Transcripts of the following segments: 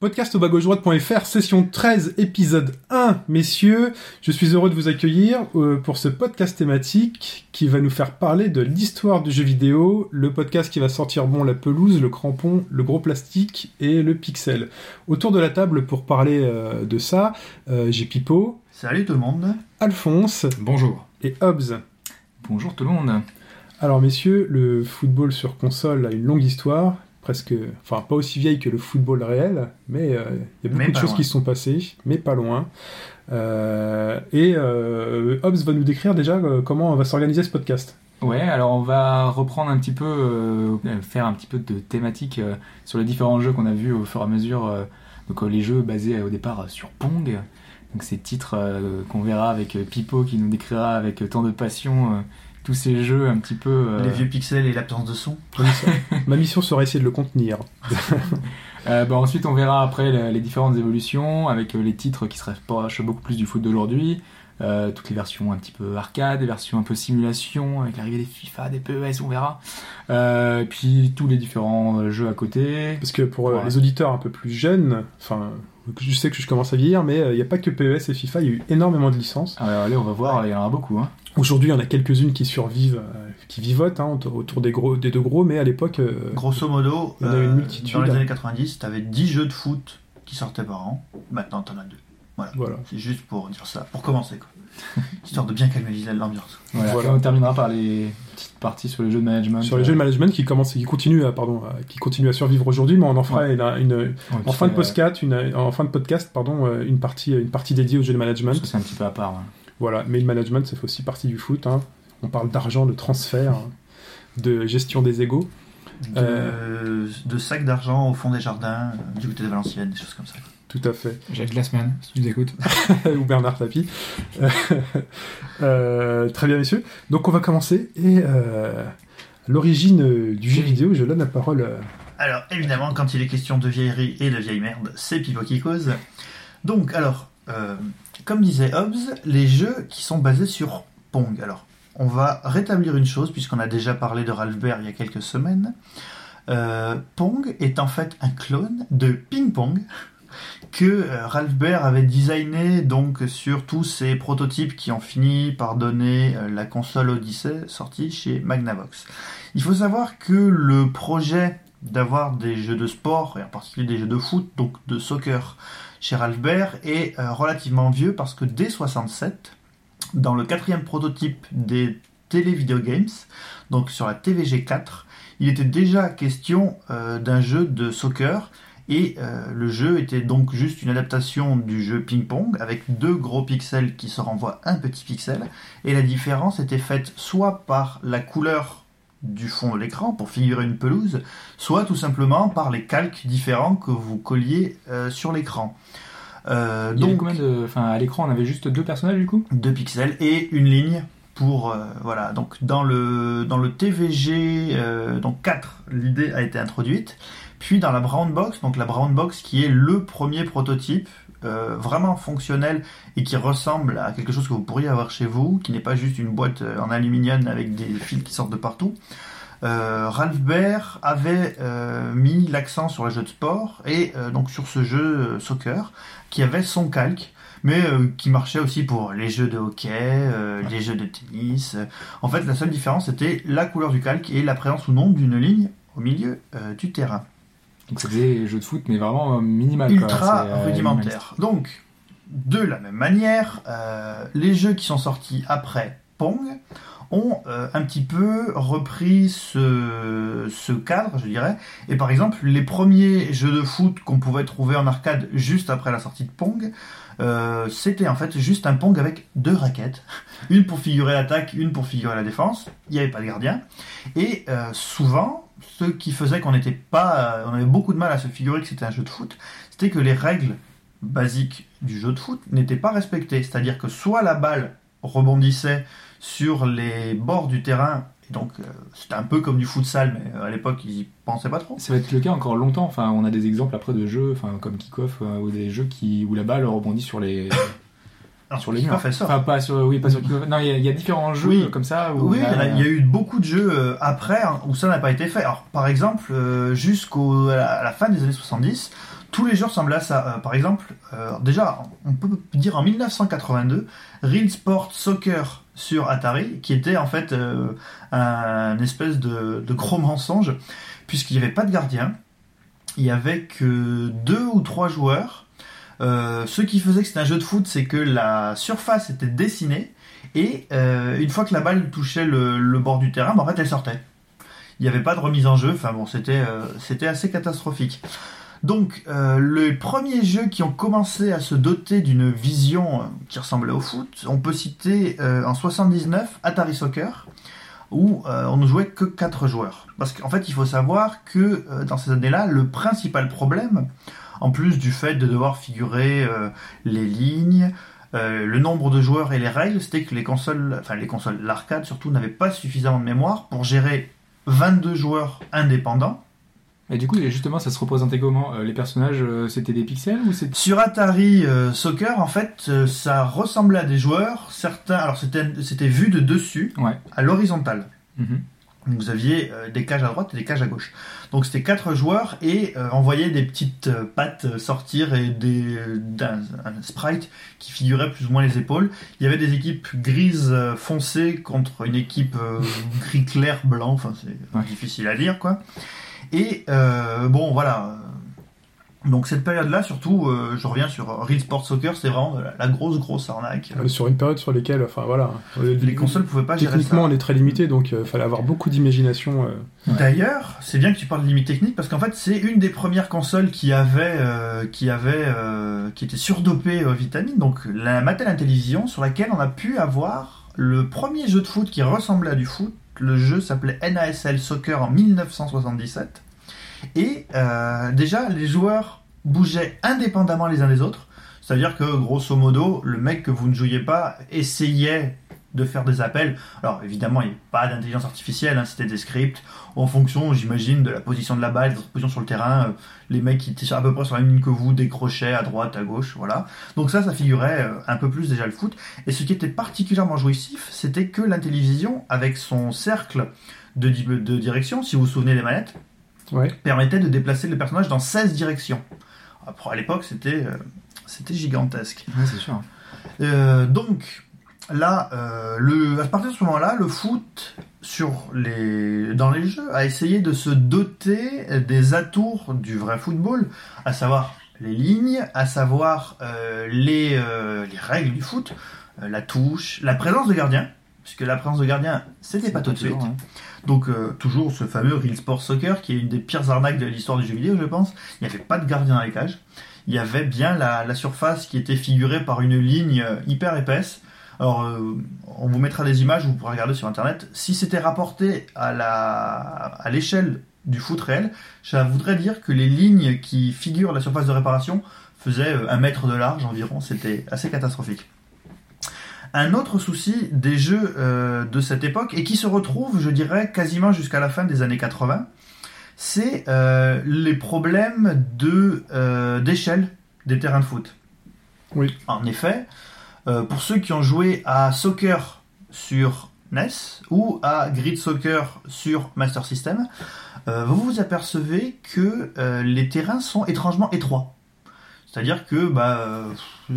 Podcast au bas gauche droite.fr, session 13, épisode 1. Messieurs, je suis heureux de vous accueillir euh, pour ce podcast thématique qui va nous faire parler de l'histoire du jeu vidéo, le podcast qui va sortir bon la pelouse, le crampon, le gros plastique et le pixel. Autour de la table pour parler euh, de ça, euh, j'ai Pipo, Salut tout le monde. Alphonse Bonjour. et Hobbs. Bonjour tout le monde. Alors messieurs, le football sur console a une longue histoire, presque, enfin pas aussi vieille que le football réel, mais euh, il y a Mais beaucoup de choses loin. qui se sont passées, mais pas loin. Euh, et euh, Hobbs va nous décrire déjà euh, comment on va s'organiser ce podcast. Ouais, alors on va reprendre un petit peu, faire un petit peu de thématique sur les différents jeux qu'on a vus au fur et à mesure. donc les jeux basés au départ sur Pong. Donc ces titres qu'on verra avec Pipo qui nous décrira avec tant de passion tous ces jeux un petit peu. euh, Les vieux pixels et l'absence de son. Ma mission- sera essayer de le contenir. Euh, bah, ensuite, on verra après les différentes évolutions avec euh, les titres qui se rapprochent beaucoup plus du foot d'aujourd'hui. Euh, toutes les versions un petit peu arcade, les versions un peu simulation, avec l'arrivée des FIFA, des PES, on verra. Euh, puis tous les différents jeux à côté. Parce que pour Ouais. les auditeurs un peu plus jeunes, enfin, je sais que je commence à vieillir, mais euh, il n'y a pas que PES et FIFA, il y a eu énormément de licences. Alors allez, on va voir, il y en aura beaucoup. Hein. Aujourd'hui, il y en a quelques-unes qui survivent, euh, qui vivotent hein, autour des, gros, des deux gros, mais à l'époque, euh, Grosso modo, Il y en a une multitude. dans les années 90, t'avais 10 jeux de foot qui sortaient par an. Maintenant, t'en as deux. Voilà. voilà. C'est juste pour dire ça, pour commencer quoi. Histoire de bien calmer l'ambiance. Voilà. On terminera par les petites parties sur les jeux de management. Sur les jeux de management qui commencent, qui continuent à, pardon, à- qui continuent à survivre aujourd'hui, mais on en fera une, une- Ouais, en fin de podcast, une, en fin de podcast, pardon, euh, une partie, une partie dédiée aux jeux de euh, management. c'est un petit peu à part. hein. Voilà, mais le management, ça fait aussi partie du foot. hein. On parle d'argent, de transfert, hein, de gestion des égaux. De, Euh. de sacs d'argent au fond des jardins, euh, du côté de Valenciennes, des choses comme ça. Tout à fait. Jacques Glassman, si tu nous écoutes. Ou Bernard Tapie. Euh, très bien, messieurs. Donc, on va commencer. Et euh, l'origine euh, du jeu vidéo, je donne la parole. euh, Alors, évidemment, quand il est question de vieillerie et de vieille merde, c'est Pipo qui cause. Donc, alors, euh, comme disait Hobbes, les jeux qui sont basés sur Pong. Alors, on va rétablir une chose, puisqu'on a déjà parlé de Ralph Baer il y a quelques semaines. Euh, Pong est en fait un clone de Ping Pong que euh, Ralph Baer avait designé donc sur tous ces prototypes qui ont fini par donner euh, la console Odyssey sortie chez Magnavox. Il faut savoir que le projet d'avoir des jeux de sport, et en particulier des jeux de foot, donc de soccer, chez Ralph Baer est euh, relativement vieux parce que dès 67, dans le quatrième prototype des télé-video games, donc sur la TVG 4, il était déjà question euh, d'un jeu de soccer et euh, le jeu était donc juste une adaptation du jeu ping-pong avec deux gros pixels qui se renvoient un petit pixel et la différence était faite soit par la couleur du fond de l'écran pour figurer une pelouse, soit tout simplement par les calques différents que vous colliez euh, sur l'écran. Euh, donc combien de. Enfin, à l'écran, on avait juste deux personnages du coup? deux pixels et une ligne pour euh, voilà donc dans le dans le TVG donc 4 l'idée a été introduite puis dans la brown box donc la brown box qui est le premier prototype euh, vraiment fonctionnel et qui ressemble à quelque chose que vous pourriez avoir chez vous qui n'est pas juste une boîte euh, en aluminium avec des fils qui sortent de partout euh, Ralph Baer avait euh, mis l'accent sur les jeux de sport et euh, donc sur ce jeu soccer qui avait son calque mais euh, qui marchait aussi pour les jeux de hockey, euh, les jeux de tennis. En fait, la seule différence était la couleur du calque et la présence ou non d'une ligne au milieu euh, du terrain. Donc ça faisait jeu de foot, mais vraiment euh, minimal. Ultra C'est, euh, rudimentaire. Donc, de la même manière, euh, les jeux qui sont sortis après Pong ont euh, un petit peu repris ce, ce cadre, je dirais. Et par exemple, les premiers jeux de foot qu'on pouvait trouver en arcade juste après la sortie de Pong, euh, c'était en fait juste un Pong avec deux raquettes. Une pour figurer l'attaque, une pour figurer la défense. Il n'y avait pas de gardien. Et souvent, ce qui faisait qu'on n'était pas, euh, on avait beaucoup de mal à se figurer que c'était un jeu de foot, c'était que les règles basiques du jeu de foot n'étaient pas respectées. C'est-à-dire que soit la balle rebondissaient sur les bords du terrain. Et donc, euh, c'était un peu comme du futsal, mais euh, à l'époque, ils y pensaient pas trop. Ça va être le cas encore longtemps. Enfin, on a des exemples après de jeux, enfin comme Kickoff ou des jeux qui où la balle rebondit sur les Alors, sur les murs. Enfin, pas sur oui, pas sur. Non, il y, a- il y a différents jeux Oui. comme ça. Où Oui, il y, a- il y a eu beaucoup de jeux euh, après hein, où ça n'a pas été fait. Alors, par exemple, euh, jusqu'au à la, la fin des années 70, tous les jeux ressemblaient à ça. Euh, par exemple, euh, déjà, on peut dire en 1982, Real Sport Soccer sur Atari, qui était en fait euh, un espèce de, de gros mensonge, puisqu'il n'y avait pas de gardien, il y avait que deux ou trois joueurs. Euh, ce qui faisait que c'était un jeu de foot, c'est que la surface était dessinée et euh, une fois que la balle touchait le, bord du terrain, bah, en fait, elle sortait. Il n'y avait pas de remise en jeu. Enfin bon, c'était euh, c'était assez catastrophique. Donc, les premiers jeux qui ont commencé à se doter d'une vision qui ressemblait au foot, on peut citer en 79 Atari Soccer, où on ne jouait que 4 joueurs. Parce qu'en fait, il faut savoir que dans ces années-là, le principal problème, en plus du fait de devoir figurer euh, les lignes, euh, le nombre de joueurs et les règles, c'était que les consoles, enfin les consoles, l'arcade surtout, n'avaient pas suffisamment de mémoire pour gérer 22 joueurs indépendants. Et du coup, justement, ça se représentait comment Euh, Les personnages, c'était des pixels ou c'était Sur Atari euh, Soccer, en fait, euh, ça ressemblait à des joueurs. Certains, alors c'était c'était vu de dessus, Ouais. à l'horizontale. Mhm. Donc, Vous aviez euh, des cages à droite et des cages à gauche. Donc c'était quatre joueurs et euh, on voyait des petites euh, pattes euh, sortir et des d'un un sprite qui figurait plus ou moins les épaules. Il y avait des équipes grises foncées contre une équipe euh, gris clair blanc. Enfin c'est Ouais. difficile à lire quoi. Et euh, bon voilà. Donc cette période-là, surtout, euh, je reviens sur Real Sport Soccer, c'est vraiment la, la grosse grosse arnaque. Est sur une période sur laquelle, enfin voilà, Les consoles pouvaient pas gérer ça. techniquement on est très limité, donc il fallait avoir beaucoup d'imagination. euh. D'ailleurs, c'est bien que tu parles de limite technique parce qu'en fait, c'est une des premières consoles qui avait, euh, qui avait, euh, qui était surdopée aux vitamines. Donc, la Mattel Intellivision, sur laquelle on a pu avoir le premier jeu de foot qui ressemblait à du foot. Le jeu s'appelait NASL Soccer en 1977. Et euh, déjà, les joueurs bougeaient indépendamment les uns des autres. C'est-à-dire que, grosso modo, le mec que vous ne jouiez pas essayait de faire des appels. Alors, évidemment, il n'y a pas d'intelligence artificielle, hein, c'était des scripts en fonction, j'imagine, de la position de la balle, de votre position sur le terrain. euh, les mecs qui étaient à peu près sur la même ligne que vous décrochaient à droite, à gauche, voilà. Donc ça, ça figurait euh, un peu plus déjà le foot. Et ce qui était particulièrement jouissif, c'était que l'Intellivision, avec son cercle de, de direction, si vous vous souvenez des manettes, Ouais. permettait de déplacer le personnage dans 16 directions. Après, à l'époque, c'était euh, c'était gigantesque. Ouais, c'est sûr. Euh, donc là, euh, le, à partir de ce moment-là, le foot sur les, dans les jeux a essayé de se doter des atours du vrai football, à savoir les lignes, à savoir euh, les, euh, les règles du foot, la touche, la présence de gardien, puisque la présence de gardien, c'était pas tout de suite. hein. Donc euh, toujours ce fameux Real Sport Soccer qui est une des pires arnaques de l'histoire du jeu vidéo, je pense. Il n'y avait pas de gardien les cages. Il y avait bien la, surface qui était figurée par une ligne euh, hyper épaisse. Alors, euh, on vous mettra des images, vous pourrez regarder sur internet. Si c'était rapporté à la à l'échelle du foot réel, ça voudrait dire que les lignes qui figurent la surface de réparation faisaient un mètre de large environ. C'était assez catastrophique. Un autre souci des jeux euh, de cette époque, et qui se retrouve, je dirais, quasiment jusqu'à la fin des années 80, c'est euh, les problèmes de euh, d'échelle des terrains de foot. Oui. En effet, pour ceux qui ont joué à Soccer sur NES ou à Grid Soccer sur Master System, vous vous apercevez que les terrains sont étrangement étroits. C'est-à-dire que bah, euh,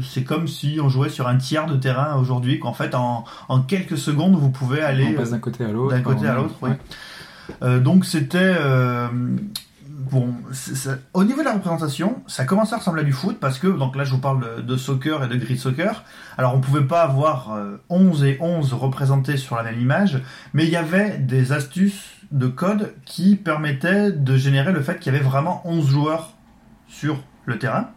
c'est comme si on jouait sur un tiers de terrain aujourd'hui, qu'en fait en, en quelques secondes vous pouvez aller On passe d'un côté à l'autre. d'un côté à on- l'autre, oui. ouais. Euh, donc c'était euh, bon. ça- au niveau de la représentation, ça commençait à ressembler à du foot parce que donc là je vous parle de, de soccer et de grid soccer. Alors on pouvait pas avoir euh, 11 et 11 représentés sur la même image, mais il y avait des astuces de code qui permettaient de générer le fait qu'il y avait vraiment 11 joueurs sur le terrain.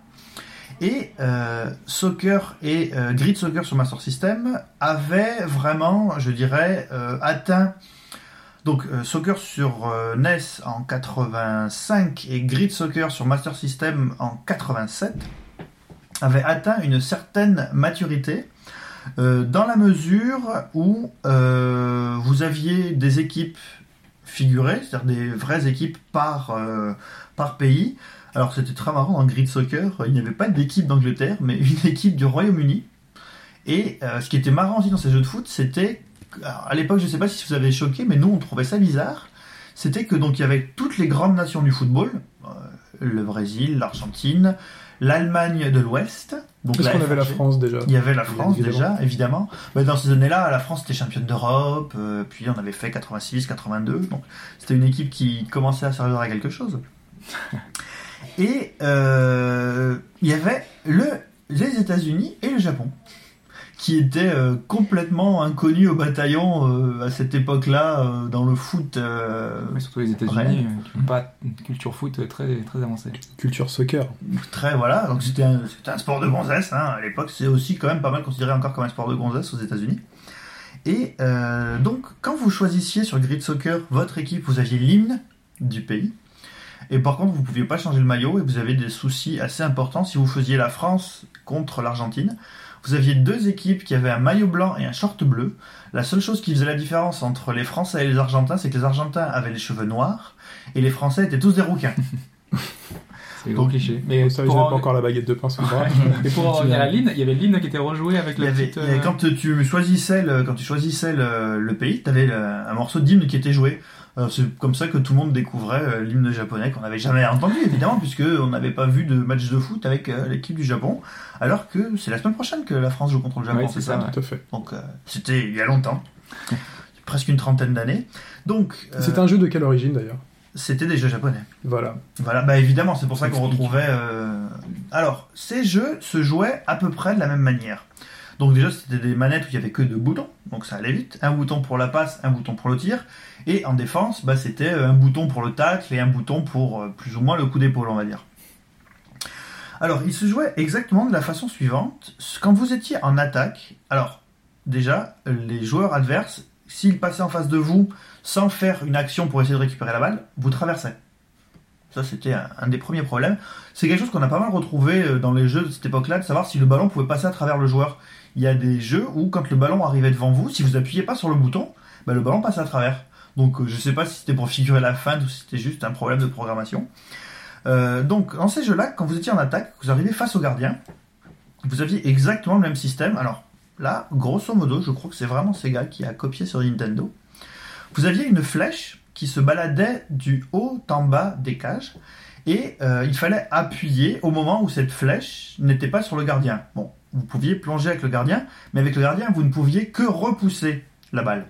Et euh, Soccer et euh, Grid Soccer sur Master System avaient vraiment, je dirais, euh, atteint donc Soccer sur NES en 85 et Grid Soccer sur Master System en 87 avaient atteint une certaine maturité dans la mesure où vous aviez des équipes figurées, c'est-à-dire des vraies équipes par, par pays. Alors c'était très marrant dans Grid Soccer, il n'y avait pas d'équipe d'Angleterre, mais une équipe du Royaume-Uni. Et euh, ce qui était marrant aussi dans ces jeux de foot, c'était à l'époque, je ne sais pas si vous avez choqué, mais nous on trouvait ça bizarre. C'était que donc il y avait toutes les grandes nations du football, euh, le Brésil, l'Argentine, l'Allemagne de l'Ouest. Donc Est-ce qu'on avait la. France déjà Il y avait la France évidemment. déjà, évidemment. Bah, dans ces années-là, la France était championne d'Europe, euh, puis on avait fait 86, 82, donc c'était une équipe qui commençait à servir à quelque chose. Et euh, il y avait le, les États-Unis et le Japon, qui étaient euh, complètement inconnus au bataillon euh, à cette époque-là euh, dans le foot. euh, Mais surtout les États-Unis, Ouais. euh, qui n'ont pas une culture foot très, très avancée. Culture soccer. très voilà donc c'était un, sport de gonzesse hein, à l'époque c'est aussi quand même pas mal considéré encore comme un sport de gonzesse aux États-Unis et euh, donc quand vous choisissiez sur Grid Soccer votre équipe vous aviez l'hymne du pays et par contre vous pouviez pas changer le maillot et vous avez des soucis assez importants si vous faisiez la France contre l'Argentine vous aviez deux équipes qui avaient un maillot blanc et un short bleu. La seule chose qui faisait la différence entre les Français et les Argentins, c'est que les Argentins avaient les cheveux noirs et les Français étaient tous des rouquins. C'est le gros cliché. Mais savez, pour en- pas encore la baguette de pain sous le bras. Et pour en revenir à il y avait l'hymne qui était rejoué avec Il y le avait- petit. il y avait- euh, quand tu choisissais le, quand tu choisissais le, le pays, tu avais un morceau d'hymne qui était joué. Euh, C'est comme ça que tout le monde découvrait euh, l'hymne japonais qu'on n'avait jamais entendu évidemment puisque on n'avait pas vu de match de foot avec euh, l'équipe du Japon alors que c'est la semaine prochaine que la France joue contre le Japon Ouais, c'est ça, ça. Tout à fait. donc euh, c'était il y a longtemps presque une trentaine d'années donc euh, C'est un jeu de quelle origine d'ailleurs? C'était des jeux japonais Voilà. voilà, bah évidemment, c'est pour ça qu'on retrouvait. euh, Alors, ces jeux se jouaient à peu près de la même manière. Donc déjà, c'était des manettes où il y avait que deux boutons, donc ça allait vite. Un bouton pour la passe, un bouton pour le tir. Et en défense, bah, c'était un bouton pour le tacle et un bouton pour euh, plus ou moins le coup d'épaule, on va dire. Alors, il se jouait exactement de la façon suivante. Quand vous étiez en attaque, alors déjà, les joueurs adverses, s'ils passaient en face de vous sans faire une action pour essayer de récupérer la balle, vous traversez. Ça, c'était un, des premiers problèmes. C'est quelque chose qu'on a pas mal retrouvé euh, dans les jeux de cette époque-là, de savoir si le ballon pouvait passer à travers le joueur. Il y a des jeux où, quand le ballon arrivait devant vous, si vous appuyez pas sur le bouton, bah, le ballon passait à travers. Donc, euh, je sais pas si c'était pour figurer la feinte ou si c'était juste un problème de programmation. Euh, donc, dans ces jeux-là, quand vous étiez en attaque, vous arrivez face au gardien, vous aviez exactement le même système. Alors, là, grosso modo, je crois que c'est vraiment Sega qui a copié sur Nintendo. Vous aviez une flèche qui se baladait du haut en bas des cages et euh, il fallait appuyer au moment où cette flèche n'était pas sur le gardien. Bon, vous pouviez plonger avec le gardien, mais avec le gardien, vous ne pouviez que repousser la balle.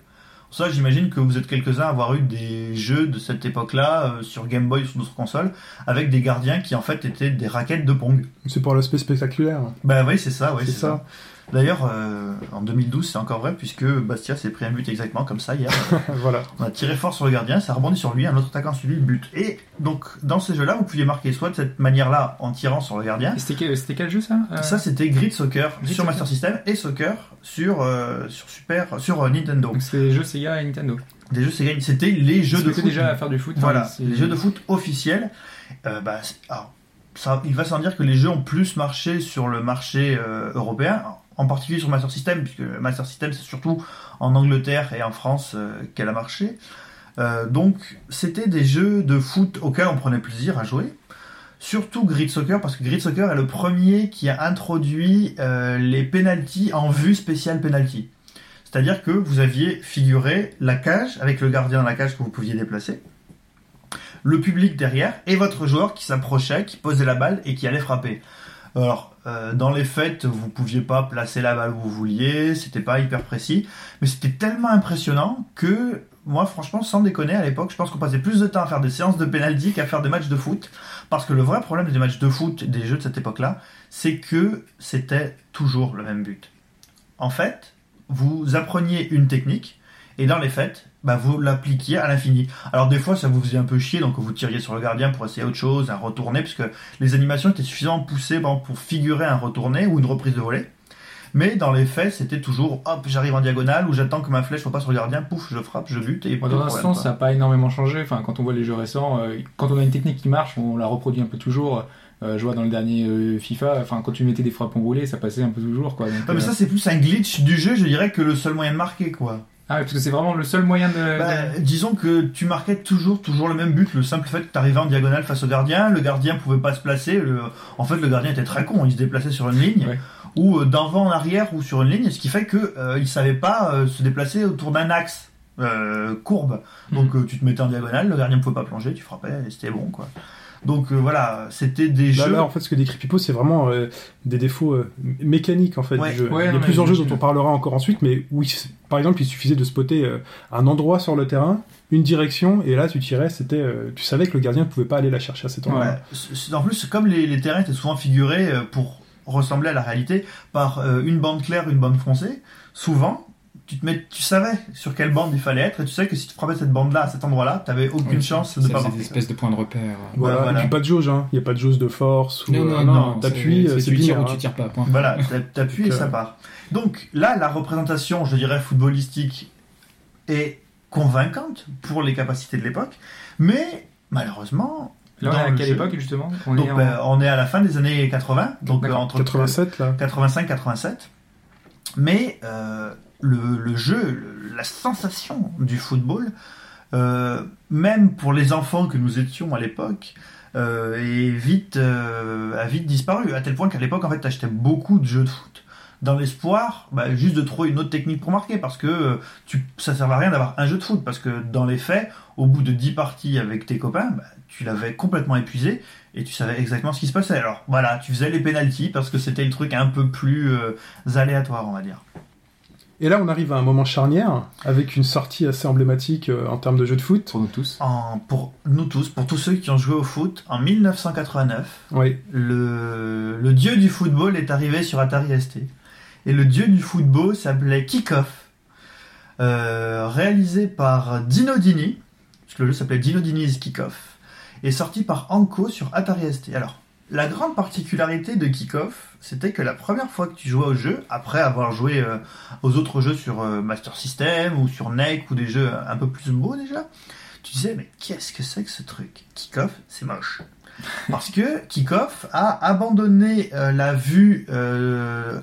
Ça, j'imagine que vous êtes quelques-uns à avoir eu des jeux de cette époque-là euh, sur Game Boy ou sur d'autres consoles avec des gardiens qui en fait étaient des raquettes de Pong. C'est pour l'aspect spectaculaire. Bah oui, c'est ça, oui, c'est c'est ça. ça. D'ailleurs, euh, en 2012, c'est encore vrai puisque Bastia s'est pris un but exactement comme ça hier. voilà. On a tiré fort sur le gardien, ça rebondit sur lui, un autre attaquant suivi le but. Et donc, dans ces jeux-là, vous pouviez marquer soit de cette manière-là en tirant sur le gardien. C'était quel, jeu ça Euh, Ça, c'était Grid Soccer Grid sur Soccer. Master System et Soccer sur, euh, sur Super, sur Nintendo. Donc c'était les jeux Sega et Nintendo. Des jeux Sega, c'était les jeux de foot. déjà à faire du foot. Voilà, les jeux de foot officiels. Bah, c'est- alors, ça, il va sans dire que les jeux ont plus marché sur le marché européen, en particulier sur Master System, puisque Master System c'est surtout en Angleterre et en France euh, qu'elle a marché. Euh, donc c'était des jeux de foot auxquels on prenait plaisir à jouer. Surtout Grid Soccer, parce que Grid Soccer est le premier qui a introduit euh, les penalties en vue spéciale penalty. C'est-à-dire que vous aviez figuré la cage avec le gardien dans la cage que vous pouviez déplacer le public derrière et votre joueur qui s'approchait, qui posait la balle et qui allait frapper. Alors, euh, dans les faits, vous pouviez pas placer la balle où vous vouliez, c'était pas hyper précis, mais c'était tellement impressionnant que moi, franchement, sans déconner, à l'époque, je pense qu'on passait plus de temps à faire des séances de penalty qu'à faire des matchs de foot, parce que le vrai problème des matchs de foot, des jeux de cette époque-là, c'est que c'était toujours le même but. En fait, vous appreniez une technique, et dans les faits, bah, vous l'appliquiez à l'infini. Alors des fois, ça vous faisait un peu chier, donc vous tiriez sur le gardien pour essayer autre chose, un retourné, puisque les animations étaient suffisamment poussées pour figurer un retourné ou une reprise de volée. Mais dans les faits, c'était toujours hop, j'arrive en diagonale ou j'attends que ma flèche soit pas sur le gardien, pouf, je frappe, je bute et dans quoi. ça n'a pas énormément changé. Enfin, quand on voit les jeux récents, euh, quand on a une technique qui marche, on la reproduit un peu toujours. Euh, je vois dans le dernier euh, FIFA, enfin quand tu mettais des frappes enroulées, ça passait un peu toujours quoi. Donc, Ouais, mais ça, c'est plus un glitch du jeu, je dirais, que le seul moyen de marquer, quoi. Ah, ouais, parce que c'est vraiment le seul moyen de. Bah, disons que tu marquais toujours, toujours le même but. Le simple fait que tu arrivais en diagonale face au gardien, le gardien pouvait pas se placer. le- En fait, le gardien était très con, il se déplaçait sur une ligne, Ouais. ou euh, d'avant en arrière, ou sur une ligne, ce qui fait que euh, il savait pas euh, se déplacer autour d'un axe euh, courbe. Donc euh, tu te mettais en diagonale, le gardien ne pouvait pas plonger, tu frappais, et c'était bon, quoi. Donc euh, voilà, c'était des Là, jeux. là, en fait, ce que décrit Pipo, c'est vraiment euh, des défauts euh, mécaniques en fait Ouais. du jeu. Ouais, il y a plusieurs jeux dont on parlera encore ensuite, mais s- par exemple, il suffisait de spotter euh, un endroit sur le terrain, une direction, et là, tu tirais, c'était, euh, tu savais que le gardien ne pouvait pas aller la chercher à cet endroit. Ouais. En plus, comme les, les terrains étaient souvent figurés euh, pour ressembler à la réalité par euh, une bande claire, une bande foncée, souvent, tu, te mets, tu savais sur quelle bande il fallait être et tu sais que si tu frappais cette bande-là à cet endroit-là, tu n'avais aucune Oui, chance de pas des marquer. espèces de points de repère. Voilà. voilà. Et puis pas de jauge, hein. Il n'y a pas de jauge de force ou Non, euh, non, non, t'appuies, c'est- euh, tu tires ou tu tires pas. Point. Voilà, t'a- t'appuies et ça euh, part. Donc là, la représentation, je dirais, footballistique est convaincante pour les capacités de l'époque, mais malheureusement, Là, on est dans à le quelle jeu- époque justement? On donc, est en- on est à la fin des années 80, donc entre 87 là. 85-87. Mais euh, le, jeu, la sensation du football, euh, même pour les enfants que nous étions à l'époque, euh, est vite, euh, a vite disparu. À tel point qu'à l'époque, en fait, t'achetais beaucoup de jeux de foot dans l'espoir bah, juste de trouver une autre technique pour marquer parce que ça sert à rien d'avoir un jeu de foot parce que dans les faits, au bout de 10 parties avec tes copains, bah, tu l'avais complètement épuisé et tu savais exactement ce qui se passait. Alors voilà, tu faisais les pénalties parce que c'était le truc un peu plus aléatoire, on va dire. Et là, on arrive à un moment charnière avec une sortie assez emblématique euh, en termes de jeu de foot. pour nous tous. En, pour nous tous, pour tous ceux qui ont joué au foot, en 1989, Oui. le, le dieu du football est arrivé sur Atari ST. Et le dieu du football s'appelait Kickoff, euh, réalisé par Dino Dini, parce que le jeu s'appelait Dino Dini's Kickoff, et sorti par Anko sur Atari ST. Alors, la grande particularité de Kickoff, c'était que la première fois que tu jouais au jeu, après avoir joué euh, aux autres jeux sur euh, Master System ou sur NEC ou des jeux un peu plus beaux déjà, tu disais mais qu'est-ce que c'est que ce truc? Kickoff, c'est moche. Parce que Kickoff a abandonné euh, la vue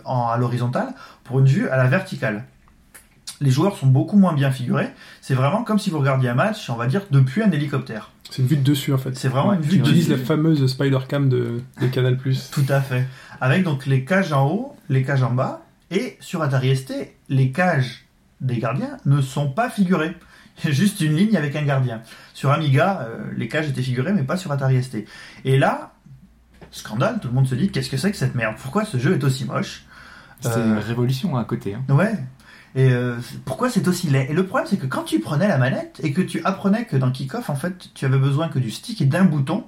en, à l'horizontale pour une vue à la verticale. Les joueurs sont beaucoup moins bien figurés. C'est vraiment comme si vous regardiez un match, on va dire, depuis un hélicoptère. C'est une vue de dessus en fait. C'est vraiment Ouais, une Tu vue de utilises la fameuse Spider Cam de, de Canal+. Tout à fait. Avec donc les cages en haut, les cages en bas, et sur Atari ST, les cages des gardiens ne sont pas figurées. Il y a juste une ligne avec un gardien. Sur Amiga, euh, les cages étaient figurées, mais pas sur Atari ST. Et là, scandale, tout le monde se dit qu'est-ce que c'est que cette merde? Pourquoi ce jeu est aussi moche? C'était Euh, une révolution à côté. hein. Ouais. Et euh, pourquoi c'est aussi laid? Et le problème, c'est que quand tu prenais la manette et que tu apprenais que dans Kickoff, en fait, tu avais besoin que du stick et d'un bouton,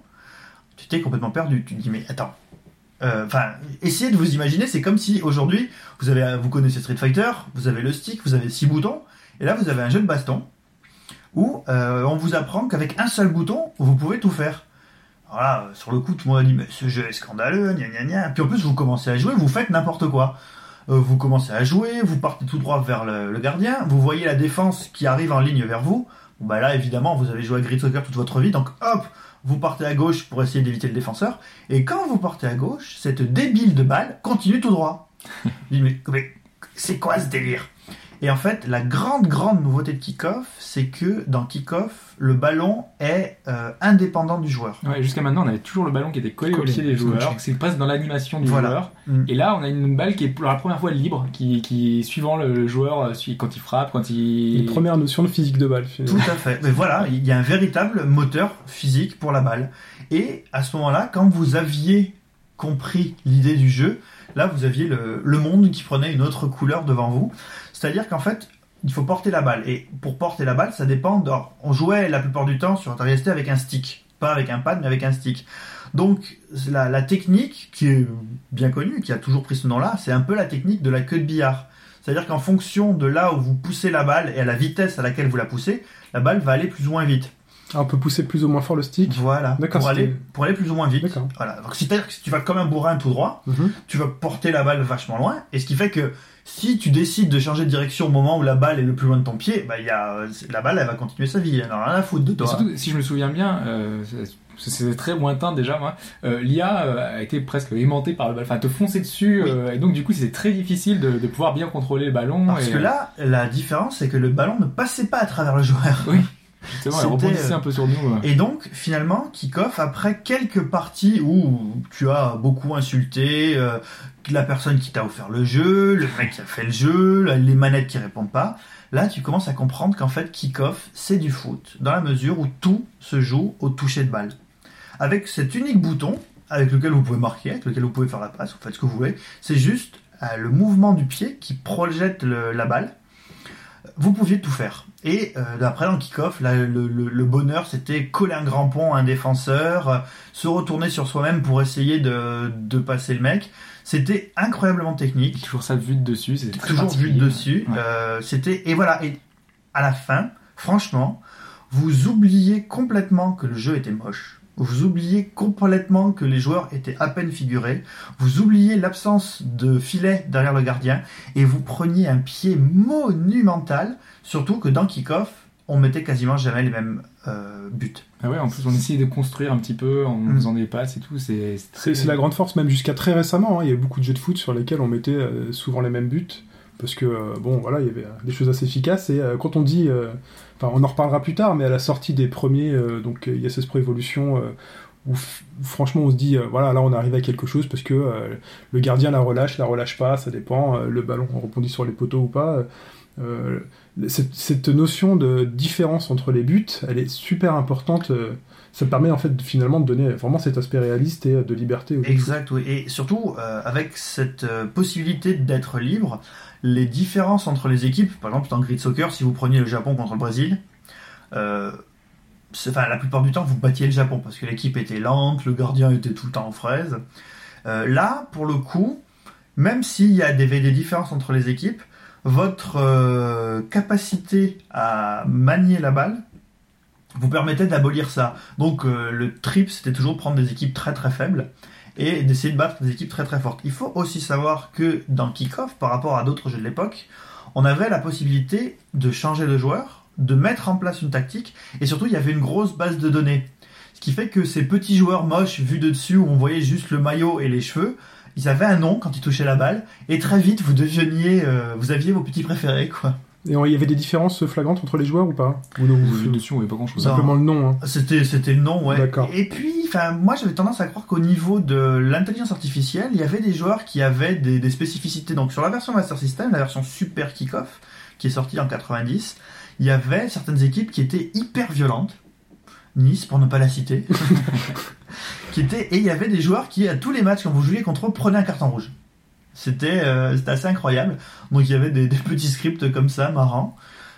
tu t'es complètement perdu. Tu te dis, mais attends. Euh, Enfin, essayez de vous imaginer, c'est comme si aujourd'hui, vous vous connaissez Street Fighter, vous avez le stick, vous avez six boutons, et là vous avez un jeu de baston où euh, on vous apprend qu'avec un seul bouton, vous pouvez tout faire. Voilà, sur le coup, tout le monde a dit, mais ce jeu est scandaleux, gna gna gna. Puis en plus, vous commencez à jouer, vous faites n'importe quoi. Euh, vous commencez à jouer, vous partez tout droit vers le, le gardien, vous voyez la défense qui arrive en ligne vers vous. Bon, bah là, évidemment, vous avez joué à Grid Soccer toute votre vie, donc hop, vous partez à gauche pour essayer d'éviter le défenseur. Et quand vous partez à gauche, cette débile de balle continue tout droit. Je dis, mais, mais c'est quoi ce délire? Et en fait, la grande, grande nouveauté de Kickoff, c'est que dans Kickoff, le ballon est euh, indépendant du joueur. Ouais, jusqu'à maintenant, on avait toujours le ballon qui était collé, Collé, au pied des joueurs. C'est presque dans l'animation du Voilà. joueur. Mm. Et là, on a une balle qui est pour la première fois libre, qui, qui suivant le, le joueur, euh, suit- quand il frappe, quand il. Les premières notions de physique de balle. finalement. Tout à fait. Mais voilà, il y a un véritable moteur physique pour la balle. Et à ce moment-là, quand vous aviez compris l'idée du jeu, là, vous aviez le, le monde qui prenait une autre couleur devant vous. C'est-à-dire qu'en fait, il faut porter la balle. Et pour porter la balle, ça dépend. de- alors, on jouait la plupart du temps sur Atari ST avec un stick. Pas avec un pad, mais avec un stick. Donc, la, la technique, qui est bien connue, qui a toujours pris ce nom-là, c'est un peu la technique de la queue de billard. C'est-à-dire qu'en fonction de là où vous poussez la balle et à la vitesse à laquelle vous la poussez, la balle va aller plus ou moins vite. Ah, on peut pousser plus ou moins fort le stick. Voilà. Pour aller, pour aller plus ou moins vite. Voilà. C'est-à-dire que si tu vas comme un bourrin tout droit, Mhm. tu vas porter la balle vachement loin. Et ce qui fait que si tu décides de changer de direction au moment où la balle est le plus loin de ton pied, bah, il y a, la balle, elle va continuer sa vie. Elle n'a rien à foutre de toi. surtout, si je me souviens bien, euh, c'est- c'est très lointain déjà, moi. euh, L'IA euh, a été presque aimantée par le ballon, enfin te foncer dessus, Oui. euh, et donc du coup c'est très difficile de, de pouvoir bien contrôler le ballon. Parce et, que euh, là, la différence, c'est que le ballon ne passait pas à travers le joueur. Oui. Rebondissait euh, un peu sur nous. Et donc, finalement, Kickoff, après quelques parties où tu as beaucoup insulté euh, la personne qui t'a offert le jeu, le mec qui a fait le jeu, les manettes qui répondent pas, là, tu commences à comprendre qu'en fait, Kickoff, c'est du foot, dans la mesure où tout se joue au toucher de balle. Avec cet unique bouton, avec lequel vous pouvez marquer, avec lequel vous pouvez faire la passe, vous faites ce que vous voulez, c'est juste euh, le mouvement du pied qui projette le- la balle. Vous pouviez tout faire. Et euh, après, dans le kick-off, le, le- le bonheur, c'était coller un grand pont à un défenseur, euh, se retourner sur soi-même pour essayer de, de passer le mec. C'était incroyablement technique Toujours ça vue de dessus, c'était très toujours vu de dessus. Ouais. Euh, c'était et voilà. Et à la fin, franchement, vous oubliez complètement que le jeu était moche. Vous oubliez complètement que les joueurs étaient à peine figurés. Vous oubliez l'absence de filet derrière le gardien et vous preniez un pied monumental. Surtout que dans Kickoff, on mettait quasiment jamais les mêmes euh, buts. Ah ouais, en plus on essayait de construire un petit peu en Mm. faisant des passes et tout. C'est très- la grande force, même jusqu'à très récemment. hein. Il y a eu beaucoup de jeux de foot sur lesquels on mettait euh, souvent les mêmes buts. Parce que, euh, bon, voilà, il y avait des choses assez efficaces. Et euh, quand on dit. euh, Enfin, on en reparlera plus tard, mais à la sortie des premiers, euh, donc euh, ISS Pro Evolution, euh, où franchement on se dit, euh, voilà, là on arrive à quelque chose parce que euh, le gardien la relâche, la relâche pas, ça dépend. le ballon rebondit sur les poteaux ou pas. Cette, notion de différence entre les buts, elle est super importante. ça permet en fait finalement de donner vraiment cet aspect réaliste et de liberté. Exact, oui. Et surtout, avec cette possibilité d'être libre, les différences entre les équipes, par exemple dans Grid Soccer, si vous preniez le Japon contre le Brésil, euh, enfin, la plupart du temps, vous battiez le Japon parce que l'équipe était lente, le gardien était tout le temps en fraise. Euh, là, pour le coup, même s'il y a des, différences entre les équipes, votre euh, capacité à manier la balle vous permettait d'abolir ça. Donc le trip, c'était toujours prendre des équipes très très faibles et d'essayer de battre des équipes très très fortes. Il faut aussi savoir que dans Kickoff, par rapport à d'autres jeux de l'époque, on avait la possibilité de changer de joueur, de mettre en place une tactique, et surtout il y avait une grosse base de données. Ce qui fait que ces petits joueurs moches vus de dessus, où on voyait juste le maillot et les cheveux, ils avaient un nom quand ils touchaient la balle, et très vite vous deveniez, euh, vous aviez vos petits préférés quoi. Et on- il y avait des différences flagrantes entre les joueurs ou pas Ou non, dessus, on voyait pas grand chose. Non. Simplement le nom. hein. C'était c'était le nom, ouais. D'accord. Et puis, enfin, moi j'avais tendance à croire qu'au niveau de l'intelligence artificielle, il y avait des joueurs qui avaient des, des spécificités. Donc sur la version Master System, la version Super Kickoff, qui est sortie en 90, il y avait certaines équipes qui étaient hyper violentes. Nice, pour ne pas la citer. qui étaient, et il y avait des joueurs qui, à tous les matchs, quand vous jouiez contre eux, prenaient un carton rouge. C'était euh, c'était assez incroyable. Donc il y avait des, des petits scripts comme ça, marrants.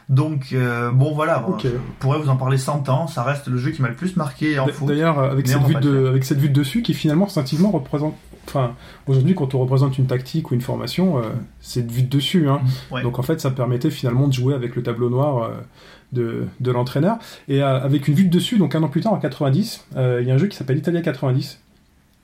Donc, euh, bon voilà, Ok. je pourrais vous en parler 100 ans, ça reste le jeu qui m'a le plus marqué en foot. D'ailleurs, avec cette, vue de, avec cette vue de dessus qui finalement instinctivement représente. Enfin, aujourd'hui, quand on représente une tactique ou une formation, euh, c'est de vue de dessus. Hein. Ouais. Donc en fait, ça permettait finalement de jouer avec le tableau noir euh, de, de l'entraîneur. Et euh, avec une vue de dessus, donc un an plus tard, en 90, euh, il y a un jeu qui s'appelle Italia 90.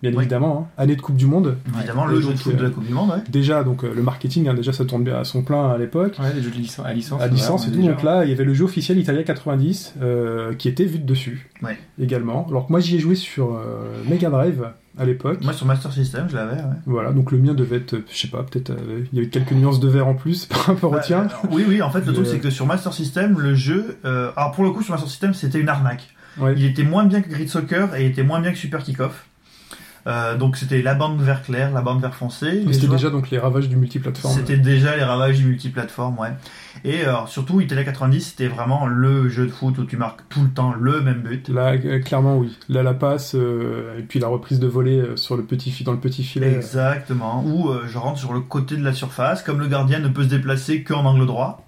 Bien Oui. évidemment, hein. année de Coupe du Monde. Évidemment, le jeu donc, de foot de euh, la Coupe du Monde, ouais. Déjà, donc euh, le marketing, hein, déjà ça tourne bien à son plein à l'époque. Ouais, des jeux de licence, à licence. à licence et tout. déjà. Donc là, il y avait le jeu officiel Italia 90 euh, qui était vu de dessus Ouais. également. Alors que moi, j'y ai joué sur euh, Mega Drive à l'époque. Moi, sur Master System, je l'avais, ouais. Voilà, donc le mien devait être, je sais pas, peut-être euh, il y avait quelques nuances de vert en plus par rapport au Bah, tien. euh, oui, oui, en fait, le truc, euh, c'est que sur Master System, le jeu. euh, alors, pour le coup, sur Master System, c'était une arnaque. Ouais. Il était moins bien que Grid Soccer et il était moins bien que Super Kickoff. Euh, donc, c'était la bande vert clair, la bande vert foncé. C'était déjà donc les ravages du multiplateforme. C'était déjà les ravages du multiplateforme, ouais. Et alors, surtout, Italia 90, c'était vraiment le jeu de foot où tu marques tout le temps le même but. Là, euh, clairement, oui. Là, la passe, euh, et puis la reprise de volée euh, sur le petit dans le petit filet. Exactement. Où euh, je rentre sur le côté de la surface, comme le gardien ne peut se déplacer qu'en angle droit.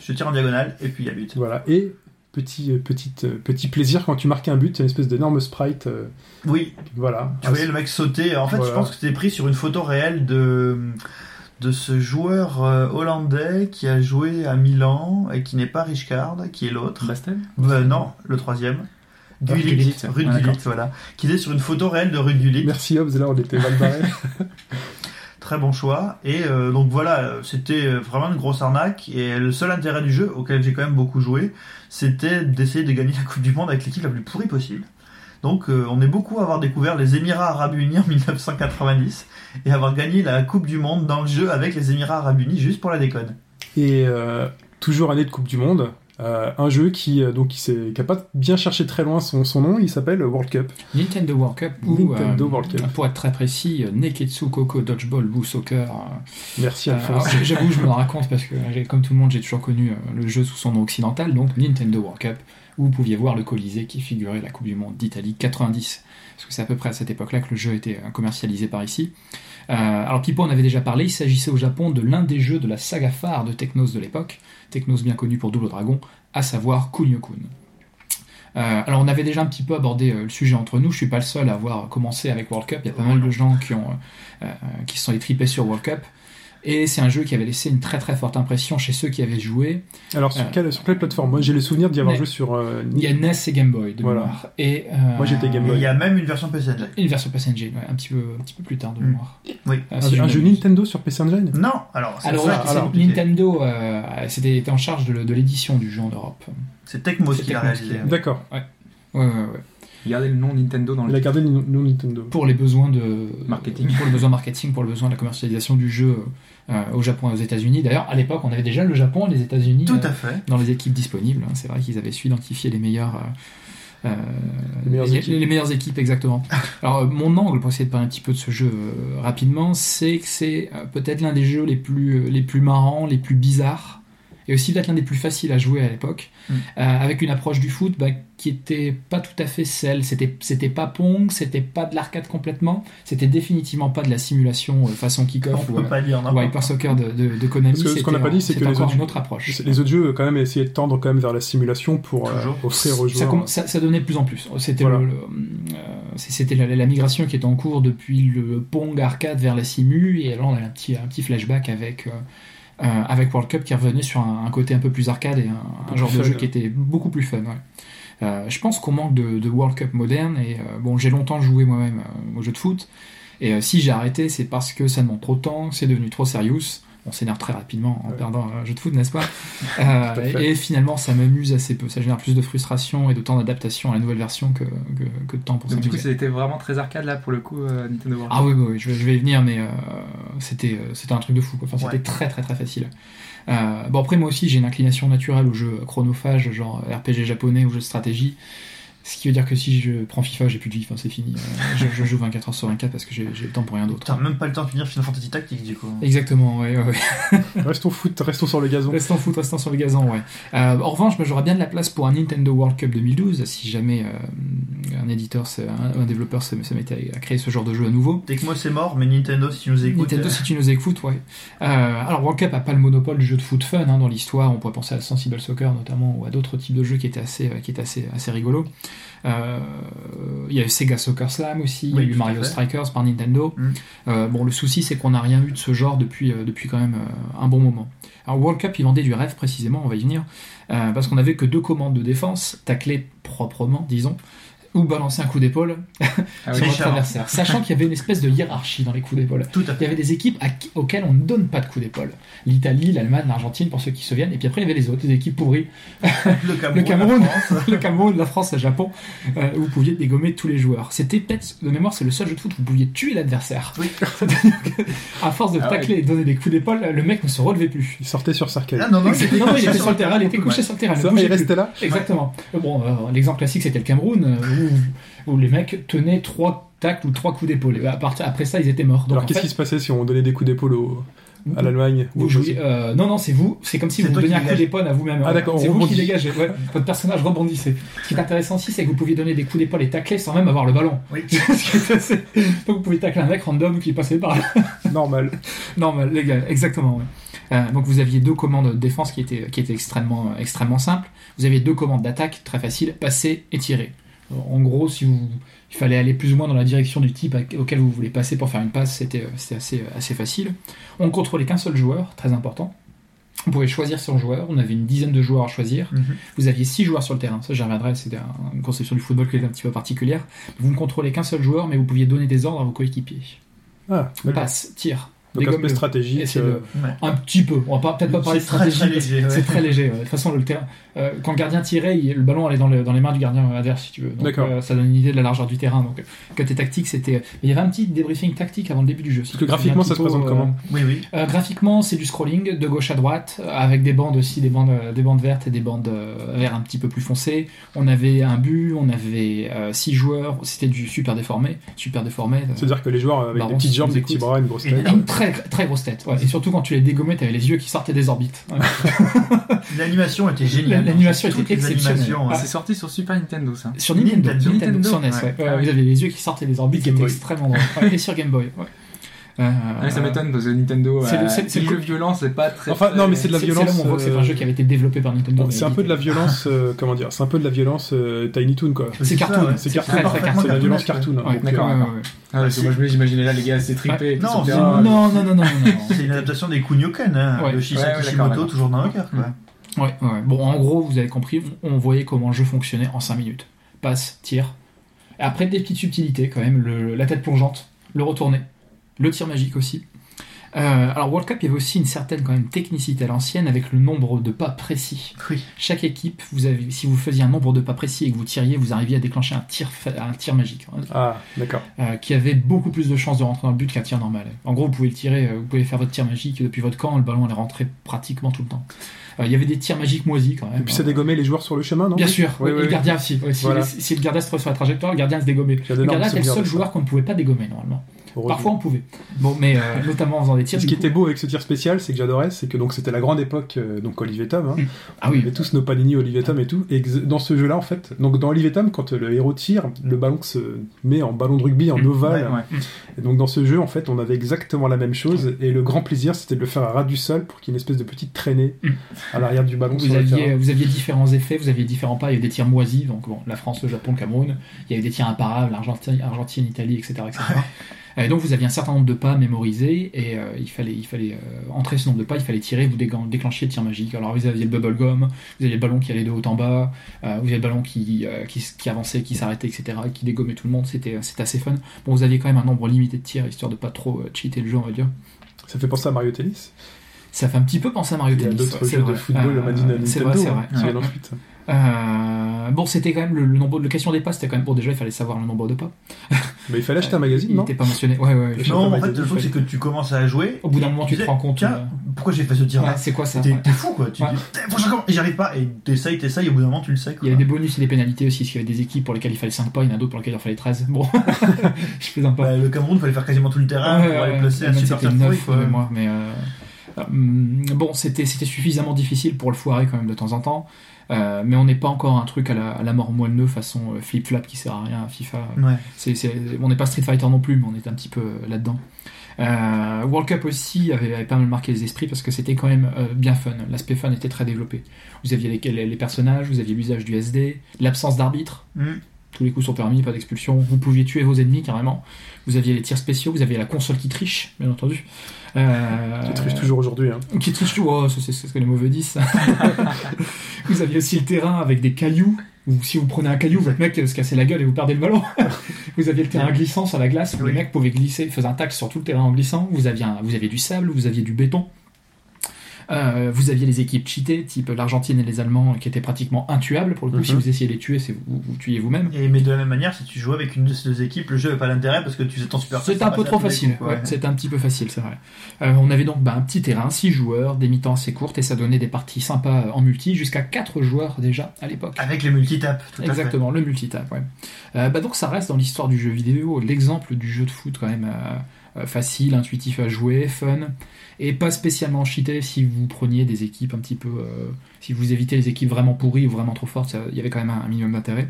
Je tire en diagonale et puis il y a but. Voilà. Et petit, euh, petite, euh, petit plaisir quand tu marquais un but, c'est une espèce d'énorme sprite. euh, Oui, voilà. tu Ah, voyais le mec sauter. En fait, Voilà. je pense que c'était pris sur une photo réelle de de ce joueur euh, hollandais qui a joué à Milan et qui n'est pas Richcard, qui est l'autre. Bastel non, le troisième. Gullit, Gullit. rue de Ah, Gullit, d'accord. voilà. Qui est sur une photo réelle de rue de Gullit. Merci Hobbs, là on était mal barré. Très bon choix. Et euh, donc voilà, c'était vraiment une grosse arnaque. Et le seul intérêt du jeu, auquel j'ai quand même beaucoup joué, c'était d'essayer de gagner la Coupe du Monde avec l'équipe la plus pourrie possible. Donc euh, on est beaucoup à avoir découvert les Émirats Arabes Unis en 1990 et avoir gagné la Coupe du Monde dans le jeu avec les Émirats Arabes Unis juste pour la déconne. Et euh, toujours année de Coupe du Monde, euh, un jeu qui euh, donc qui s'est qui a pas bien cherché très loin son, son nom, il s'appelle World Cup. Nintendo World Cup ou Nintendo euh, World Cup. pour être très précis, euh, Neketsu Koko Dodgeball Boo Soccer. euh, Merci Euh, Alphonse. alors, J'avoue, je me le raconte parce que, comme tout le monde, j'ai toujours connu euh, le jeu sous son nom occidental, donc Nintendo World Cup, où vous pouviez voir le Colisée qui figurait la Coupe du Monde d'Italie 90. Parce que c'est à peu près à cette époque-là que le jeu était euh, commercialisé par ici. Euh, alors, Pipo en avait déjà parlé, il s'agissait au Japon de l'un des jeux de la saga phare de Technos de l'époque, Technos bien connu pour Double Dragon, à savoir Kunio-kun. Euh, alors on avait déjà un petit peu abordé euh, le sujet entre nous, je suis pas le seul à avoir commencé avec World Cup, il y a pas mal de gens qui, ont, euh, qui se sont étripés sur World Cup, et c'est un jeu qui avait laissé une très très forte impression chez ceux qui avaient joué. Alors sur, euh, quelle, sur quelle plateforme? Moi j'ai le souvenir d'y avoir Mais- joué sur euh, Il y a NES et Game Boy de Voilà. mémoire. Et, euh, Moi, j'étais Game Et Boy. il y a même une version PC Engine. Une version Engine, ouais, un, petit peu, un petit peu plus tard de Mm. mémoire. Oui. Euh, un, si je un jeu. Nintendo sur PC Engine Non, alors c'est Alors, ça c'est- compliqué. Nintendo euh, c'était était en charge de, l'édition du jeu en Europe. C'est Tecmo C'est qui l'a réalisé. D'accord. Ouais, ouais, ouais. Regardez le nom Nintendo dans Il le a gardé le nom Nintendo. Pour les besoins de Marketing. pour les besoins marketing, pour le besoin de la commercialisation du jeu euh, au Japon et aux États-Unis. D'ailleurs, à l'époque, on avait déjà le Japon et les États-Unis Tout euh, à fait. dans les équipes disponibles. hein. C'est vrai qu'ils avaient su identifier les meilleurs. euh, euh, Les meilleures équipes. les meilleures équipes, exactement. Alors, euh, mon angle, pour essayer de parler un petit peu de ce jeu euh, rapidement, c'est que c'est euh, peut-être l'un des jeux les plus, euh, les plus marrants, les plus bizarres, et aussi peut-être l'un des plus faciles à jouer à l'époque, Mm. euh, avec une approche du foot bah, qui était pas tout à fait celle. C'était, c'était pas Pong, c'était pas de l'arcade complètement, c'était définitivement pas de la simulation euh, façon On kick-off ou, euh, ou Hyper Soccer de, de, de Konami. Parce que ce qu'on n'a c'était, pas dit, c'est que c'était les encore autres- une autre approche. Les autres jeux, quand même, essayaient de tendre quand même vers la simulation pour euh, offrir aux ça, joueurs. ça, ça donnait de plus en plus. C'était Voilà. le- le, euh, c'est- c'était la, la migration qui est en cours depuis le Pong arcade vers la simu, et là on a un petit, un petit flashback avec, euh, avec World Cup qui revenait sur un, un côté un peu plus arcade et un, genre de jeu qui était beaucoup plus fun. ouais. Euh, je pense qu'on manque de, de World Cup moderne, et euh, bon, j'ai longtemps joué moi-même euh, au jeu de foot, et euh, si j'ai arrêté, c'est parce que ça demande trop de temps, c'est devenu trop sérieux. On s'énerve très rapidement en Ouais. perdant un jeu de foot, n'est-ce pas Euh. Et finalement, ça m'amuse assez peu. Ça génère plus de frustration et de temps d'adaptation à la nouvelle version que, que, que de temps pour Donc du coup, c'était vraiment très arcade là pour le coup euh, Nintendo World. Ah oui, oui, oui, je, vais- je vais y venir, mais euh, c'était c'était un truc de fou. Quoi. Enfin, c'était Ouais. très très très facile. Bon après moi aussi j'ai une inclination naturelle aux jeux chronophages, genre RPG japonais ou jeux de stratégie. Ce qui veut dire que si je prends FIFA, j'ai plus de vie, enfin, c'est fini. Euh, je, je joue 24 heures sur 24 parce que j'ai le temps pour rien d'autre. T'as même pas le temps de finir Final Fantasy Tactics du coup. Exactement, ouais, ouais, ouais. Restons foot, restons sur le gazon. Restons foot, restons sur le gazon, ouais. Euh, en revanche, moi, j'aurais bien de la place pour un Nintendo World Cup 2012 si jamais euh, un éditeur, un, un développeur se, se mettait à créer ce genre de jeu à nouveau. Tecmo c'est mort, mais Nintendo si tu nous écoutes. Nintendo, euh, si tu nous écoutes, ouais. Euh, alors, World Cup a pas le monopole du jeu de foot fun hein, dans l'histoire. On pourrait penser à Sensible Soccer notamment ou à d'autres types de jeux qui étaient assez, euh, qui étaient assez, assez rigolos. Euh, Il y a eu Sega Soccer Slam aussi. Il Oui, y a eu Mario. Strikers par Nintendo. Mm. Euh, bon, le souci, c'est qu'on n'a rien eu de ce genre depuis, euh, depuis quand même un bon moment. Alors, World Cup, il vendait du rêve précisément, on va y venir, euh, parce qu'on avait que deux commandes de défense, tacler proprement, disons, ou balancer un coup d'épaule Ah sur oui. votre adversaire. Sachant qu'il y avait une espèce de hiérarchie dans les coups d'épaule. Il y avait des équipes à qui- auxquelles on ne donne pas de coups d'épaule. L'Italie, l'Allemagne, l'Argentine, pour ceux qui se souviennent. Et puis après, il y avait les autres, équipes pourries. Le Cameroun. Le Cameroun. la France. le Cameroun, la France, le Japon, euh, où vous pouviez dégommer tous les joueurs. C'était peut-être, de mémoire, c'est le seul jeu de foot où vous pouviez tuer l'adversaire. Oui. À force de Ah ouais. tacler et de donner des coups d'épaule, le mec ne se relevait plus. Il sortait sur Cercle. Ah non, non, non, non, il était sur le terrain, il était couché Ouais. sur le terrain. il Ça, restait là Exactement. Bon, euh, l'exemple classique, c'était le Cameroun, euh, où, où les mecs tenaient trois tacles ou trois coups d'épaule. Partir, après ça, ils étaient morts. Donc, Alors qu'est-ce fait, qui se passait si on donnait des coups d'épaule au- à l'Allemagne Vous jouez, euh, non, non, c'est vous. C'est comme si C'est vous donniez un coup d'épaule à vous-même. Ah, d'accord, C'est on vous qui dégagez. Ouais, votre personnage rebondissait. Ce qui est intéressant aussi, c'est que vous pouviez donner des coups d'épaule et tacler sans même avoir le ballon. Oui. Donc vous pouvez tacler un mec random qui passait par là. Normal. Normal, légal, exactement. ouais. Euh, donc vous aviez deux commandes de défense qui étaient, qui étaient extrêmement, euh, extrêmement simples. Vous aviez deux commandes d'attaque très faciles, passer et tirer. En gros, si vous, il fallait aller plus ou moins dans la direction du type auquel vous voulez passer pour faire une passe, c'était euh, c'était assez, assez facile. On ne contrôlait qu'un seul joueur, très important. On pouvait choisir son joueur, on avait une dizaine de joueurs à choisir. Mhm. Vous aviez six joueurs sur le terrain, ça j'y reviendrai, c'était un- une conception du football qui était un petit peu particulière. Vous ne contrôlez qu'un seul joueur, mais vous pouviez donner des ordres à vos coéquipiers. Ah. Passe, tire, Donc aspect stratégique. Euh, Ouais. Un petit peu, on va pas- peut-être pas parler de stratégie. C'est très léger. ouais. De toute façon, le terrain, euh, quand le gardien tirait, il- le ballon allait dans, le- dans les mains du gardien adverse, si tu veux. Donc, D'accord. euh, ça donne une idée de la largeur du terrain. Donc, euh, côté tactique, c'était. Il y avait un petit débriefing tactique avant le début du jeu. Si Parce que graphiquement, ça se présente euh, comment Oui, oui. euh, graphiquement, c'est du scrolling de gauche à droite, euh, avec des bandes aussi, des bandes, euh, des bandes vertes et des bandes euh, vertes un petit peu plus foncées. On avait un but, on avait euh, six joueurs, c'était du super déformé. Super déformé. euh, C'est-à-dire que les joueurs avec Baron, des petites jambes, des petits bras, une grosse tête. et une très très grosse tête. ouais. Et surtout quand tu les dégommais, t'avais les yeux qui sortaient des orbites. Ouais. L'animation était géniale. L'animation était exceptionnelle. hein. C'est sorti sur Super Nintendo, ça. Sur Nintendo, Nintendo. sur Nintendo, Nintendo, sur NES, ouais. ouais. Ouais, Ah oui. vous avez les yeux qui sortaient des orbites qui étaient extrêmement drôles. Ouais, Et sur Game Boy. Ouais. Euh, Ouais, ça m'étonne parce que Nintendo, C'est le- euh, le- jeux violents, c'est pas très. Enfin, non, mais c'est de la c'est violence. là où on voit que c'est euh, un jeu qui avait été développé par Nintendo. C'est un peu de la violence, euh, comment dire, c'est un peu de la violence euh, Tiny Toon quoi. C'est cartoon, ouais. C'est cartoon, c'est de la violence cartoon. Ouais, donc, d'accord, ouais, ouais, ouais. Ah, parce que moi, je j'imaginais là les gars c'est- Non, non, non, non, non. non. C'est une adaptation des hein, Ouais. de Ouais, ouais, d'accord, Shimoto, toujours dans le cœur. quoi. Ouais. Bon, en gros, vous avez compris, on voyait comment le jeu fonctionnait en 5 minutes. Passe, tir. Et après, des petites subtilités quand même, la tête plongeante, le retourné, le tir magique aussi. Euh, alors, World Cup, il y avait aussi une certaine quand même technicité à l'ancienne avec le nombre de pas précis. Oui. Chaque équipe, vous avez, si vous faisiez un nombre de pas précis et que vous tiriez, vous arriviez à déclencher un tir, fa- un tir magique. hein, Ah, d'accord. euh, qui avait beaucoup plus de chances de rentrer dans le but qu'un tir normal. En gros, vous pouvez le tirer, euh, vous pouvez faire votre tir magique depuis votre camp, le ballon allait rentrer pratiquement tout le temps. Euh, Il y avait des tirs magiques moisis quand même. Et puis ça dégommait les joueurs sur le chemin, non? Bien sûr, Oui, oui, oui, et le gardien aussi. Si, Voilà. si- si le gardien se trouve sur la trajectoire, le gardien se dégommait. Le gardien était le seul joueur qu'on ne pouvait pas dégommer normalement. Parfois on pouvait. Bon, mais euh, notamment en faisant des tirs. Ce qui coup- était beau avec ce tir spécial, c'est que j'adorais, c'est que donc c'était la grande époque, euh, donc Olivier Tom. Hein. Ah On oui, avait tous nos Panini, Olivier Tom et tout. Et dans ce jeu-là, en fait, donc dans Olivier Tom, quand le héros tire, le ballon se met en ballon de rugby, en Mm. ovale. Ouais. Et donc dans ce jeu, en fait, on avait exactement la même chose. Et le grand plaisir, c'était de le faire à ras du sol pour qu'il y ait une espèce de petite traînée Mm. à l'arrière du ballon. vous aviez, terrain. vous aviez différents effets, vous aviez différents pas. Il y avait des tirs moisis, donc bon, la France, le Japon, le Cameroun. Il y avait des tirs imparables, l'Argentine, Argentine, Italie, etc. etc. Et donc vous aviez un certain nombre de pas mémorisés et euh, il fallait, il fallait euh, entrer ce nombre de pas, il fallait tirer, vous déclenchiez le tir magique. Alors vous aviez le bubble gum, vous aviez le ballon qui allait de haut en bas, euh, vous aviez le ballon qui, euh, qui, qui avançait, qui s'arrêtait, etc. et qui dégommait tout le monde. C'était assez fun. Bon, vous aviez quand même un nombre limité de tirs histoire de pas trop euh, cheater le jeu, on va dire. Ça fait penser à Mario Tennis? Ça fait un petit peu penser à Mario Il y a Tennis. d'autres jeux de football Euh. C'est vrai, c'est hein, vrai. Ouais. Euh, bon, c'était quand même le, le nombre de question des pas, c'était quand même pour déjà, il fallait savoir le nombre de pas. Mais il fallait acheter un magazine, Il non n'était pas mentionné. Ouais, ouais. Je sais Non, en fait, le truc, c'est que tu commences à jouer. Au bout d'un moment, tu te rends compte. Tiens, euh, pourquoi j'ai fait ce tir ouais, c'est quoi ça T'es Ouais. fou quoi. Tu Ouais. dis, j'arrive pas. Et t'essayes, t'essayes, et au bout d'un moment, tu le sais. Il Quoi. y avait des bonus et des pénalités aussi, parce qu'il y avait des équipes pour lesquelles il fallait 5 pas, il y en a d'autres pour lesquelles il en fallait 13. Bon, je fais un pas. Bah, le Cameroun, il fallait faire quasiment tout le terrain Ouais, pour aller ouais, placer ouais, un super c'était Star Boy, 9 quoi. de mémoire, mais euh, bon, c'était c'était suffisamment difficile pour le foirer quand même de temps en temps. Euh, mais on n'est pas encore un truc à la, à la mort moelleux façon euh, flip-flap qui sert à rien à FIFA. Ouais. On n'est pas Street Fighter non plus, mais on est un petit peu euh, là-dedans. Euh, World Cup aussi avait, avait pas mal marqué les esprits parce que c'était quand même euh, bien fun. L'aspect fun était très développé. Vous aviez les, les- les personnages, vous aviez l'usage du SD, l'absence d'arbitre. Mm. Tous les coups sont permis, pas d'expulsion. Vous pouviez tuer vos ennemis carrément. Vous aviez les tirs spéciaux, vous aviez la console qui triche, bien entendu. Euh, Qui triche toujours aujourd'hui. Hein. qui triche tout, oh, c'est ce que les mauvais disent. vous aviez aussi le terrain avec des cailloux. Ou si vous prenez un caillou, votre mec se cassait la gueule et vous perdez le ballon. vous aviez le terrain glissant sur la glace où Oui. les mecs pouvaient glisser, faisaient un tacle sur tout le terrain en glissant. Vous aviez, un- vous aviez du sable, vous aviez du béton. Euh, vous aviez les équipes cheatées, type l'Argentine et les Allemands, qui étaient pratiquement intuables. Pour le coup, Mhm. si vous essayez de les tuer, c'est vous, vous tuiez vous-même. Et mais de la même manière, si tu jouais avec une de ces deux équipes, le jeu n'avait pas d'intérêt parce que tu faisais ton super. C'était un peu trop facile. Ouais, C'était un petit peu facile, c'est vrai. Euh, on avait donc bah, un petit terrain, 6 joueurs, des mi-temps assez courtes, et ça donnait des parties sympas euh, en multi, jusqu'à 4 joueurs déjà à l'époque. Avec les multitapes, tout à fait. Exactement, le multitap, ouais. Euh, bah donc ça reste dans l'histoire du jeu vidéo l'exemple du jeu de foot quand même euh, facile, intuitif à jouer, fun, et pas spécialement cheaté si vous preniez des équipes un petit peu... euh, si vous évitez les équipes vraiment pourries ou vraiment trop fortes, il y avait quand même un, minimum d'intérêt.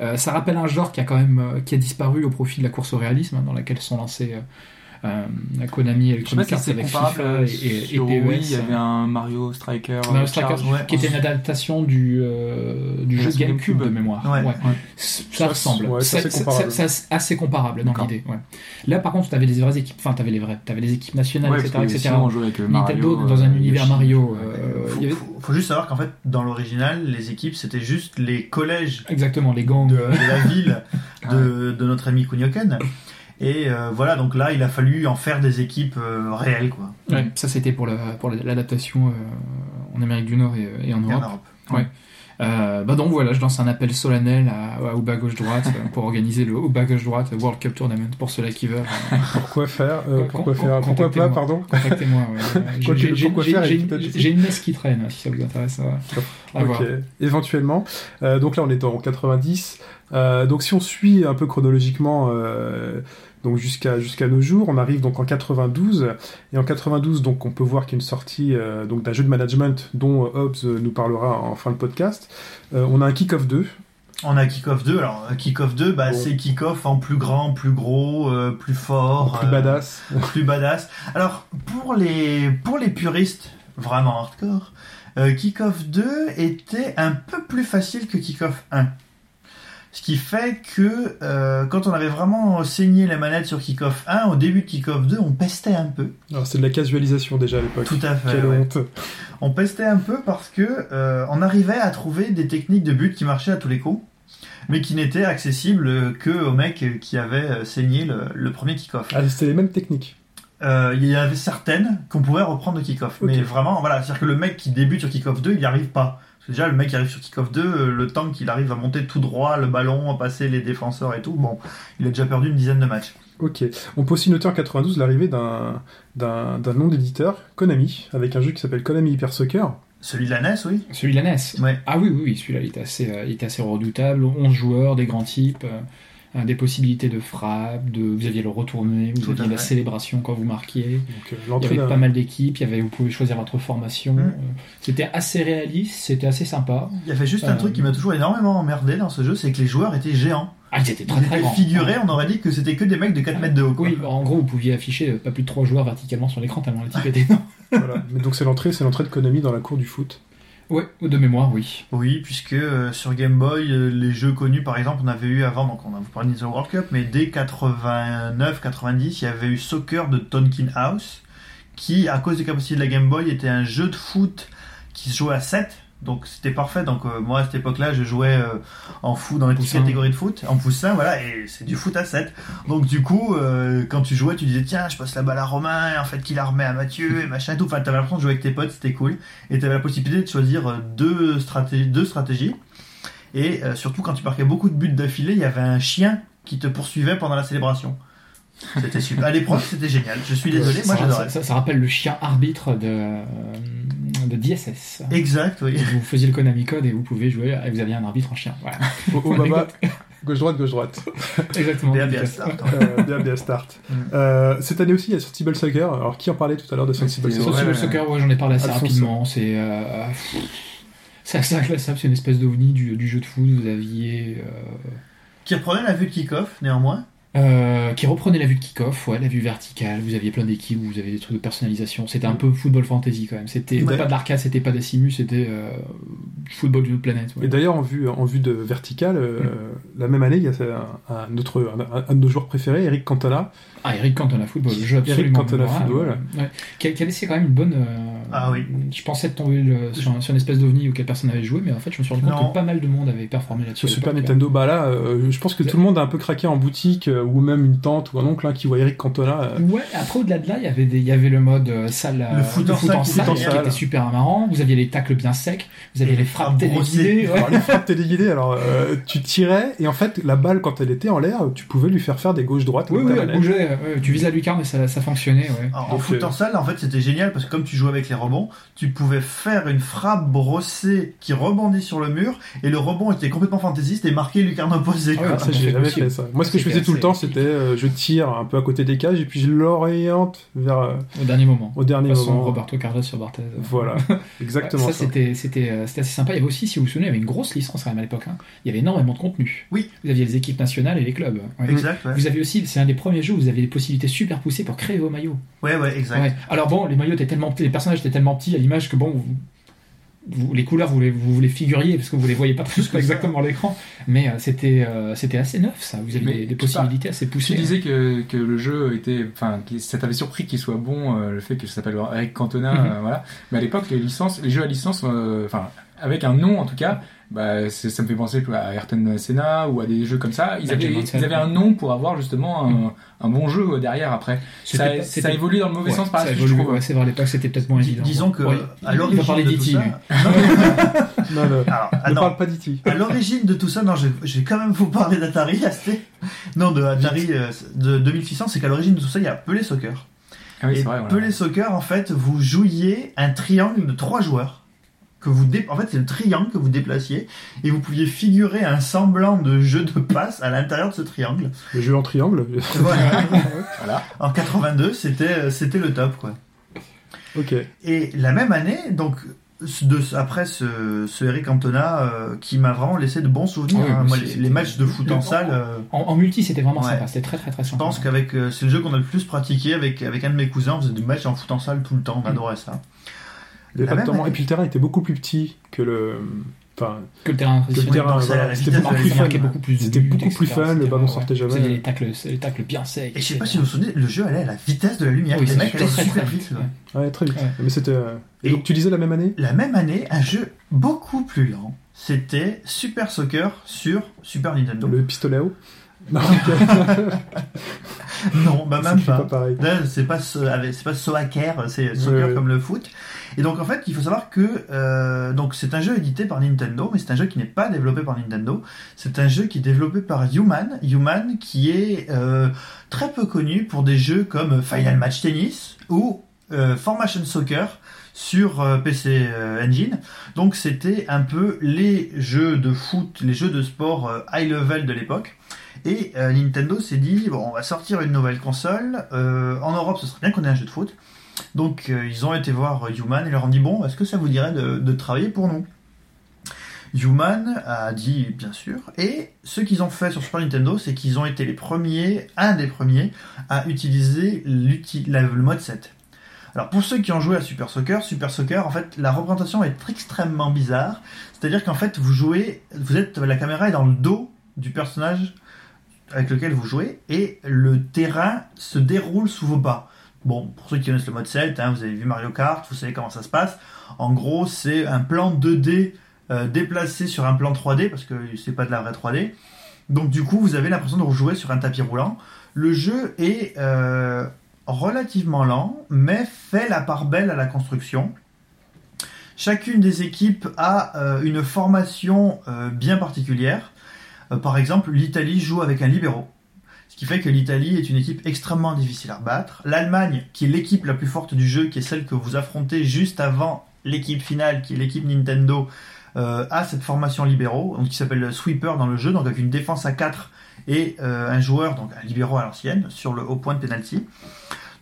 Euh, ça rappelle un genre qui a quand même euh, qui a disparu au profit de la course au réalisme, hein, dans laquelle sont lancés... euh, Konami Electronic Arts avec. FIFA et, et, et PES. Il y avait un Mario Striker. Mario euh, Charge. ouais. qui était une adaptation du, euh, du Ouais, jeu GameCube GameCube. de mémoire. Ouais. Ouais. Ouais. Ça Ça, ressemble. c'est assez comparable dans l'idée. Ouais. Là, par contre, tu avais les vraies équipes. Enfin, tu avais les vraies. Tu avais les équipes nationales, Ouais, etc. etc. sinon, on jouait avec euh, Nintendo Mario, dans un euh, univers Yoshi. Mario. euh, Faut, il y avait- faut- faut juste savoir qu'en fait, dans l'original, les équipes, c'était juste les collèges Exactement, les gangs. de, de la ville de, de notre ami Kunioken. Et euh, voilà, donc là, il a fallu en faire des équipes euh, réelles, quoi. Ouais, ça c'était pour la- pour l'adaptation euh, en Amérique du Nord et, et en Et en Europe. Europe. Euh, bah donc voilà, je lance un appel solennel à, à- au bas gauche droite euh, pour organiser le au bas gauche droite World Cup Tournament pour ceux-là qui veulent. euh, Pourquoi faire euh, Pourquoi faire Pourquoi pas, pardon Contactez-moi. ouais. J'ai- une messe qui traîne, si ça vous intéresse. À voir. Ok, éventuellement. Euh, donc là, on est en 90. Euh, donc si on suit un peu chronologiquement, euh, donc jusqu'à jusqu'à nos jours, on arrive donc en 92. Et en 92, donc on peut voir qu'il y a une sortie euh, donc d'un jeu de management dont euh, Hobbs euh, nous parlera en fin de podcast. On a un Kick-Off 2. On a Kick-Off 2. Alors, euh, Kick-Off 2, bah, Bon. c'est Kick-Off en plus grand, plus gros, euh, plus fort. plus euh, badass. plus badass. Alors, pour les, pour les puristes vraiment hardcore, euh, Kick-Off 2 était un peu plus facile que Kick-Off 1. Ce qui fait que euh, quand on avait vraiment saigné les manettes sur Kick-Off 1, au début de Kick-Off 2, on pestait un peu. Alors c'est de la casualisation déjà à l'époque. Tout à fait. Quelle ouais. honte. On pestait un peu parce que euh, on arrivait à trouver des techniques de but qui marchaient à tous les coups, mais qui n'étaient accessibles que aux mecs qui avaient saigné le, le premier Kick-Off. Ah, c'était les mêmes techniques. Euh, il y avait certaines qu'on pouvait reprendre de Kick-Off. Mais vraiment, voilà, c'est-à-dire que le mec qui débute sur Kick-Off 2, il n'y arrive pas. Déjà, le mec qui arrive sur Kick-Off 2, euh, le temps qu'il arrive à monter tout droit le ballon, à passer les défenseurs et tout, bon, il a déjà perdu une dizaine de matchs. Ok. On peut aussi noter en 92 l'arrivée d'un d'un d'un nom d'éditeur, Konami, avec un jeu qui s'appelle Konami Hyper Soccer. Celui de la NES, oui. Celui de la NES. Ouais. Ah oui, oui, oui celui-là il était assez, euh, il était assez redoutable. 11 joueurs, des grands types, euh, des possibilités de frappe, de, vous aviez le retourné, vous Tout aviez la célébration quand vous marquiez. Donc, euh, Il y avait pas mal d'équipes, il y avait, vous pouvez choisir votre formation. Mm. Euh, C'était assez réaliste, c'était assez sympa. Il y avait juste un Euh. truc qui m'a toujours énormément emmerdé dans ce jeu, c'est que les joueurs étaient géants. Ah, ils étaient très Ils très étaient grands. figurés, on aurait dit que c'était que des mecs de 4 mètres de haut. quoi. Oui, en gros, vous pouviez afficher euh, pas plus de 3 joueurs verticalement sur l'écran tellement l'équipe était énorme. Voilà. Mais donc c'est l'entrée, c'est l'entrée de Konami dans la cour du foot. Ouais, de mémoire, oui. Oui, puisque euh, sur Game Boy, euh, les jeux connus, par exemple, on avait eu avant, donc on a vous parlé de Nintendo World Cup, mais dès 89-90, il y avait eu Soccer de Tonkin House, qui, à cause des capacités de la Game Boy, était un jeu de foot qui se jouait à 7. Donc c'était parfait. Donc euh, moi à cette époque-là, je jouais euh, en foot dans les petites catégories de foot, en poussin, voilà, et c'est du foot à 7. Donc du coup, euh, quand tu jouais, tu disais tiens, je passe la balle à Romain, et en fait qu'il la remet à Mathieu et machin et tout. Enfin, t'avais l'impression de jouer avec tes potes, c'était cool, et t'avais la possibilité de choisir deux stratégies, deux stratégies. Et surtout quand tu marquais beaucoup de buts d'affilée, il y avait un chien qui te poursuivait pendant la célébration. C'était super. À l'épreuve, c'était génial. Je suis désolé, moi ça, j'adorais. ça, ça rappelle le chien arbitre de, euh, de DSS. Exact, oui. Vous faisiez le Konami Code et vous pouvez jouer, et vous aviez un arbitre en chien. Voilà. Oh, oh, Baba, gauche-droite, gauche-droite. Exactement. Bien, tout bien, à fait. start. Euh, bien, bien start. Mm. Euh, cette année aussi, il y a Sensible Soccer. Alors, qui en parlait tout à l'heure de Sensible Soccer Sensible Ouais. Soccer, ouais, j'en ai parlé assez rapidement. C'est euh, c'est assez inclassable, c'est une espèce d'ovni du, du jeu de foot. Vous aviez. euh, Qui reprenait la vue de kick-off, néanmoins. Euh, qui reprenait la vue de kick-off, ouais, la vue verticale. Vous aviez plein d'équipes, vous avez des trucs de personnalisation. C'était un peu football fantasy quand même. C'était Ouais. pas de l'arcade, c'était pas des simus, c'était euh, football d'une autre planète. ouais. Et d'ailleurs, en vue, en vue de verticale, euh, la même année, il y a un, un autre, un, un de nos joueurs préférés, Eric Cantona. Ah, Eric Cantona Football, le jeu Eric absolument Cantona mémorable. Football. Ouais. Qui, a, qui a laissé quand même une bonne. euh, Ah oui. Je pensais être tombé le- sur, un- sur une espèce d'ovni auquel personne n'avait joué, mais en fait, je me suis rendu compte Non. que pas mal de monde avait performé là-dessus. Sur Super. Nintendo, bah là, euh, je pense que tout le monde a un peu craqué en boutique, euh, ou même une tante ou un oncle hein, qui voit Eric Cantona. euh, Ouais, après au-delà de là, il y avait des, il y avait le mode euh, salle, euh, Le foot en salle qui salle, était qui génial. était super marrant. Vous aviez les tacles bien secs, vous aviez les frappes téléguidées. ouais. Alors, les frappes téléguidées, alors euh, tu tirais, et en fait, la balle, quand elle était en l'air, tu pouvais lui faire faire des gauches-droites. Oui, oui, elle bougeait. Ouais, tu visais la lucarne et ça, ça fonctionnait. Ouais. En, en Donc, foot euh, en salle, en fait, c'était génial parce que comme tu jouais avec les rebonds, tu pouvais faire une frappe brossée qui rebondit sur le mur et le rebond était complètement fantaisiste et marqué lucarne opposée. Ah ouais, ça, j'ai jamais fait ça. Moi, ce que je faisais tout le temps, c'était euh, je tire un peu à côté des cages et puis je l'oriente vers euh, Au dernier moment. au dernier De façon, moment. Roberto Carlos sur Barthez. Voilà, exactement ça, ça. c'était c'était euh, c'était assez sympa. Il y avait aussi, si vous vous souvenez, il y avait une grosse licence quand même à l'époque. hein. Il y avait énormément de contenu. Oui. Vous aviez les équipes nationales et les clubs. Ouais. Exact, ouais. Vous avez aussi, c'est un des premiers jeux où vous avez des possibilités super poussées pour créer vos maillots. Ouais, ouais, exact. Ouais. Alors bon, les maillots étaient tellement petits, les personnages étaient tellement petits à l'image que bon, vous, vous- les couleurs vous les, vous les figuriez parce que vous les voyez pas, pas exactement à l'écran. Mais euh, c'était euh, c'était assez neuf ça. Vous avez des, possibilités assez Tu poussées. disais que, que le jeu était, enfin, ça t'avait surpris qu'il soit bon, euh, le fait que ça s'appelle Eric Cantona, Mhm. euh, voilà. Mais à l'époque, les licences, les jeux à licence, euh, enfin, avec un nom en tout cas, bah, ça me fait penser à Ayrton Senna ou à des jeux comme ça. Ils avaient, Manson. ils avaient un nom pour avoir justement un, un bon jeu derrière après. Ça, pas- ça évolué dans le mauvais Ouais, sens par ça la suite, je évolue, trouve. ouais, c'est vrai, l'époque c'était peut-être moins évident. disons que Ouais. à Il va l'origine parler de tout d'E.T.. Non, non, Alors, ah ne non. parle pas d'E.T. À l'origine de tout ça, non, je, je vais quand même vous parler d'Atari. Non, de Atari euh, de 2600, c'est qu'à l'origine de tout ça, il y a Pelé Soccer. Ah oui, et c'est vrai, voilà. Pelé Soccer, en fait, vous jouiez un triangle de trois joueurs. Que vous dé- En fait, c'est le triangle que vous déplaciez et vous pouviez figurer un semblant de jeu de passe à l'intérieur de ce triangle. Le jeu en triangle. Voilà. Voilà. en 82, c'était euh, c'était le top, quoi. ok. Et la même année, donc de, après ce, ce Eric Cantona euh, qui m'a vraiment laissé de bons souvenirs. Oui, hein. Moi, les, matchs de foot en Le- salle, euh, En, en multi c'était vraiment Ouais. sympa, c'était très très très je sympa. pense qu'avec euh, c'est le jeu qu'on a le plus pratiqué avec avec un de mes cousins. On faisait des matchs en foot en salle tout le temps. On adorait ça. La même. Et puis le terrain était beaucoup plus petit que le. Enfin, que le terrain C'était beaucoup de plus fun. beaucoup plus C'était beaucoup plus fun, le ballon sortait jamais. les tacles, les tacles bien secs. Et je sais pas si vous vous souvenez, le jeu allait à la vitesse de la lumière. Oui, les mecs très, allaient très, super très vite. ouais. Très vite. Ouais. Mais c'était. euh, Et Et- donc tu disais la même année? La même année, un jeu beaucoup plus lent. C'était Super Soccer sur Super Nintendo. Le pistolet à eau? Non, bah même pas. pas c'est pas so- pas Soaker, c'est soccer Ouais, ouais. comme le foot. Et donc en fait, il faut savoir que euh, donc c'est un jeu édité par Nintendo, mais c'est un jeu qui n'est pas développé par Nintendo. C'est un jeu qui est développé par Human, Human qui est euh, très peu connu pour des jeux comme Final Match Tennis ou euh, Formation Soccer sur euh, PC euh, Engine. Donc c'était un peu les jeux de foot, les jeux de sport euh, high level de l'époque. Et euh, Nintendo s'est dit bon, on va sortir une nouvelle console. Euh, en Europe, ce serait bien qu'on ait un jeu de foot. Donc euh, ils ont été voir Human et leur ont dit bon, est-ce que ça vous dirait de, travailler pour nous? Human a dit bien sûr. Et ce qu'ils ont fait sur Super Nintendo, c'est qu'ils ont été les premiers, un des premiers, à utiliser la- le mode 7. Alors pour ceux qui ont joué à Super Soccer, Super Soccer, en fait, la représentation est extrêmement bizarre. C'est-à-dire qu'en fait, vous jouez, vous êtes, la caméra est dans le dos du personnage avec lequel vous jouez et le terrain se déroule sous vos pas. Bon, pour ceux qui connaissent le mode 7, hein, vous avez vu Mario Kart, vous savez comment ça se passe. En gros, c'est un plan 2D euh, déplacé sur un plan 3D parce que c'est pas de la vraie 3D. Donc du coup, vous avez l'impression de jouer sur un tapis roulant. Le jeu est euh, relativement lent, mais fait la part belle à la construction. Chacune des équipes a euh, une formation bien particulière. Par exemple, l'Italie joue avec un libéro. Ce qui fait que l'Italie est une équipe extrêmement difficile à battre. L'Allemagne, qui est l'équipe la plus forte du jeu, qui est celle que vous affrontez juste avant l'équipe finale, qui est l'équipe Nintendo, euh, a cette formation libéraux, qui s'appelle le sweeper dans le jeu, donc avec une défense à 4 et euh, un joueur, donc un libéraux à l'ancienne, sur le haut point de penalty.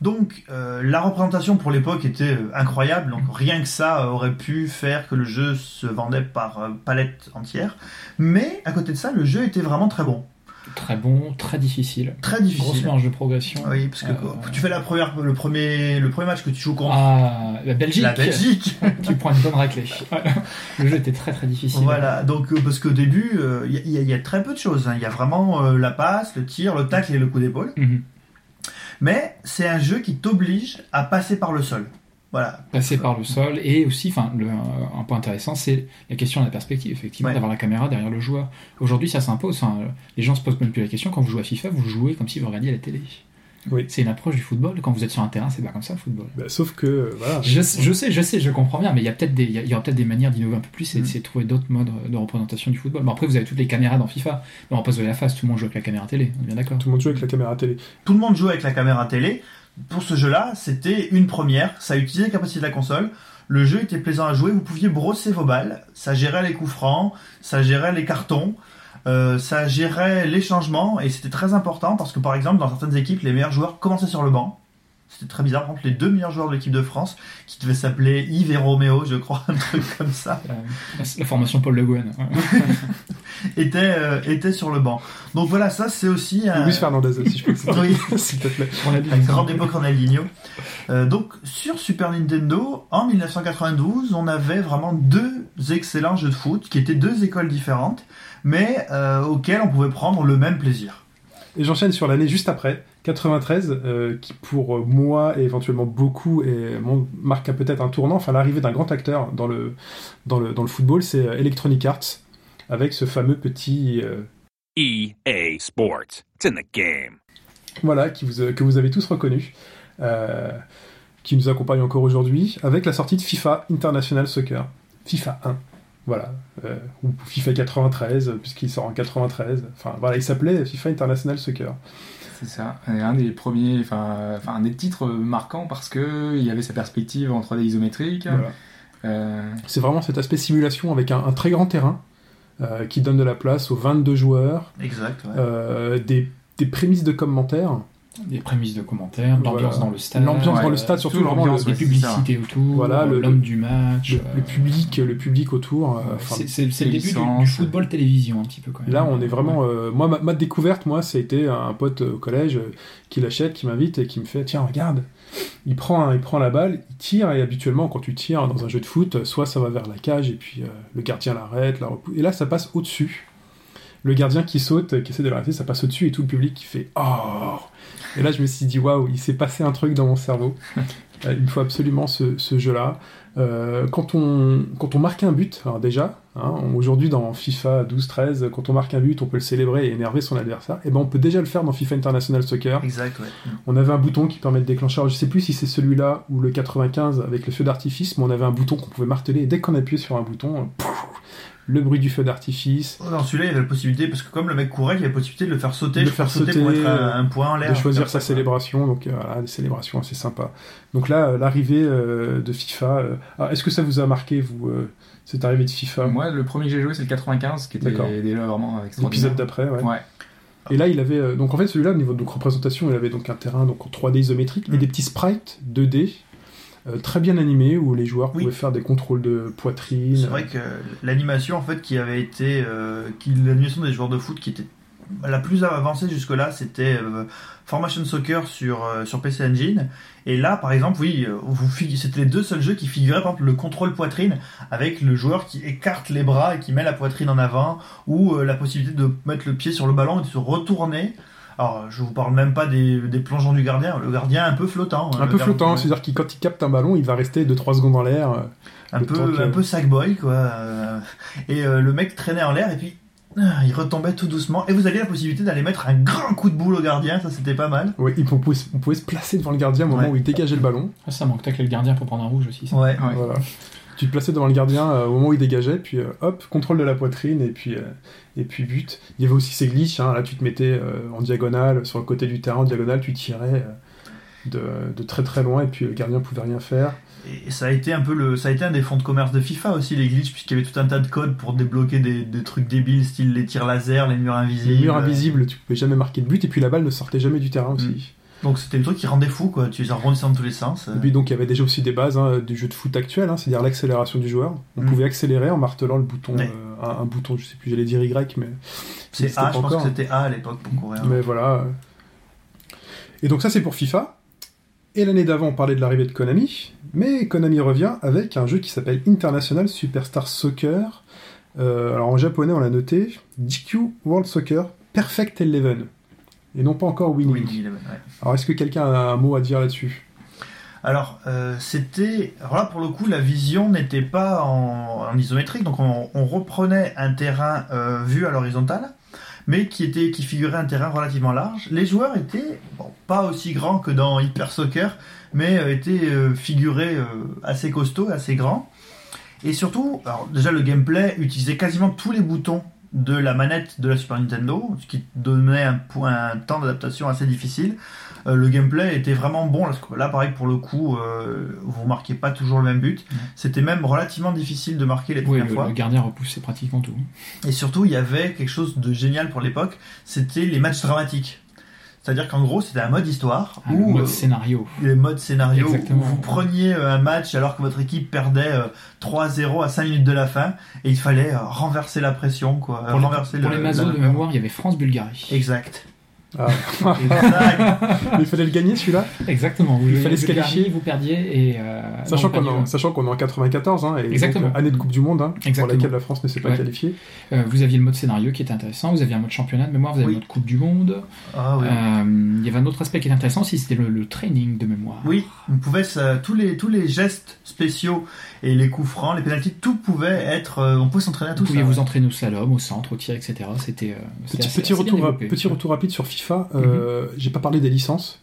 Donc euh, la représentation pour l'époque était incroyable, donc rien que ça aurait pu faire que le jeu se vendait par palette entière. Mais à côté de ça, le jeu était vraiment très bon, Très bon, très difficile. très Grosse difficile. marge de progression. Oui, parce que Euh, tu fais la première, le premier, le premier match que tu joues contre Ah, la Belgique, la Belgique. tu prends une bonne raclée. le jeu était très très difficile. Voilà, donc euh, parce qu'au début, il y, a- y a très peu de choses. Il y a vraiment euh, la passe, le tir, le tacle et le coup d'épaule. Mhm. Mais c'est un jeu qui t'oblige à passer par le sol. Voilà. Passer par le sol et aussi, enfin, le- un point intéressant, c'est la question de la perspective, effectivement, Ouais. d'avoir la caméra derrière le joueur. Aujourd'hui, ça s'impose. Enfin, euh, les gens se posent même plus la question. Quand vous jouez à FIFA, vous jouez comme si vous regardiez la télé. Oui. C'est une approche du football. Quand vous êtes sur un terrain, c'est pas comme ça le football. Bah, sauf que, euh, voilà. Je, je sais, je sais, je comprends bien, mais il y a peut-être des, il y aura peut-être des manières d'innover un peu plus et Mm. d'essayer de trouver d'autres modes de représentation du football. Bon, après, vous avez toutes les caméras dans FIFA, mais on va pas se voir la face, tout le monde joue avec la caméra télé, on est bien d'accord. Tout le monde joue avec la caméra télé. Tout le monde joue avec la caméra télé, pour ce jeu-là, c'était une première. Ça utilisait les capacités de la console. Le jeu était plaisant à jouer. Vous pouviez brosser vos balles. Ça gérait les coups francs. Ça gérait les cartons. euh, ça gérait les changements. Et c'était très important parce que, par exemple, dans certaines équipes, les meilleurs joueurs commençaient sur le banc. C'était très bizarre. Par exemple, les deux meilleurs joueurs de l'équipe de France, qui devaient s'appeler Yves et Roméo, je crois, un truc comme ça, Euh, la, la formation Paul Le Guen. étaient, euh, étaient sur le banc. Donc voilà, ça c'est aussi un... Luis Fernandez, si je peux que Oui. s'il te plaît. On l'a grande époque Ronaldinho. Euh, donc sur Super Nintendo, en 1992, on avait vraiment deux excellents jeux de foot qui étaient deux écoles différentes, mais euh, auxquels on pouvait prendre le même plaisir. Et j'enchaîne sur l'année juste après, 93, euh, qui pour euh, moi et éventuellement beaucoup et marque peut-être un tournant, enfin l'arrivée d'un grand acteur dans le, dans le, dans le football, c'est euh, Electronic Arts, avec ce fameux petit... euh, EA E Sports. It's in the game. voilà, qui vous, euh, que vous avez tous reconnu, euh, qui nous accompagne encore aujourd'hui, avec la sortie de FIFA International Soccer, FIFA 1, voilà, euh, ou FIFA 93, puisqu'il sort en 93, enfin voilà, il s'appelait FIFA International Soccer. C'est ça. Et un des premiers, enfin, enfin, un des titres marquants parce que il y avait sa perspective en 3D isométrique. Voilà. Euh, C'est vraiment cet aspect simulation avec un, un très grand terrain euh, qui donne de la place aux 22 joueurs, Exact. ouais. euh, des, des prémices de commentaires, Des prémices de commentaires, l'ambiance Voilà. dans le stade. l'ambiance dans ouais, le stade, surtout l'ambiance, les ouais, publicités autour, Voilà, le- l'homme du match. le- euh, le public, le public autour. euh, c'est le début du, football télévision un petit peu quand même. Là, on est vraiment. euh, moi, ma, ma découverte, moi, ça a été un pote au collège euh, qui l'achète, qui m'invite et qui me fait Tiens, regarde. Il prend, un- il prend la balle, il tire, et habituellement, quand tu tires dans un jeu de foot, soit ça va vers la cage, et puis euh, le gardien l'arrête, la repousse. Et là, ça passe au-dessus. Le gardien qui saute, qui essaie de l'arrêter, ça passe au-dessus, et tout le public qui fait Oh Et là, je me suis dit Waouh, il s'est passé un truc dans mon cerveau. Euh, il me faut absolument ce, ce jeu-là. Euh, quand, on, quand on marque un but, alors déjà, hein, aujourd'hui dans FIFA 12-13, quand on marque un but, on peut le célébrer et énerver son adversaire, et ben on peut déjà le faire dans FIFA International Soccer. Exact, ouais. On avait un bouton qui permet de déclencher, alors je sais plus si c'est celui-là ou le 95 avec le feu d'artifice, mais on avait un bouton qu'on pouvait marteler, et dès qu'on appuyait sur un bouton, euh, pouf, le bruit du feu d'artifice, Oh, Dans celui-là, il y avait la possibilité, parce que comme le mec courait, il y avait la possibilité de le faire sauter, De faire sauter, pour mettre un, euh, un point en l'air. de choisir sa ça, célébration, donc euh, voilà, des célébrations assez sympas. Donc là, euh, l'arrivée euh, de FIFA, euh, ah, est-ce que ça vous a marqué, vous, euh, cette arrivée de FIFA? Moi, le premier que j'ai joué, c'est le 95, qui était D'accord. déjà vraiment extraordinaire. L'épisode d'après, ouais. Ouais. Et là, il avait euh, donc en fait celui-là au niveau de donc, représentation, il avait donc un terrain donc en 3D isométrique et Mm. des petits sprites 2D euh, très bien animés où les joueurs Oui. pouvaient faire des contrôles de poitrine. C'est vrai que l'animation en fait qui avait été euh, l'animation des joueurs de foot qui était la plus avancée jusque-là, c'était euh, Formation Soccer sur sur PC Engine. Et là, par exemple, oui, c'était les deux seuls jeux qui figuraient, par exemple, le contrôle poitrine avec le joueur qui écarte les bras et qui met la poitrine en avant, ou la possibilité de mettre le pied sur le ballon et de se retourner. Alors, je vous parle même pas des, des plongeons du gardien, le gardien un peu flottant. hein, un peu gardien- flottant, c'est-à-dire qu'il quand il capte un ballon, il va rester 2-3 secondes en l'air. euh, un peu que- un peu sackboy quoi euh, et euh, le mec traînait en l'air et puis il retombait tout doucement et vous aviez la possibilité d'aller mettre un grand coup de boule au gardien ça c'était pas mal Ouais, il- on, pouvait, on pouvait se placer devant le gardien au moment Ouais. où il dégageait le ballon. Ah, ça manque tacler le gardien pour prendre un rouge aussi. ça. ouais Ouais. Voilà. Tu te plaçais devant le gardien euh, au moment où il dégageait, puis euh, hop, contrôle de la poitrine, et puis, euh, et puis but. Il y avait aussi ces glitches, hein, là tu te mettais en diagonale, sur le côté du terrain, en diagonale, tu tirais de, de très très loin, et puis le gardien pouvait rien faire. et ça a été un peu le ça a été un des fonds de commerce de FIFA aussi les glitches puisqu'il y avait tout un tas de codes pour débloquer des, des trucs débiles style les tirs laser les murs invisibles Les murs invisibles, tu pouvais jamais marquer de but, et puis la balle ne sortait jamais du terrain aussi. Donc c'était le truc qui rendait fou quoi tu les rebondissant dans tous les sens Et puis donc il y avait déjà aussi des bases hein, du jeu de foot actuel, hein, c'est-à-dire l'accélération du joueur. On Mm. pouvait accélérer en martelant le bouton, Ouais. euh, un, un bouton, je sais plus, j'allais dire Y, mais c'est c'était A je pense encore. que c'était A à l'époque pour courir Mais voilà. Et donc ça c'est pour FIFA. Et l'année d'avant on parlait de l'arrivée de Konami, mais Konami revient avec un jeu qui s'appelle International Superstar Soccer. Euh, alors en japonais on l'a noté, GQ World Soccer Perfect Eleven. Et non pas encore Winning. Winning Eleven, ouais. Alors est-ce que quelqu'un a un mot à dire là-dessus? Alors, euh, c'était. Alors là, pour le coup, la vision n'était pas en, en isométrique, donc on, on reprenait un terrain euh, vu à l'horizontale, mais qui, était, qui figurait un terrain relativement large. Les joueurs étaient, bon, pas aussi grands que dans Hyper Soccer, mais euh, étaient figurés assez costauds, assez grands. Et surtout, alors déjà, le gameplay utilisait quasiment tous les boutons de la manette de la Super Nintendo, ce qui donnait un, point, un temps d'adaptation assez difficile. Euh, le gameplay était vraiment bon. Là, là, pareil, pour le coup, euh, vous marquez pas toujours le même but. C'était même relativement difficile de marquer les Oui, premières le, fois. le gardien repoussait pratiquement tout. Et surtout, il y avait quelque chose de génial pour l'époque, c'était les matchs dramatiques. C'est-à-dire qu'en gros, c'était un mode histoire Ah, le où mode euh, scénario. le mode scénario Exactement. où vous preniez euh, un match alors que votre équipe perdait euh, 3-0 à 5 minutes de la fin et il fallait euh, renverser la pression quoi, Pour, les, renverser pour le, les mazos la- de mémoire, il y avait France-Bulgarie. Exact. Ah. Il fallait le gagner celui-là Exactement. Vous Il fallait se qualifier. Vous perdiez et. euh, Sachant qu'on est, en- perdiez, sachant qu'on est en 94, hein, et Exactement. euh, année de Coupe du Monde, hein, pour laquelle la France ne s'est pas Ouais. qualifiée. euh, vous aviez le mode scénario qui était intéressant. Vous aviez un mode championnat de mémoire. Vous avez Oui. le mode Coupe du Monde. Ah oui. Euh, il y avait un autre aspect qui était intéressant aussi, c'était le, le training de mémoire. Oui, on pouvait ça- tous les tous les gestes spéciaux et les coups francs, les pénalties, tout pouvait être. euh, on pouvait s'entraîner à tout Vous pouviez ça. vous entraîner au slalom, au centre, au tir, etc. C'était euh, Petit, assez- petit, assez bien retour, développé. petit retour rapide sur FIFA. euh, J'ai pas parlé des licences.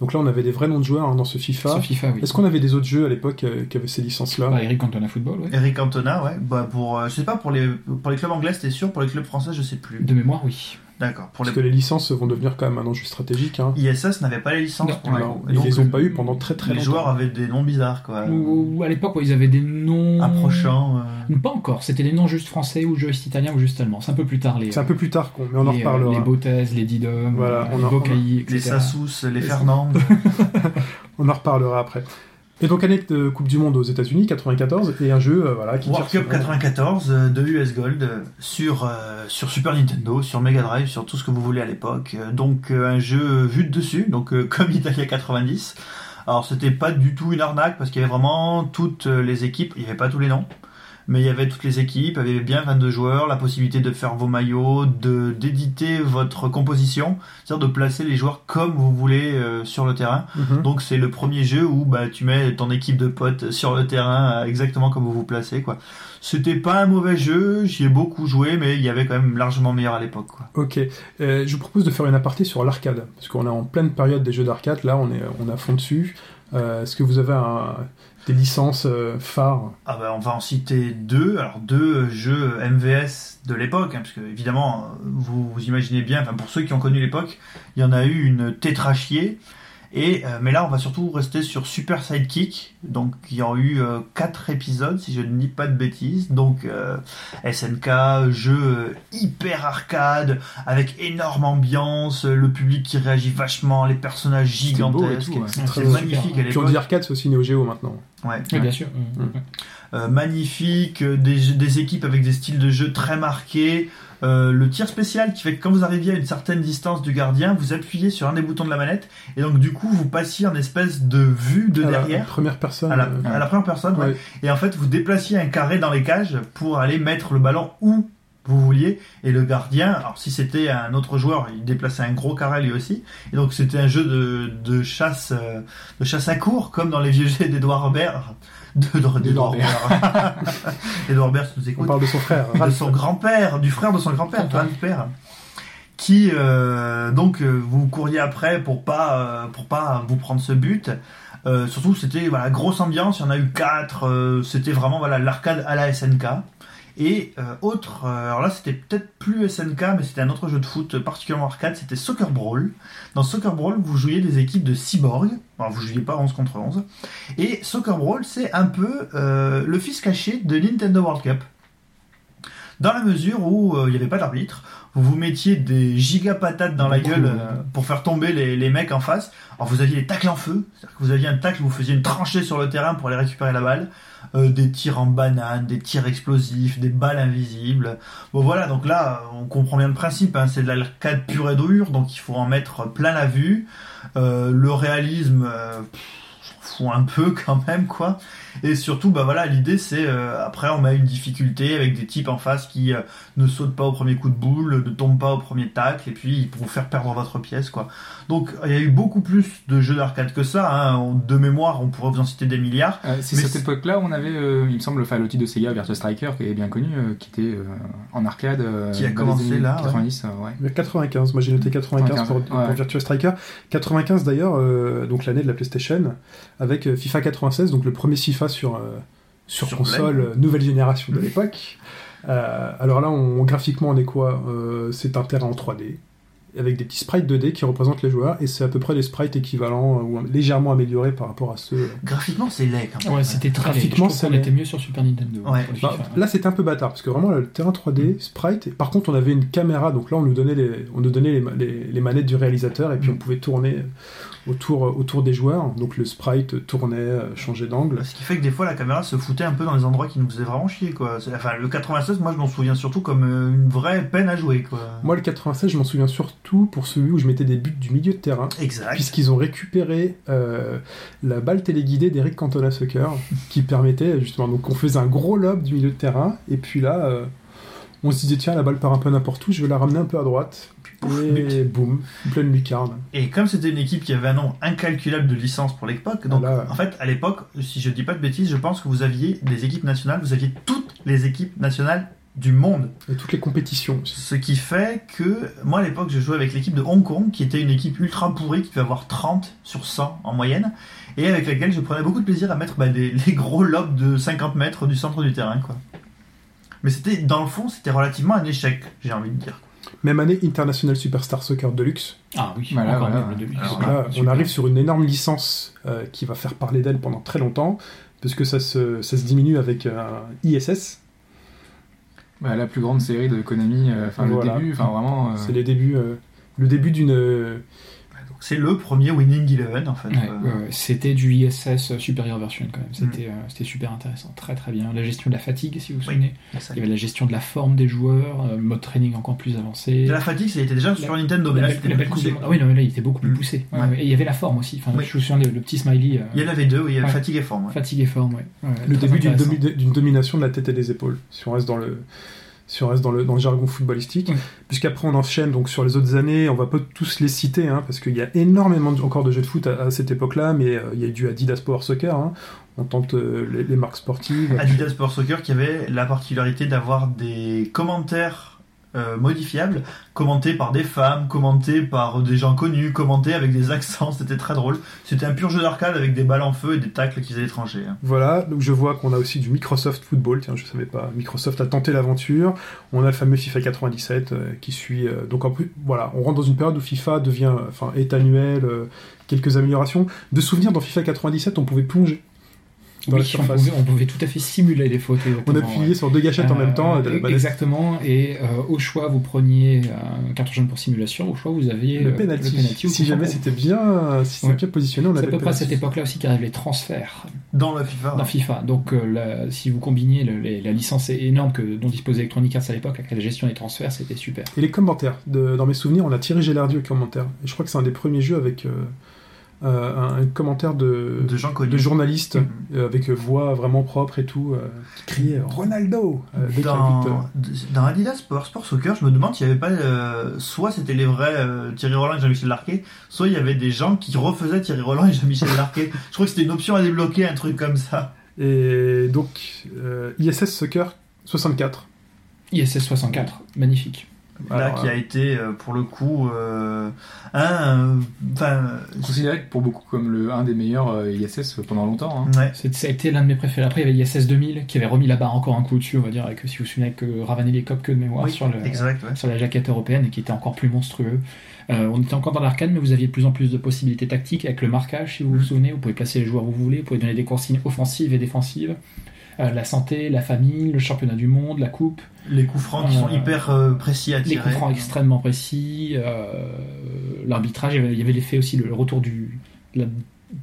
Donc là, on avait des vrais noms de joueurs hein, dans ce FIFA. Sur FIFA, oui. Est-ce qu'on avait des autres jeux à l'époque euh, qui avaient ces licences-là? Bah, Eric Cantona Football, ouais. Eric Cantona, ouais. Bah pour, euh, je sais pas pour les pour les clubs anglais, c'était sûr. Pour les clubs français, je sais plus. De mémoire, oui. D'accord. Parce les que les licences vont devenir quand même un enjeu stratégique. Hein. ISS n'avait pas les licences. Non, pour Alors, ils donc, les ont pas eu pendant très très Les longtemps. joueurs avaient des noms bizarres, quoi. Ou, ou à l'époque, ils avaient des noms. Approchants. euh. Pas encore, c'était des noms juste français ou juste italiens ou juste allemands. C'est un peu plus tard les. C'est un peu plus tard, qu'on- mais on en les, euh, reparlera. Les Botez, les Didom, Voilà, euh, on les Bocaï, Les. Sassous, les Fernand. On en reparlera après. Et donc année de Coupe du Monde aux États-Unis 94 et un jeu euh, voilà qui World Cup sur- 94 euh, de US Gold euh, sur euh, sur Super Nintendo, sur Mega Drive, sur tout ce que vous voulez à l'époque. Euh, Donc euh, un jeu vu de dessus, donc euh, comme Italia 90. Alors c'était pas du tout une arnaque parce qu'il y avait vraiment toutes euh, les équipes, il y avait pas tous les noms. Mais il y avait toutes les équipes, il y avait bien 22 joueurs, la possibilité de faire vos maillots, de d'éditer votre composition, c'est-à-dire de placer les joueurs comme vous voulez euh, sur le terrain. Mhm. Donc c'est le premier jeu où bah, tu mets ton équipe de potes sur le terrain euh, exactement comme vous vous placez quoi. C'était pas un mauvais jeu, j'y ai beaucoup joué mais il y avait quand même largement meilleur à l'époque. Ok, Euh, je vous propose de faire une aparté sur l'arcade, parce qu'on est en pleine période des jeux d'arcade, là on est, on à fond dessus. Euh, Est-ce que vous avez un- licences euh, phares Ah bah on va en citer deux, alors deux jeux MVS de l'époque, hein, parce que évidemment euh, vous, vous imaginez bien, pour ceux qui ont connu l'époque, il y en a eu une tétrachier. Et euh, mais là on va surtout rester sur Super Sidekick, donc il y a eu euh, quatre épisodes si je ne dis pas de bêtises, donc euh, SNK, jeu euh, hyper arcade avec énorme ambiance, le public qui réagit vachement, les personnages gigantesques, ouais. C'est magnifique super. à Puis on l'époque. dit arcade, c'est aussi Neo Geo maintenant. Ouais. Oui, bien sûr. Magnifique, euh, des, des équipes avec des styles de jeu très marqués, euh, le tir spécial qui fait que quand vous arriviez à une certaine distance du gardien, vous appuyez sur un des boutons de la manette et donc du coup vous passiez en espèce de vue de À la derrière première personne. à la, euh, à la première personne ouais. ouais. et en fait vous déplaciez un carré dans les cages pour aller mettre le ballon où vous vouliez et le gardien alors si c'était un autre joueur il déplaçait un gros carré lui aussi et donc c'était un jeu de, de chasse euh, de chasse à court comme dans les vieux jeux d'Edouard Baird de, de, d'Edouard Baird Edouard Baird nous On écoutes parle de son frère. de son grand-père, du frère de son grand-père, Ralph Père, qui euh, donc euh, vous couriez après pour pas euh, pour pas vous prendre ce but. Euh, surtout c'était voilà grosse ambiance, il y en a eu quatre, euh, c'était vraiment voilà l'arcade à la SNK. Et euh, autre, euh, alors là c'était peut-être plus SNK, mais c'était un autre jeu de foot particulièrement arcade, c'était Soccer Brawl. Dans Soccer Brawl, vous jouiez des équipes de cyborgs, alors vous jouiez pas 11 contre 11. Et Soccer Brawl, c'est un peu euh, le fils caché de Nintendo World Cup dans la mesure où euh, il n'y avait pas d'arbitre, vous vous mettiez des giga patates dans la gueule euh, pour faire tomber les, les mecs en face. Alors vous aviez des tacles en feu, c'est-à-dire que vous aviez un tacle vous faisiez une tranchée sur le terrain pour aller récupérer la balle, euh, des tirs en banane, des tirs explosifs, des balles invisibles. Bon voilà, donc là on comprend bien le principe, hein, c'est de l'arcade pure et dure, donc il faut en mettre plein la vue. Euh, le réalisme, euh, pff, j'en fous un peu quand même quoi. Et surtout, bah voilà, l'idée c'est euh, après on met une difficulté avec des types en face qui euh, ne sautent pas au premier coup de boule, ne tombent pas au premier tacle, et puis ils pourront faire perdre votre pièce quoi. Donc il y a eu beaucoup plus de jeux d'arcade que ça. Hein. De mémoire, on pourrait vous en citer des milliards. Euh, c'est cette époque-là où on avait, euh, il me semble, enfin, titre de Sega Virtua Striker qui est bien connu, euh, qui était euh, en arcade. euh, Qui a commencé années là, ouais. 90, euh, ouais. Mais 95, moi j'ai noté 95 pour, 95, pour ouais. Virtua Striker. 95 d'ailleurs, euh, donc l'année de la PlayStation, avec FIFA 96, donc le premier FIFA sur, euh, sur, Sur console euh, nouvelle génération de l'époque. Euh, alors là, on, graphiquement, on est quoi? C'est un terrain en 3D avec des petits sprites 2D qui représentent les joueurs et c'est à peu près des sprites équivalents euh, ou légèrement améliorés par rapport à ceux. Graphiquement, c'est laid quand même. Ouais, c'était très laid. Je Graphiquement, c'est était mieux sur Super Nintendo. Ouais. Bah, là, c'était un peu bâtard parce que vraiment le terrain 3D, sprite. et Par contre, on avait une caméra, donc là, on nous donnait les, on nous donnait les, ma- les- les manettes du réalisateur et puis Mm. on pouvait tourner autour, autour des joueurs. Donc le sprite tournait, euh, changeait d'angle. Ce qui fait que des fois la caméra se foutait un peu dans les endroits qui nous faisaient vraiment chier quoi. Enfin le 96 moi je m'en souviens surtout comme euh, une vraie peine à jouer quoi. Moi, le 96, je m'en souviens surtout pour celui où je mettais des buts du milieu de terrain. Exact. Puisqu'ils ont récupéré euh, la balle téléguidée d'Eric Cantona Soccer, qui permettait justement. Donc, on faisait un gros lob du milieu de terrain, et puis là, euh, on se disait tiens, la balle part un peu n'importe où, je vais la ramener un peu à droite. pouf, Et boum, pleine lucarne. Et comme c'était une équipe qui avait un nombre incalculable de licences pour l'époque, donc en fait à l'époque, si je dis pas de bêtises, je pense que vous aviez des équipes nationales, vous aviez toutes les équipes nationales du monde. Et toutes les compétitions aussi. Ce qui fait que moi à l'époque je jouais avec l'équipe de Hong Kong qui était une équipe ultra pourrie qui devait avoir 30 sur 100 en moyenne et avec laquelle je prenais beaucoup de plaisir à mettre bah, des, les gros lobes de 50 mètres du centre du terrain quoi. Mais c'était dans le fond c'était relativement un échec j'ai envie de dire. Même année, International Superstar Soccer Deluxe. Ah oui, Voilà, encore voilà. mieux, le Deluxe. Alors Donc là, on super. arrive sur une énorme licence euh, qui va faire parler d'elle pendant très longtemps, parce que ça se, ça se diminue avec un ISS. Bah, la plus grande série de Konami, euh, enfin Voilà. le début, enfin vraiment. euh, C'est les débuts, euh, le début d'une. C'est le premier Winning Eleven en fait. Ouais, Euh, ouais. C'était du ISS supérieur version quand même. Mm. C'était euh, c'était super intéressant, très très bien. La gestion de la fatigue, si vous vous Oui. souvenez. Il y avait la gestion de la forme des joueurs, euh, mode training encore plus avancé. De la fatigue, ça était déjà sur Nintendo, mais La là c'était poussé. Ah oui, non, mais là il était beaucoup plus Mm. poussé. Ouais, Ouais. ouais. Et il y avait la forme aussi. Enfin, Oui. Je me souviens le, le petit smiley. euh, Il y en avait deux, oui, il y avait Ouais. fatigue et forme. ouais. Fatigue et forme. Ouais, le début d'une intéressant. domi- d'une domination de la tête et des épaules, si on reste dans le, si on reste dans le, dans le jargon footballistique. Puisqu'après on enchaîne donc sur les autres années, on va pas tous les citer, hein, parce qu'il y a énormément de- encore de jeux de foot à, à cette époque-là, mais euh, il y a eu du Adidas Power Soccer, hein. on tente euh, les, les marques sportives. Adidas Sport Soccer qui avait la particularité d'avoir des commentaires euh, modifiables, commentés par des femmes, commentés par des gens connus, commentés avec des accents, c'était très drôle. C'était un pur jeu d'arcade avec des balles en feu et des tacles qui faisaient l'étranger. hein. Voilà, donc je vois qu'on a aussi du Microsoft Football, tiens, je savais pas. Microsoft a tenté l'aventure. On a le fameux FIFA 97 euh, qui suit. euh, donc en plus, voilà, on rentre dans une période où FIFA devient, enfin, est annuel, quelques améliorations. De souvenirs, dans FIFA 97, on pouvait plonger dans Oui, la on pouvait, on pouvait tout à fait simuler les fautes. On appuyait ouais. sur deux gâchettes en Euh, même temps. balade. exactement, et euh, au choix, vous preniez un carton jaune pour simulation, au choix, vous aviez Le euh, penalty. si jamais c'était bien, si c'était Ouais. bien positionné, on C'est à avait peu près à cette époque-là aussi qu'arrivent les transferts Dans la FIFA. dans FIFA. Donc, euh, la- si vous combiniez le- les- la licence énorme que, dont disposait Electronic Arts à l'époque avec la gestion des transferts, c'était super. Et les commentaires. De- dans mes souvenirs, on a Thierry Gélardieu qui commentaire. Et je crois que c'est un des premiers jeux avec euh, euh, un, un commentaire de, De gens connus. de journalistes Mhm. euh, avec voix vraiment propre et tout, euh, qui criait Ronaldo euh, euh. Dans, dans Adidas Power Sport Soccer, je me demande s'il n'y avait pas. euh, soit c'était les vrais euh, Thierry Roland et Jean-Michel Larquet, soit il y avait des gens qui refaisaient Thierry Roland et Jean-Michel Larquet. je crois que c'était une option à débloquer, un truc comme ça. Et donc, euh, ISS Soccer 64. ISS 64, magnifique. Là, Alors, qui a été euh, pour le coup euh, un. euh, Enfin. Considéré pour beaucoup comme le un des meilleurs euh, ISS pendant longtemps. hein. ouais. C'est- Ça a été l'un de mes préférés. Après, il y avait ISS 2000 qui avait remis la barre encore un coup au-dessus, on va dire, avec, si vous vous souvenez, avec euh, Ravanelli Cop que de mémoire Oui, sur, le, exact, ouais. sur la jaquette européenne et qui était encore plus monstrueux. Euh, on était encore dans l'arcade, mais vous aviez de plus en plus de possibilités tactiques avec le marquage, si vous vous souvenez. Vous pouvez placer les joueurs où vous voulez, vous pouvez donner des consignes offensives et défensives. Euh, la santé, la famille, le championnat du monde, la coupe, Les coups francs qui sont Euh, hyper euh, précis à les tirer. coups francs extrêmement précis, l'arbitrage, il y avait- l'effet aussi, le, retour du. la-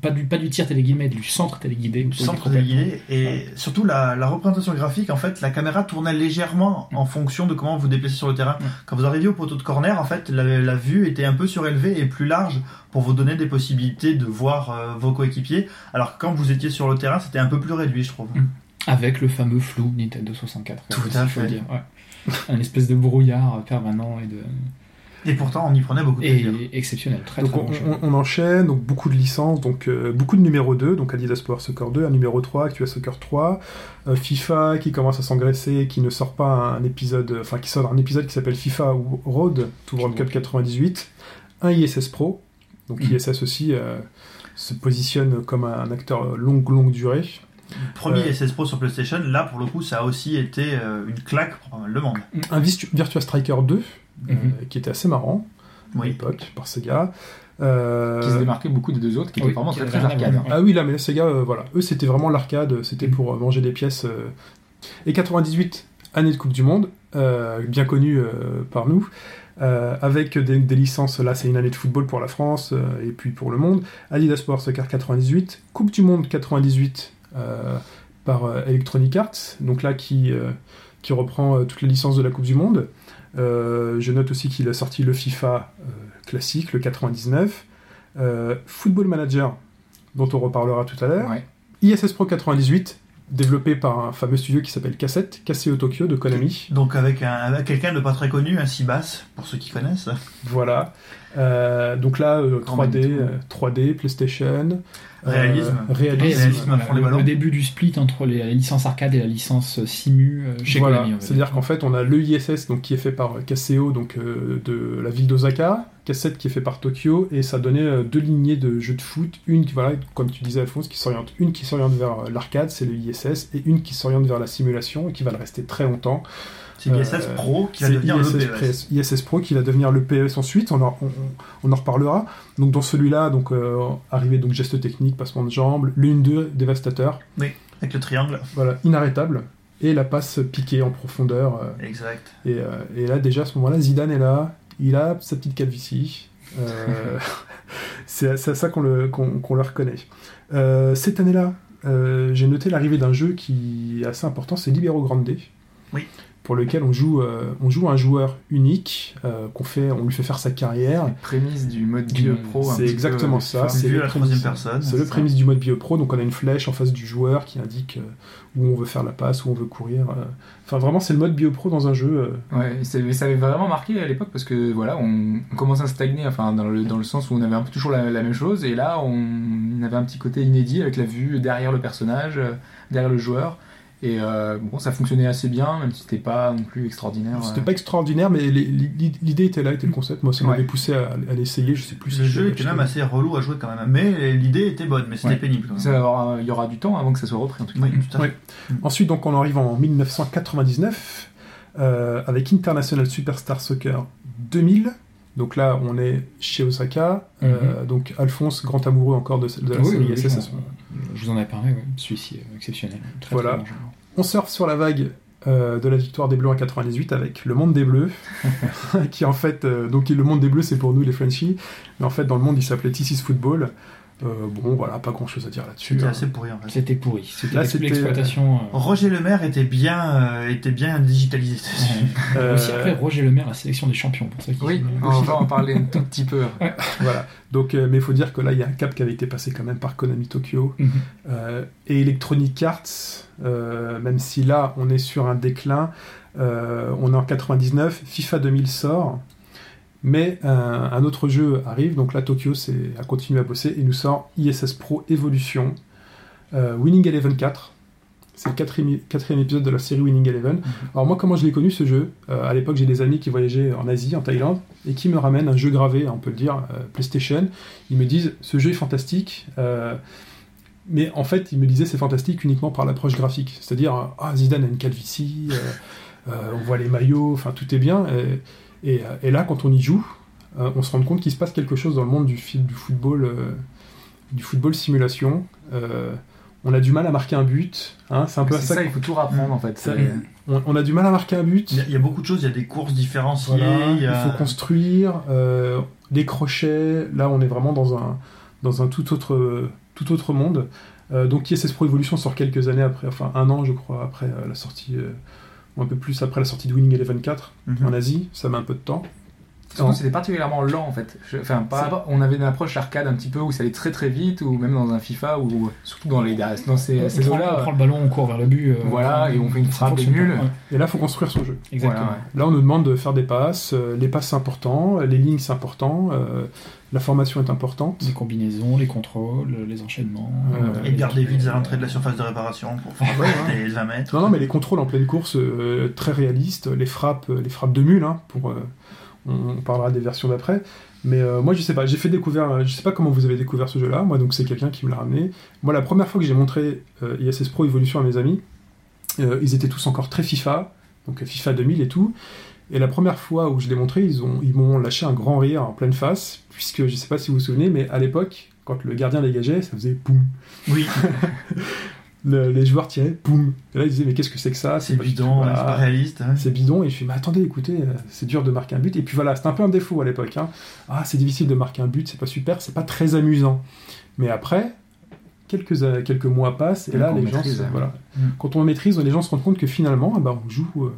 pas, du pas du tir téléguidé, du centre téléguidé. du centre téléguidé et surtout la, la représentation graphique en fait la caméra tournait légèrement en fonction de comment vous déplacez sur le terrain Mm. quand vous arriviez au poteau de corner en fait la, la vue était un peu surélevée et plus large pour vous donner des possibilités de voir euh, vos coéquipiers alors que quand vous étiez sur le terrain c'était un peu plus réduit je trouve Mm. Avec le fameux flou Nintendo 64. Tout aussi, à faut fait. dire, ouais. Un espèce de brouillard permanent et, de... et pourtant on y prenait beaucoup de plaisir et exceptionnel. Très, Donc très on, bon jeu. on- on enchaîne, donc beaucoup de licences, donc euh, beaucoup de numéro 2, donc Adidas Power Soccer 2, un numéro 3, Actua Soccer 3, euh, FIFA qui commence à s'engraisser, qui ne sort pas un épisode, enfin qui sort un épisode qui s'appelle FIFA Road to World Cup 98, un ISS Pro, donc Mhm. ISS aussi euh, se positionne comme un acteur longue longue durée. Premier Euh, SS Pro sur PlayStation, là pour le coup, ça a aussi été euh, une claque pour pas mal de monde. Un Virtua Striker 2, euh, Mhm. qui était assez marrant à Oui. l'époque par Sega. Euh, Qui se démarquait beaucoup des deux autres, qui étaient Oui, vraiment qui très très arcade. Ah oui, là, mais la Sega, euh, voilà. Eux, c'était vraiment l'arcade, c'était pour euh, manger des pièces. euh. Et 98, année de Coupe du Monde, euh, bien connue euh, par nous, euh, avec des, des licences, là, c'est une année de football pour la France euh, et puis pour le monde. Adidas Sport Soccer 98, Coupe du Monde 98 euh, par euh, Electronic Arts, donc là, qui, euh, qui reprend euh, toutes les licences de la Coupe du Monde. Euh, je note aussi qu'il a sorti le FIFA euh, classique, le 99. Euh, Football Manager, dont on reparlera tout à l'heure. Ouais. ISS Pro 98, développé par un fameux studio qui s'appelle Cassette, Casio Tokyo de Konami. Donc avec, un, quelqu'un de pas très connu, un Sibas, pour ceux qui connaissent. Voilà. Euh, donc là, euh, En 3D, même temps. euh, 3D, PlayStation. Euh, Réalisme. réalisme. Réalisme. Voilà, le, ballons. le début du split entre les, la licence arcade et la licence Simu euh, chez Voilà. Konami. C'est-à-dire qu'en fait, on a le ISS donc, qui est fait par Casio donc, euh, de la ville d'Osaka, Cassette qui est fait par Tokyo, et ça donnait euh, deux lignées de jeux de foot. Une, qui, voilà, comme tu disais, Alphonse, qui s'oriente. Une qui s'oriente vers euh, l'arcade, c'est le ISS, et une qui s'oriente vers la simulation, et qui va le rester très longtemps. C'est l'ISS Euh, Pro qui va C'est devenir ISS, le E PES. ISS Pro qui va devenir le PES ensuite, on en, on, on en reparlera. Donc dans celui-là, donc euh, arrivé donc geste technique, passement de jambes, l'une 2 dévastateur, Avec le triangle. voilà, inarrêtable, et la passe piquée en profondeur. euh, Exact. et, euh, et là déjà à ce moment-là, Zidane est là, il a sa petite calvitie. Euh, c'est c'est à ça qu'on le, qu'on- qu'on le reconnaît. Cette année-là, j'ai noté l'arrivée d'un jeu qui est assez important, c'est Libero Grande. Oui. Pour lequel on joue, euh, on joue un joueur unique, euh, qu'on fait, on lui fait faire sa carrière. Prémisse du mode Du- Bio Pro. un c'est peu, exactement ça. C'est le prémisse- troisième personne. C'est le prémisse du mode BioPro, donc on a une flèche en face du joueur qui indique euh, où on veut faire la passe, où on veut courir. euh. Enfin vraiment c'est le mode BioPro dans un jeu. euh, Ouais, mais ça avait vraiment marqué à l'époque parce que voilà, on, on commençait à stagner, enfin dans le, dans le sens où on avait un peu toujours la, la même chose, et là on avait un petit côté inédit avec la vue derrière le personnage, euh, derrière le joueur, et euh, bon, ça fonctionnait assez bien, même si c'était pas non plus extraordinaire. C'était euh. pas extraordinaire, mais l'idée était là, était le concept. Moi, ça m'avait Ouais. poussé à, à l'essayer. Je sais plus. Le je jeu était même assez relou à jouer quand même. Mais l'idée était bonne, mais c'était Ouais. pénible. quand même. avoir- il y aura du temps avant que ça soit repris en tout cas. Oui, tout à fait. Ouais. Ensuite, donc, on arrive en 1999 euh, avec International Superstar Soccer 2000. Donc là, on est chez Osaka. Euh, donc Alphonse, grand amoureux encore de, de la Oui, série oui, oui, ISS. Je, vous en ai parlé, ouais. celui-ci est exceptionnel. Très, Voilà. très bon jeu. On surfe sur la vague euh, de la victoire des Bleus en 98 avec le monde des Bleus, qui en fait, euh, donc le monde des Bleus c'est pour nous les Frenchies, mais en fait dans le monde il s'appelait This is Football. Euh, bon voilà, pas grand chose à dire là-dessus. C'était hein. assez pourri en fait. C'était pourri. C'était Là, toute c'était- l'exploitation. euh, Roger Lemaire était bien, euh, était bien digitalisé. ouais. Euh, Aussi après Roger Lemaire, la sélection des champions, pour ça qu'il Oui, on va en parler un tout petit peu. Voilà. Donc, euh, mais il faut dire que là il y a un cap qui avait été passé quand même par Konami Tokyo Mhm. euh, et Electronic Arts, euh, même si là on est sur un déclin. euh, on est en 99, FIFA 2000 sort. Mais un, un autre jeu arrive, donc là Tokyo c'est, a continué à bosser et nous sort ISS Pro Evolution, euh, Winning Eleven 4. C'est le quatrième, quatrième épisode de la série Winning Eleven. Alors moi comment je l'ai connu ce jeu? Euh, À l'époque j'ai des amis qui voyageaient en Asie, en Thaïlande, et qui me ramènent un jeu gravé, on peut le dire, euh, PlayStation. Ils me disent ce jeu est fantastique. euh, mais en fait, ils me disaient c'est fantastique uniquement par l'approche graphique. C'est-à-dire, euh, ah, Zidane a une calvitie, euh, euh, on voit les maillots, enfin tout est bien. Et, et, euh, et là, quand on y joue, euh, on se rend compte qu'il se passe quelque chose dans le monde du, fi- du football, euh, du football simulation. Euh, on a du mal à marquer un but. hein, c'est un peu à ça. ça, il faut tout rapprendre en fait. Ça, on, on a du mal à marquer un but. Il y, a, il y a beaucoup de choses, il y a des courses différenciées. Voilà, il y a- Il faut construire euh, des crochets. Là, on est vraiment dans un, dans un tout, autre, tout autre monde. Euh, donc, ISS Pro Evolution sort quelques années après, enfin un an, je crois, après euh, la sortie, euh, un peu plus après la sortie de Winning Eleven 4 Mhm. en Asie. Ça met un peu de temps. Non. c'était particulièrement lent en fait. Je- Enfin, pas, on avait une approche arcade un petit peu où ça allait très très vite, ou même dans un FIFA, ou surtout dans les dans ces, on, ces prend, on eaux-là. prend le ballon, on court vers le but. euh, Voilà, et on fait une frappe nulle. ouais. Et là, il faut construire son jeu. Exactement. Voilà, ouais. Là, on nous demande de faire des passes. euh, les passes, c'est important. Les lignes, c'est important. euh, la formation est importante. Les combinaisons, les contrôles, les enchaînements. Euh, Et de garder vite à l'entrée de la surface de réparation pour faire Ouais, des 20 mètres. Non, non, mais les contrôles en pleine course, euh, très réalistes, les frappes, euh, les frappes de mule, hein, pour, euh, on, on parlera des versions d'après, Mais euh, moi, je sais pas, j'ai fait découvrir, je sais pas comment vous avez découvert ce jeu-là, moi, donc c'est quelqu'un qui me l'a ramené. Moi, la première fois que j'ai montré euh, ISS Pro Evolution à mes amis, euh, ils étaient tous encore très FIFA, donc FIFA 2000 et tout. Et la première fois où je l'ai montré, ils ont, ils m'ont lâché un grand rire en pleine face, puisque je sais pas si vous vous souvenez, mais à l'époque, quand le gardien dégageait, ça faisait boum. Oui, Le- les joueurs tiraient, boum. Et là, ils disaient, mais qu'est-ce que c'est que ça? C'est bidon, voilà. c'est pas réaliste. hein. c'est bidon et je fais mais attendez écoutez euh, c'est dur de marquer un but et puis voilà c'est un peu un défaut à l'époque hein. ah c'est difficile de marquer un but c'est pas super c'est pas très amusant mais après quelques euh, quelques mois passent et là les gens maîtrise, ouais. voilà Mm. quand on maîtrise les gens se rendent compte que finalement ah bah, on joue euh,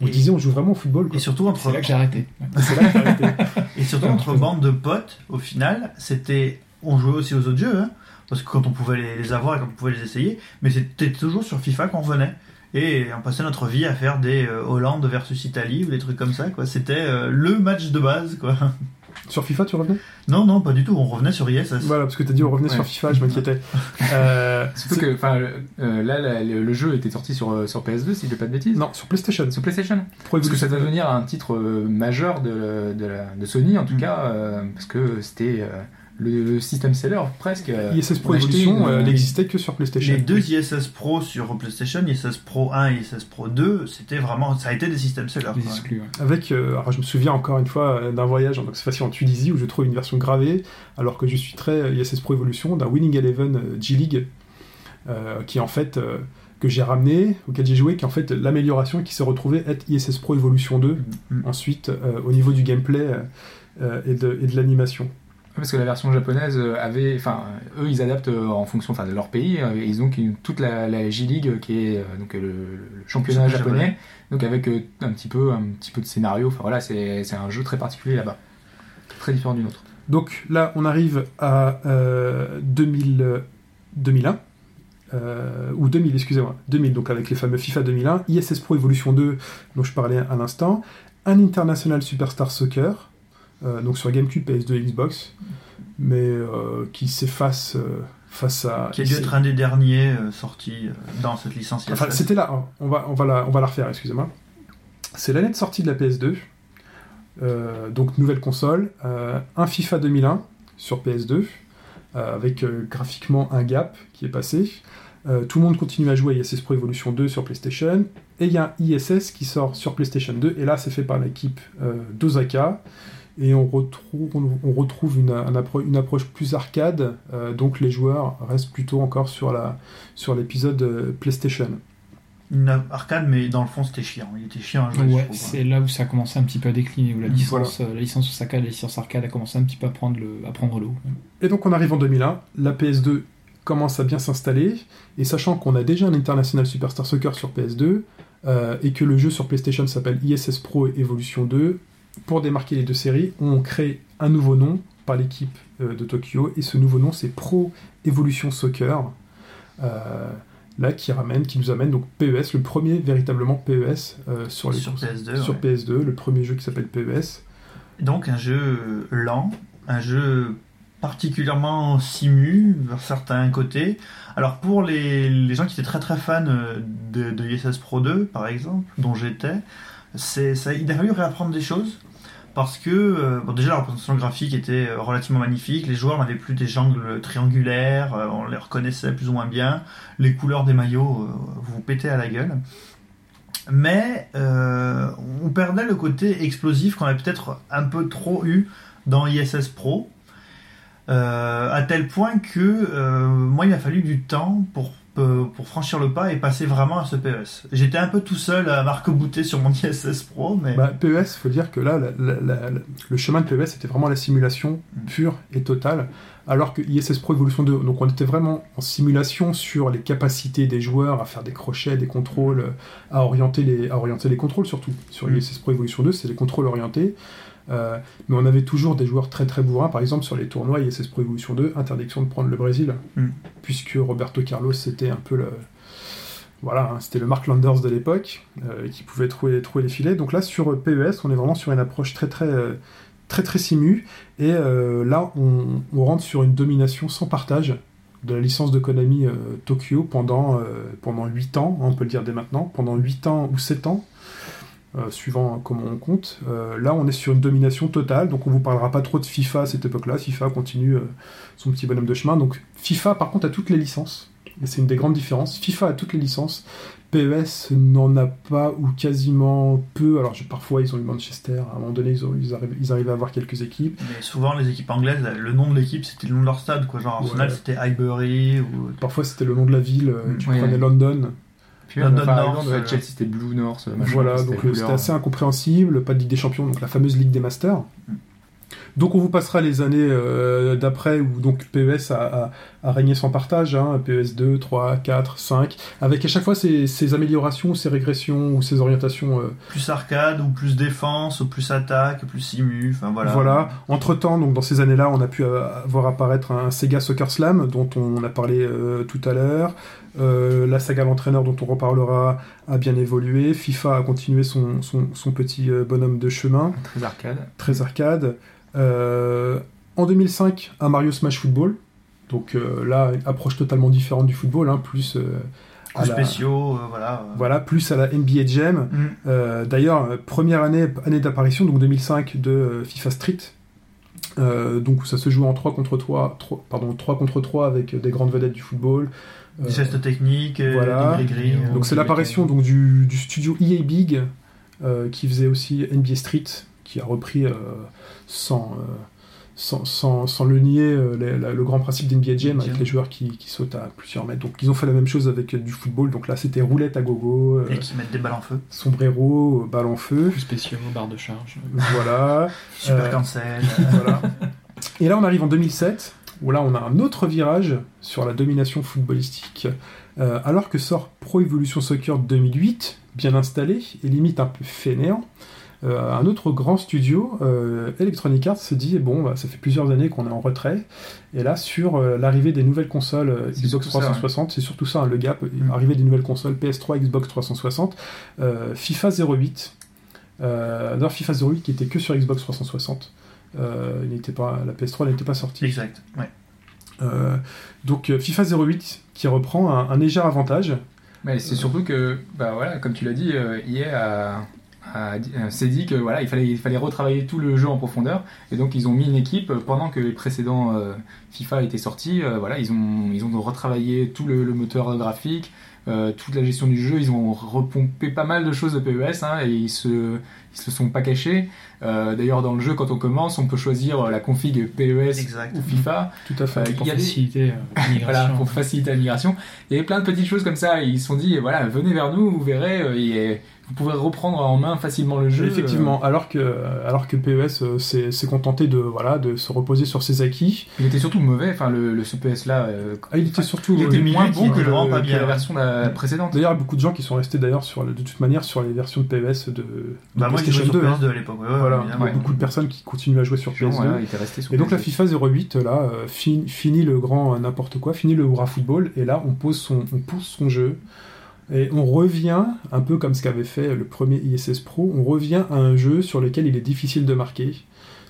on Et- disait on joue vraiment au football quoi. Et surtout entre, C'est là que j'ai arrêté. Ouais. c'est là que j'ai arrêté. et surtout entre bandes de potes, au final, c'était. On jouait aussi aux autres jeux, hein, parce que quand on pouvait les, les avoir et quand on pouvait les essayer, mais c'était toujours sur FIFA qu'on revenait. Et on passait notre vie à faire des euh, Hollande versus Italie ou des trucs comme ça, quoi. C'était euh, le match de base, quoi. sur FIFA tu revenais? Non, non, pas du tout. On revenait sur ISS. voilà parce que t'as dit on revenait Ouais. sur FIFA je m'inquiétais Euh, Surtout que, enfin, euh, là, la- le, le jeu était sorti sur, euh, sur PS2, si je dis pas de bêtises. non sur PlayStation Sur PlayStation. Pro Parce que ça doit devenir un titre euh, majeur de, de, la- de Sony, en tout Mm. cas, euh, parce que c'était euh, le, system seller presque. euh, ISS Pro Evolution une- euh, n'existait que sur PlayStation Les deux ISS Pro sur PlayStation, ISS Pro 1 et ISS Pro 2, c'était vraiment, ça a été des systèmes sellers. Exclus, ouais. Avec, euh, alors je me souviens encore une fois euh, d'un voyage, donc cette fois-ci en Tunisie, où je trouve une version gravée, alors que je suis très euh, ISS Pro Evolution, d'un Winning Eleven euh, G-League, euh, qui en fait, euh, que j'ai ramené, auquel j'ai joué, qui est en fait l'amélioration qui s'est retrouvée être ISS Pro Evolution 2, Mm. ensuite euh, au niveau du gameplay euh, euh, et de, et de l'animation. Parce que la version japonaise euh, avait, enfin, eux ils adaptent euh, en fonction, de leur pays. euh, Ils ont toute la, la J League qui est donc le, le championnat japonais, japonais. donc avec un petit peu, un petit peu de scénario. Enfin voilà, c'est un jeu très particulier là-bas, très différent du nôtre. Donc là, on arrive à euh, 2000, euh, 2001. euh, ou 2000, excusez-moi, 2000, donc avec les fameux FIFA 2001, ISS Pro Evolution 2, dont je parlais à l'instant, un International Superstar Soccer, donc sur GameCube, PS2 et Xbox, mais euh, qui s'efface euh, face à... Qui a dû être un des derniers euh, sortis euh, dans cette licence. Enfin, c'était là, hein. on va, on, va la, on va la refaire, excusez-moi. C'est l'année de sortie de la PS2, euh, donc nouvelle console, euh, un FIFA 2001 sur PS2, euh, avec euh, graphiquement un gap qui est passé. Euh, tout le monde continue à jouer à ISS Pro Evolution 2 sur PlayStation, et il y a un ISS qui sort sur PlayStation 2, et là c'est fait par l'équipe euh, d'Osaka, et on retrouve, on, on retrouve une, un appro- une approche plus arcade, euh, donc les joueurs restent plutôt encore sur la sur l'épisode euh, PlayStation. Une arcade, mais dans le fond, c'était chiant. Il était chiant à jouer. je Ouais, c'est là où ça a commencé un petit peu à décliner, où la Voilà. licence, euh, la licence Osaka, la licence arcade a commencé un petit peu à prendre le, à prendre l'eau. Et donc on arrive en 2001, la PS2 commence à bien s'installer, et sachant qu'on a déjà un International Superstar Soccer sur PS2, euh, et que le jeu sur PlayStation s'appelle ISS Pro Evolution 2, pour démarquer les deux séries, on crée un nouveau nom par l'équipe euh, de Tokyo, et ce nouveau nom c'est Pro Evolution Soccer, euh, là qui ramène, qui nous amène donc PES, le premier véritablement PES euh, sur, les Sur PS2, sur ouais. PS2, le premier jeu qui s'appelle PES. Donc un jeu lent, un jeu particulièrement simu vers certains côtés. Alors pour les, les gens qui étaient très très fans de, de ISS Pro 2 par exemple, dont j'étais, c'est il a fallu réapprendre des choses parce que euh, déjà la représentation graphique était euh, relativement magnifique, les joueurs n'avaient plus des jungles triangulaires, euh, on les reconnaissait plus ou moins bien, les couleurs des maillots vous pétaient à la gueule. Mais on perdait le côté explosif qu'on a peut-être un peu trop eu dans ISS Pro, à tel point que moi il a fallu du temps pour, pour franchir le pas et passer vraiment à ce PES. J'étais un peu tout seul à marque-bouter sur mon ISS Pro, mais Bah, PES, faut dire que là, la- la- la- la- le chemin de PES était vraiment la simulation Mm. pure et totale, alors que ISS Pro Evolution 2, donc on était vraiment en simulation sur les capacités des joueurs à faire des crochets, des contrôles, à orienter les, à orienter les contrôles surtout. Sur Mm. ISS Pro Evolution 2, c'est les contrôles orientés. Euh, mais on avait toujours des joueurs très très bourrins, par exemple sur les tournois ISS Pro Evolution 2, interdiction de prendre le Brésil, Mm. puisque Roberto Carlos c'était un peu le, voilà, hein, c'était le Mark Landers de l'époque, euh, qui pouvait trouver, trouver les filets. Donc là, sur PES, on est vraiment sur une approche très très euh, très très simu, et là, on, on rentre sur une domination sans partage de la licence de Konami Tokyo pendant, pendant 8 ans, hein, on peut le dire dès maintenant, pendant 8 ans ou 7 ans. Euh, suivant comment on compte. Euh, là, on est sur une domination totale, donc on vous parlera pas trop de FIFA à cette époque-là. FIFA continue euh, son petit bonhomme de chemin. Donc FIFA, par contre, a toutes les licences. Et c'est une des grandes différences. FIFA a toutes les licences. PES n'en a pas ou quasiment peu. Alors je- parfois ils ont eu Manchester, à un moment donné ils, ont- ils arrivent, ils à avoir quelques équipes. Mais souvent, les équipes anglaises, le nom de l'équipe, c'était le nom de leur stade, quoi. Genre Arsenal, Ouais. c'était Highbury ou. Parfois c'était le nom de la ville, euh, tu Ouais. prenais London. Puis London enfin, North, ouais, euh, Chelsea c'était Blue North. machin, Voilà, donc euh, c'était assez incompréhensible, pas de Ligue des Champions, donc la fameuse Ligue des Masters. Donc on vous passera les années euh, d'après où donc PES a, a- a régné sans partage, hein, PES 2, 3, 4, 5, avec à chaque fois ces, ces améliorations, ces régressions ou ces orientations. euh, Plus arcade, ou plus défense, ou plus attaque, plus simu, enfin voilà. Voilà. Entre temps, donc dans ces années-là, on a pu euh, voir apparaître un Sega Soccer Slam dont on a parlé euh, tout à l'heure. Euh, la saga l'entraîneur dont on reparlera a bien évolué. FIFA a continué son, son, son petit bonhomme de chemin, Très arcade. très arcade. Euh, en 2005, un Mario Smash Football. Donc euh, là, une approche totalement différente du football, hein, plus euh, à Coups la- spéciaux, euh, voilà. voilà, plus à la NBA Jam. Mm. Euh, D'ailleurs, première année, année d'apparition, donc 2005, de euh, FIFA Street. Donc ça se joue en 3 contre 3, 3, pardon, 3 contre 3 avec des grandes vedettes du football. Des gestes techniques, voilà. des gris-gris. euh, donc c'est l'apparition donc du, du studio EA Big qui faisait aussi NBA Street, qui a repris euh, sans, euh, sans, sans, sans le nier euh, les- la- le grand principe d'NBA Jam avec les joueurs qui, qui sautent à plusieurs mètres. Donc ils ont fait la même chose avec du football. Donc là c'était roulette à gogo, euh, Et qui mettent des balles en feu. sombrero, euh, balle en feu. Plus spéciaux, barre de charge. voilà. Super Euh, cancel. voilà. Et là, on arrive en 2007, où là, on a un autre virage sur la domination footballistique. Euh, alors que sort Pro Evolution Soccer 2008, bien installé et limite un peu fainéant, euh, un autre grand studio, euh, Electronic Arts, se dit bon, bah, ça fait plusieurs années qu'on est en retrait. Et là, sur euh, l'arrivée des nouvelles consoles Xbox surtout ça, 360, c'est surtout ça, hein, le gap, Mm. arrivée des nouvelles consoles PS3, Xbox 360, euh, FIFA 08. Euh, D'ailleurs, FIFA 08 qui était que sur Xbox 360. Euh, il n'était pas, la PS3 n'était pas sortie. Exact. Ouais. Donc FIFA 08 qui reprend un, un léger avantage. Mais c'est surtout que, bah voilà, comme tu l'as dit, EA a, s'est dit que voilà, il fallait, il fallait retravailler tout le jeu en profondeur, et donc ils ont mis une équipe euh, pendant que les précédents euh, FIFA étaient sortis. euh, voilà, ils ont, ils ont retravaillé tout le, moteur graphique, euh, toute la gestion du jeu. Ils ont repompé pas mal de choses de PES, hein, et ils se, ils se sont pas cachés. Euh, D'ailleurs, dans le jeu, quand on commence, on peut choisir la config PES Exact. ou FIFA. Tout à fait. Euh, Pour des- faciliter euh, Voilà, pour faciliter la migration. Il y avait plein de petites choses comme ça. ils se sont dit, voilà, venez vers nous, vous verrez, euh, et vous pourrez reprendre en main facilement le jeu. Effectivement, alors que, alors que PES euh, s'est contenté de, voilà, de se reposer sur ses acquis. Il était surtout mauvais, enfin, le, le CPS là. euh, Ah, il était surtout. il était milieu moins bon que, le- pas la version précédente. D'ailleurs, beaucoup de gens qui sont restés d'ailleurs sur, de toute manière sur les versions de PES de, de Bah, moi, PlayStation sur 2. hein. PS2 à l'époque. ouais, ouais, Voilà, évidemment. Ouais. beaucoup de personnes qui continuent à jouer sur Jean, PS2. voilà, il était resté sur Et donc la PS2. FIFA 08, là, euh, fin- finit le grand euh, n'importe quoi, finit le hurrah football, et là, on pose son, on pousse son jeu, et on revient, un peu comme ce qu'avait fait le premier ISS Pro, on revient à un jeu sur lequel il est difficile de marquer,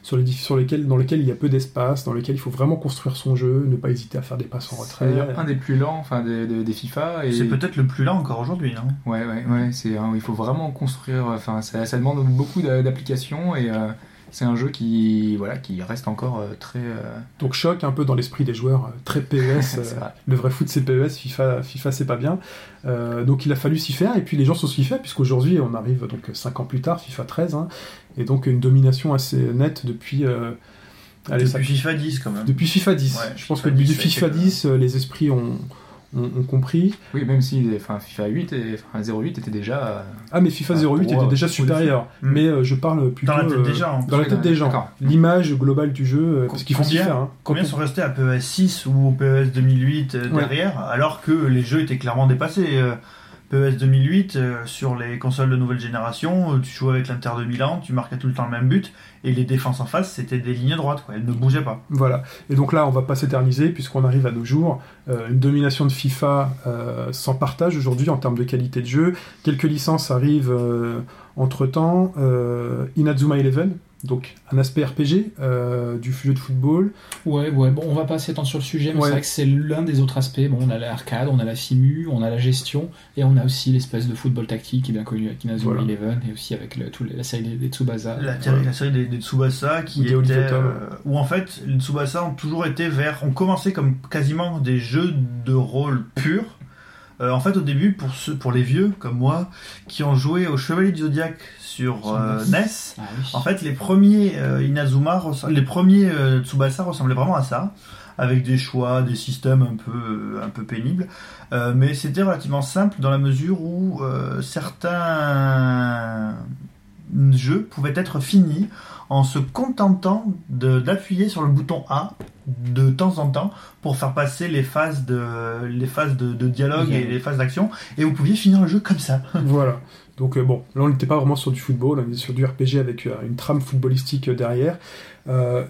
sur, les, sur lesquels, dans lequel il y a peu d'espace, dans lequel il faut vraiment construire son jeu, ne pas hésiter à faire des passes en C'est retrait. d'ailleurs un des plus lents enfin, des, des- des FIFA. Et... C'est peut-être le plus là encore aujourd'hui, non? Ouais, ouais, ouais. C'est, il faut vraiment construire. Enfin, ça, ça demande beaucoup d'a- d'applications et euh, c'est un jeu qui, voilà, qui reste encore euh, très. euh, Donc choc un peu dans l'esprit des joueurs, euh, très PES, euh, c'est vrai. le vrai foot c'est PES, FIFA, FIFA c'est pas bien. Euh, donc il a fallu s'y faire, et puis les gens sont s'y fait, puisqu'aujourd'hui on arrive donc 5 ans plus tard, FIFA 13, hein, et donc une domination assez nette depuis, euh, allez, Depuis ça- FIFA 10 quand même. depuis FIFA 10. Ouais, Je pense FIFA que depuis 10, ça a FIFA été, 10, euh, les esprits ont, ont, ont compris. Oui, même si enfin, FIFA 8 et enfin, 08 était déjà. euh, Ah mais FIFA Ah, 08 pour, était euh, déjà supérieur, Mm. mais euh, je parle plutôt Dans la tête euh, des gens. dans la tête des gens. L'image globale du jeu, parce qu'il faut s'y Combien- faire. hein. Combien on- sont restés à PES 6 ou au PES 2008 euh, Ouais. derrière, alors que les jeux étaient clairement dépassés euh, PES 2008, euh, sur les consoles de nouvelle génération, euh, tu jouais avec l'Inter de Milan, tu marquais tout le temps le même but, et les défenses en face, c'était des lignes droites, elles ne bougeaient pas. Voilà. Et donc là, on va pas s'éterniser puisqu'on arrive à nos jours. Euh, une domination de FIFA sans partage aujourd'hui en termes de qualité de jeu. Quelques licences arrivent entre temps. Inazuma Eleven, donc un aspect RPG euh, du jeu de football. Ouais, ouais, bon, on va pas s'étendre sur le sujet, mais Ouais. c'est vrai que c'est l'un des autres aspects. Bon, on a l'arcade, on a la simu, on a la gestion, et on a aussi l'espèce de football tactique qui est bien connu avec Inazuma Voilà. Eleven, et aussi avec le- tous les- la série des, des Tsubasa. La, série- la série des, des Tsubasa qui Ou des était euh, où en fait les Tsubasa ont toujours été vers ont commencé comme quasiment des jeux de rôle purs Euh, en fait au début pour ceux pour les vieux comme moi qui ont joué au Chevalier du Zodiac sur euh, NES. Ah oui. en fait les premiers euh, Inazuma les premiers euh, Tsubasa ressemblaient vraiment à ça avec des choix des systèmes un peu un peu pénibles mais c'était relativement simple dans la mesure où certains jeux pouvaient être finis en se contentant d'appuyer sur le bouton A de temps en temps pour faire passer les phases de les phases de, de dialogue et les phases d'action et vous pouviez finir le jeu comme ça. voilà. Donc euh, bon, là on n'était pas vraiment sur du football, on était sur du RPG avec euh, une trame footballistique euh, derrière. Euh,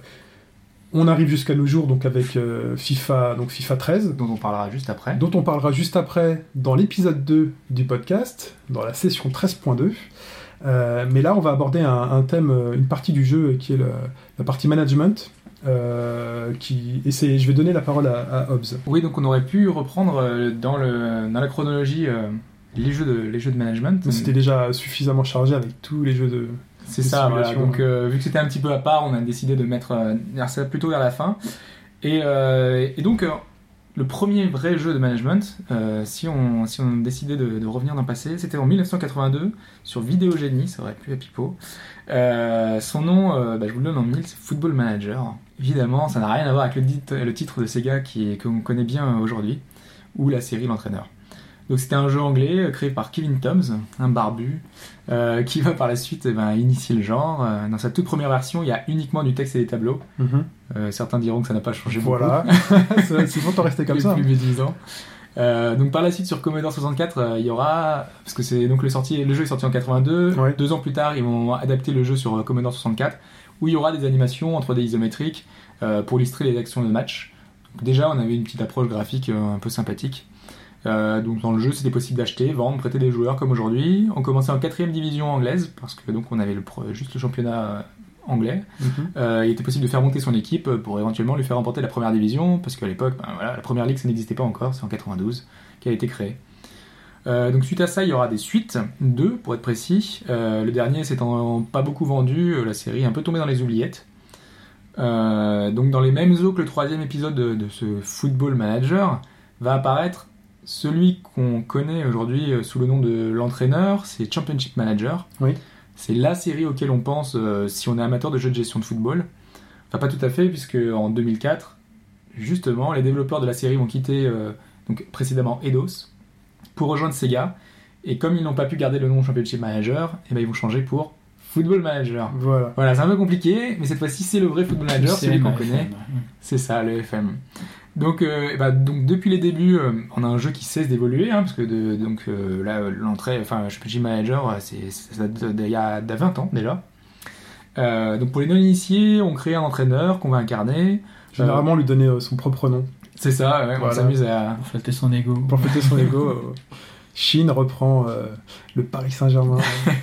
on arrive jusqu'à nos jours donc avec euh, FIFA, donc FIFA 13, dont on parlera juste après. dont on parlera juste après dans l'épisode 2 du podcast, dans la session 13.2. Euh, mais là, on va aborder un, un thème, une partie du jeu qui est le- la partie management. euh, qui... Et c'est, je vais donner la parole à, à Hobbs. Oui, donc on aurait pu reprendre dans, le, dans la chronologie euh, les, jeux de, les jeux de management. Mais C'était déjà suffisamment chargé avec tous les jeux de. C'est ça, voilà. Donc, euh, vu que c'était un petit peu à part, on a décidé de mettre euh, ça plutôt vers la fin. Et, euh, et donc, euh, le premier vrai jeu de management, si, on, si on décidait de, de revenir dans le passé, c'était en 1982 sur Vidéogénie, ça aurait pu à Pipo. Son nom, bah, je vous le donne en mille, c'est Football Manager. Évidemment, ça n'a rien à voir avec le, dit- le titre de Sega qu'on connaît bien aujourd'hui, ou la série L'entraîneur. Donc c'était un jeu anglais euh, créé par Kevin Toms, un barbu, euh, qui va par la suite eh ben, initier le genre. Euh, dans sa toute première version, il y a uniquement du texte et des tableaux. Euh, certains diront que ça n'a pas changé Voilà. c'est c'est bon de rester comme ça. plus médisants. Euh, donc par la suite sur Commodore 64, euh, il y aura parce que c'est donc le sorti, le jeu est sorti en 82. Ouais. Deux ans plus tard, ils vont adapter le jeu sur Commodore 64 où il y aura des animations en 3D isométriques pour illustrer les actions de match. Donc, déjà, on avait une petite approche graphique un peu sympathique. Euh, donc dans le jeu, c'était possible d'acheter, vendre, prêter des joueurs comme aujourd'hui. On commençait en quatrième division anglaise parce que donc on avait le juste le championnat euh, anglais. Mhm. Euh, il était possible de faire monter son équipe pour éventuellement lui faire remporter la première division, parce qu'à l'époque, ben voilà, la première ligue, ça n'existait pas encore, c'est en 92 qui a été créée. Euh, donc suite à ça, il y aura des suites, deux pour être précis. Le dernier s'étant pas beaucoup vendu, la série est un peu tombée dans les oubliettes. Donc dans les mêmes eaux que le troisième épisode de, de ce Football Manager, va apparaître celui qu'on connaît aujourd'hui euh, sous le nom de l'entraîneur, c'est Championship Manager. Oui. C'est la série auquel on pense euh, si on est amateur de jeux de gestion de football. Enfin, pas tout à fait, puisque en 2004, justement, les développeurs de la série vont quitter euh, donc précédemment Eidos pour rejoindre Sega. Et comme ils n'ont pas pu garder le nom Championship Manager, eh ben, ils vont changer pour Football Manager. Voilà. Voilà, c'est un peu compliqué, mais cette fois-ci, c'est le vrai Football Manager, C'est celui qu'on connaît. C'est ça, le FM. Donc, euh, ben, donc depuis les débuts, euh, on a un jeu qui cesse d'évoluer, hein, parce que de, donc euh, là, l'entrée, enfin, Championship Manager, c'est ça date d'il y a d'il y a 20 ans déjà. Euh, donc pour les non-initiés, on crée un entraîneur qu'on va incarner. Généralement, lui donner euh, son propre nom. C'est ça, ouais, on Voilà. s'amuse à, Pour flatter son ego. Pour fêter son ego, euh, Chine reprend euh, le Paris Saint-Germain.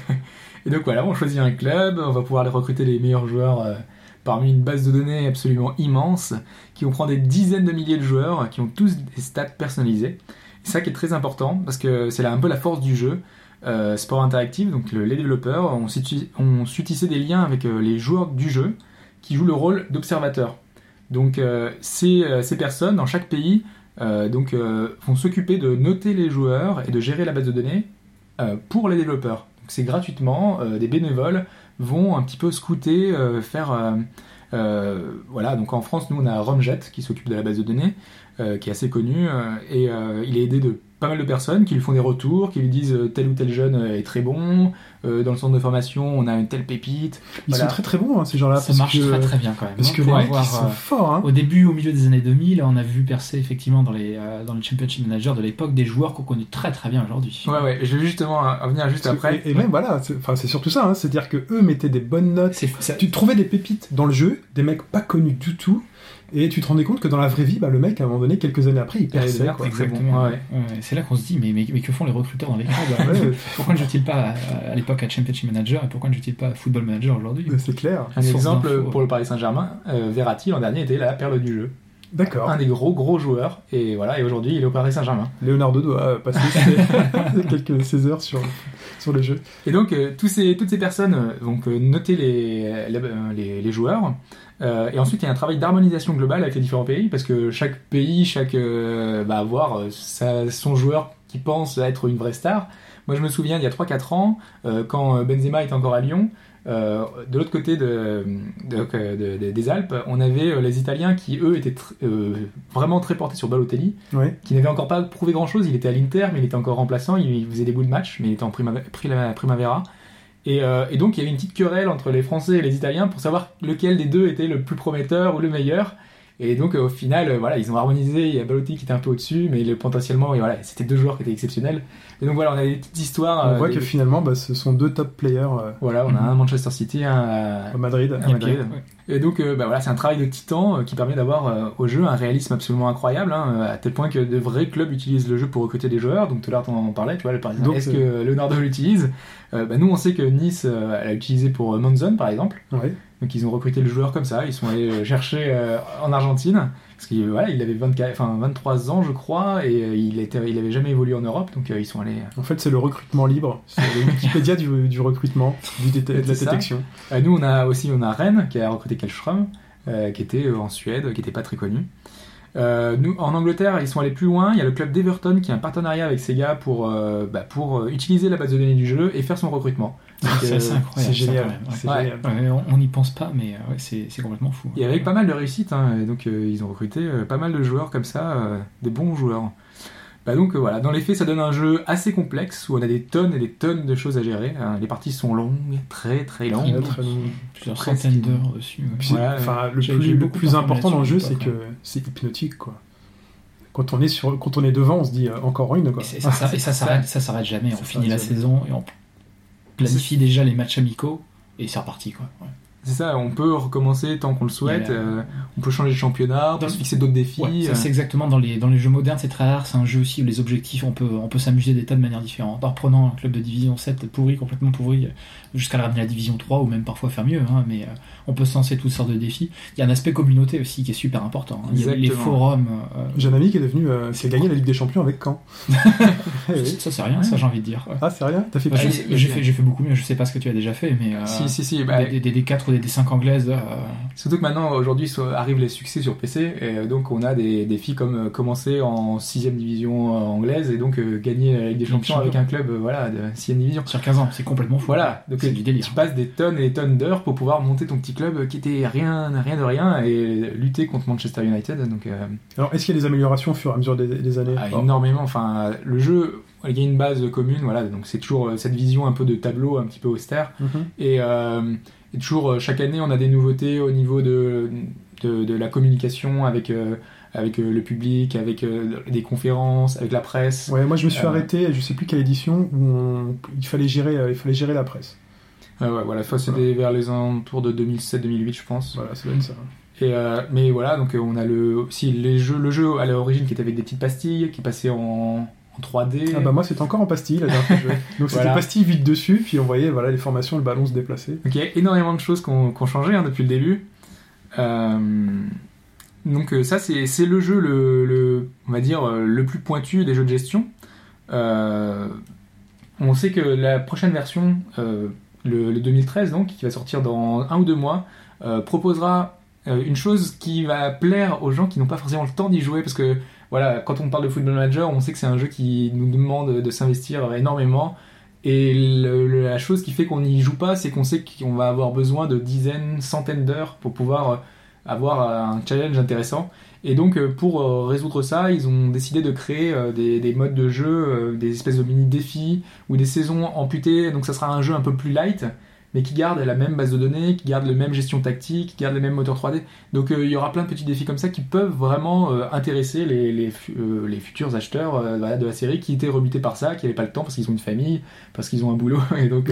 Et donc voilà, on choisit un club, on va pouvoir aller recruter les meilleurs joueurs euh, parmi une base de données absolument immense, qui comprend des dizaines de milliers de joueurs, qui ont tous des stats personnalisés. C'est ça qui est très important, parce que c'est un peu la force du jeu. Euh, sport interactif, donc le- les développeurs ont, su tisser des liens avec euh, les joueurs du jeu, qui jouent le rôle d'observateurs. Donc euh, ces, personnes, dans chaque pays, donc, vont s'occuper de noter les joueurs et de gérer la base de données pour les développeurs. C'est gratuitement, des bénévoles vont un petit peu scouter, euh, faire... euh, euh, voilà, donc en France, nous on a Romjet qui s'occupe de la base de données, qui est assez connu, et il est aidé de pas mal de personnes qui lui font des retours, qui lui disent euh, tel ou tel jeune euh, est très bon, euh, dans le centre de formation on a une telle pépite. Ils Voilà. sont très très bons, hein, ces gens-là. Ça parce marche que, très très bien quand même. Parce hein, que les mecs, avoir, ils sont euh, forts. Hein. Au début, au milieu des années 2000, on a vu percer effectivement dans les, euh, dans les Championship Managers de l'époque des joueurs qu'on connaît très très bien aujourd'hui. Ouais, ouais, je vais justement euh, revenir juste Parce que- après. Et, et même voilà, c'est enfin, c'est surtout ça, hein, c'est-à-dire que eux mettaient des bonnes notes. C'est- ça- Tu trouvais des pépites dans le jeu, des mecs pas connus du tout, Et tu te rendais compte que dans la vraie vie, bah, le mec, à un moment donné, quelques années après, il quoi. très bon. Exactement. Ouais. Ouais, c'est là qu'on se dit, mais, mais, mais que font les recruteurs dans les clubs Ouais, Pourquoi ne jouent-ils pas à, à l'époque à Championship Manager et pourquoi ne jouent-ils pas à Football Manager aujourd'hui c'est clair. Un exemple pour le Paris Saint-Germain, euh, Verratti l'an dernier était la perle du jeu. D'accord. Un des gros gros joueurs. Et voilà, et aujourd'hui il est au Paris Saint-Germain. Leonardo doit passer ses- quelques ses heures sur, sur le jeu. Et donc, euh, tous ces, toutes ces personnes euh, vont euh, noter les, les, euh, les- les joueurs. Euh, et ensuite, il y a un travail d'harmonisation globale avec les différents pays, parce que chaque pays, chaque euh, va avoir euh, sa- son joueur qui pense être une vraie star. Moi, je me souviens, il y a 3-4 ans, euh, quand Benzema était encore à Lyon, de l'autre côté de, de- de- de- des Alpes, on avait les Italiens qui, eux, étaient tr- vraiment très portés sur Balotelli, Ouais. qui n'avait encore pas prouvé grand chose. Il était à l'Inter, mais il était encore remplaçant. Il, il faisait des bouts de match, mais il était en prima- pri- primavera. Et, euh, et donc il y avait une petite querelle entre les Français et les Italiens pour savoir lequel des deux était le plus prometteur ou le meilleur. Et donc euh, au final, euh, ils ont harmonisé. Il y a Balotelli qui était un peu au-dessus, mais le, potentiellement, c'était deux joueurs qui étaient exceptionnels. Et donc voilà, on a des petites histoires. On euh, voit des- que finalement, bah, ce sont deux top players euh, Voilà, on a un à Manchester City, un à, à Madrid. à Madrid. Et donc, euh, bah voilà, c'est un travail de titan euh, qui permet d'avoir euh, au jeu un réalisme absolument incroyable, hein, euh, à tel point que de vrais clubs utilisent le jeu pour recruter des joueurs. Donc tout à l'heure, on en parlait, tu vois, le Parisien. Est-ce que Leonardo l'utilise? Euh, bah, Nous, on sait que Nice euh, elle a utilisé pour euh, Monzon, par exemple. Ouais. Donc ils ont recruté le joueur comme ça. Ils sont allés le chercher euh, en Argentine. Parce qu'il voilà, il avait 24, enfin, 23 ans, je crois, et euh, il, était, il avait jamais évolué en Europe. Donc euh, ils sont allés. En fait, c'est le recrutement libre. C'est le Wikipédia du, du recrutement, du de la détection. Euh, nous, on a aussi on a Rennes qui a recruté Kellström, euh, qui était euh, en Suède, qui n'était pas très connu. Euh, nous, en Angleterre, ils sont allés plus loin. Il y a le club d'Everton qui a un partenariat avec Sega pour, euh, bah, pour euh, utiliser la base de données du jeu et faire son recrutement. C'est euh, assez incroyable. Génial. quand même, ouais. C'est Ouais. génial. Ouais, on- n'y pense pas, mais ouais, c'est complètement fou. Et avec pas mal de réussite, hein, et donc euh, ils ont recruté euh, pas mal de joueurs comme ça, euh, des bons joueurs. Bah donc euh, voilà, dans les faits, ça donne un jeu assez complexe où on a des tonnes et des tonnes de choses à gérer. hein. Les parties sont longues, très très longues. Très, très long. Plusieurs Presque. centaines d'heures dessus. ouais. Le plus, le important dans le jeu, c'est que c'est hypnotique, quoi. Quand on est sur, quand on est devant, on se dit euh, encore une, quoi. Et, ça, ça- et ça s'arrête, ça s'arrête jamais. Ça On finit la jamais. saison et on planifie déjà les matchs amicaux et c'est reparti quoi. Ouais. C'est ça, on peut recommencer tant qu'on le souhaite. Euh, on peut changer de championnat, on peut se fixer d'autres défis. Ouais, ça euh, c'est exactement dans les, dans les jeux modernes, c'est très rare. C'est un jeu aussi où les objectifs, on peut, on peut s'amuser des tas de manières différentes. En reprenant un club de division 7 pourri, complètement pourri, jusqu'à le ramener à la division 3 ou même parfois faire mieux. hein, mais euh, on peut se lancer toutes sortes de défis. Il y a un aspect communauté aussi qui est super important. hein. Il y a les forums. euh, J'ai un ami qui est devenu, euh, qui a gagné la Ligue des Champions avec Caen. Eh ça c'est rien, ça j'ai envie de dire. ouais. Ah, c'est rien? T'as fait Bah, plus j'ai fait, j'ai fait beaucoup mieux, je sais pas ce que tu as déjà fait, mais euh, Si, si, si. bah, des, des, des D4 des D5 anglaises, euh, Surtout que maintenant, aujourd'hui, arrivent les succès sur PC, et euh, donc on a des défis comme euh, commencer en 6ème division anglaise et donc euh, gagner la Ligue des Champions des avec un club voilà, de 6ème division. sur 15 ans, c'est complètement fou. Voilà, donc c'est euh, du délire. tu passes des tonnes et des tonnes d'heures pour pouvoir monter ton petit club qui était rien, rien de rien et lutter contre Manchester United. Donc euh, Alors, est-ce qu'il y a des améliorations au fur et à mesure des, des années ah, énormément. Enfin, le jeu, il y a une base commune, voilà, donc c'est toujours cette vision un peu de tableau, un petit peu austère. Mhm. Et, euh, et toujours, euh, chaque année, on a des nouveautés au niveau de, de, de la communication avec, euh, avec euh, le public, avec euh, des conférences, avec la presse. Ouais, moi je me suis arrêté, je sais plus quelle édition, où on- il, fallait gérer, il fallait gérer la presse. Euh, ouais, voilà, ça c'était vers les alentours de 2007-2008, je pense. Voilà, ça doit être ça. Et, mais voilà, donc on a le, aussi les jeux, le jeu à l'origine qui était avec des petites pastilles, qui passait en, en 3D. Ah bah moi c'était encore en pastille la dernière fois que je jouais. Donc c'était Voilà. pastille vide dessus, puis on voyait voilà, les formations, le ballon se déplacer. Donc il y a énormément de choses qui ont, ont changé hein, depuis le début. Euh, donc euh, ça c'est c'est le jeu le, le- on va dire euh, le plus pointu des jeux de gestion. Euh, on sait que la prochaine version, euh, le, le 2013 donc, qui va sortir dans un ou deux mois, proposera une chose qui va plaire aux gens qui n'ont pas forcément le temps d'y jouer parce que voilà, quand on parle de Football Manager, on sait que c'est un jeu qui nous demande de s'investir énormément. Et la chose qui fait qu'on n'y joue pas, c'est qu'on sait qu'on va avoir besoin de dizaines, centaines d'heures pour pouvoir euh, avoir euh, un challenge intéressant. Et donc, euh, pour résoudre ça, ils ont décidé de créer des, des modes de jeu, des espèces de mini-défis ou des saisons amputées. Donc, ça sera un jeu un peu plus light, mais qui garde la même base de données, qui garde le même gestion tactique, qui garde les mêmes moteurs 3D. Donc euh, il y aura plein de petits défis comme ça qui peuvent vraiment euh, intéresser euh, les futurs acheteurs de la série qui étaient rebutés par ça, qui n'avaient pas le temps parce qu'ils ont une famille, parce qu'ils ont un boulot. Et donc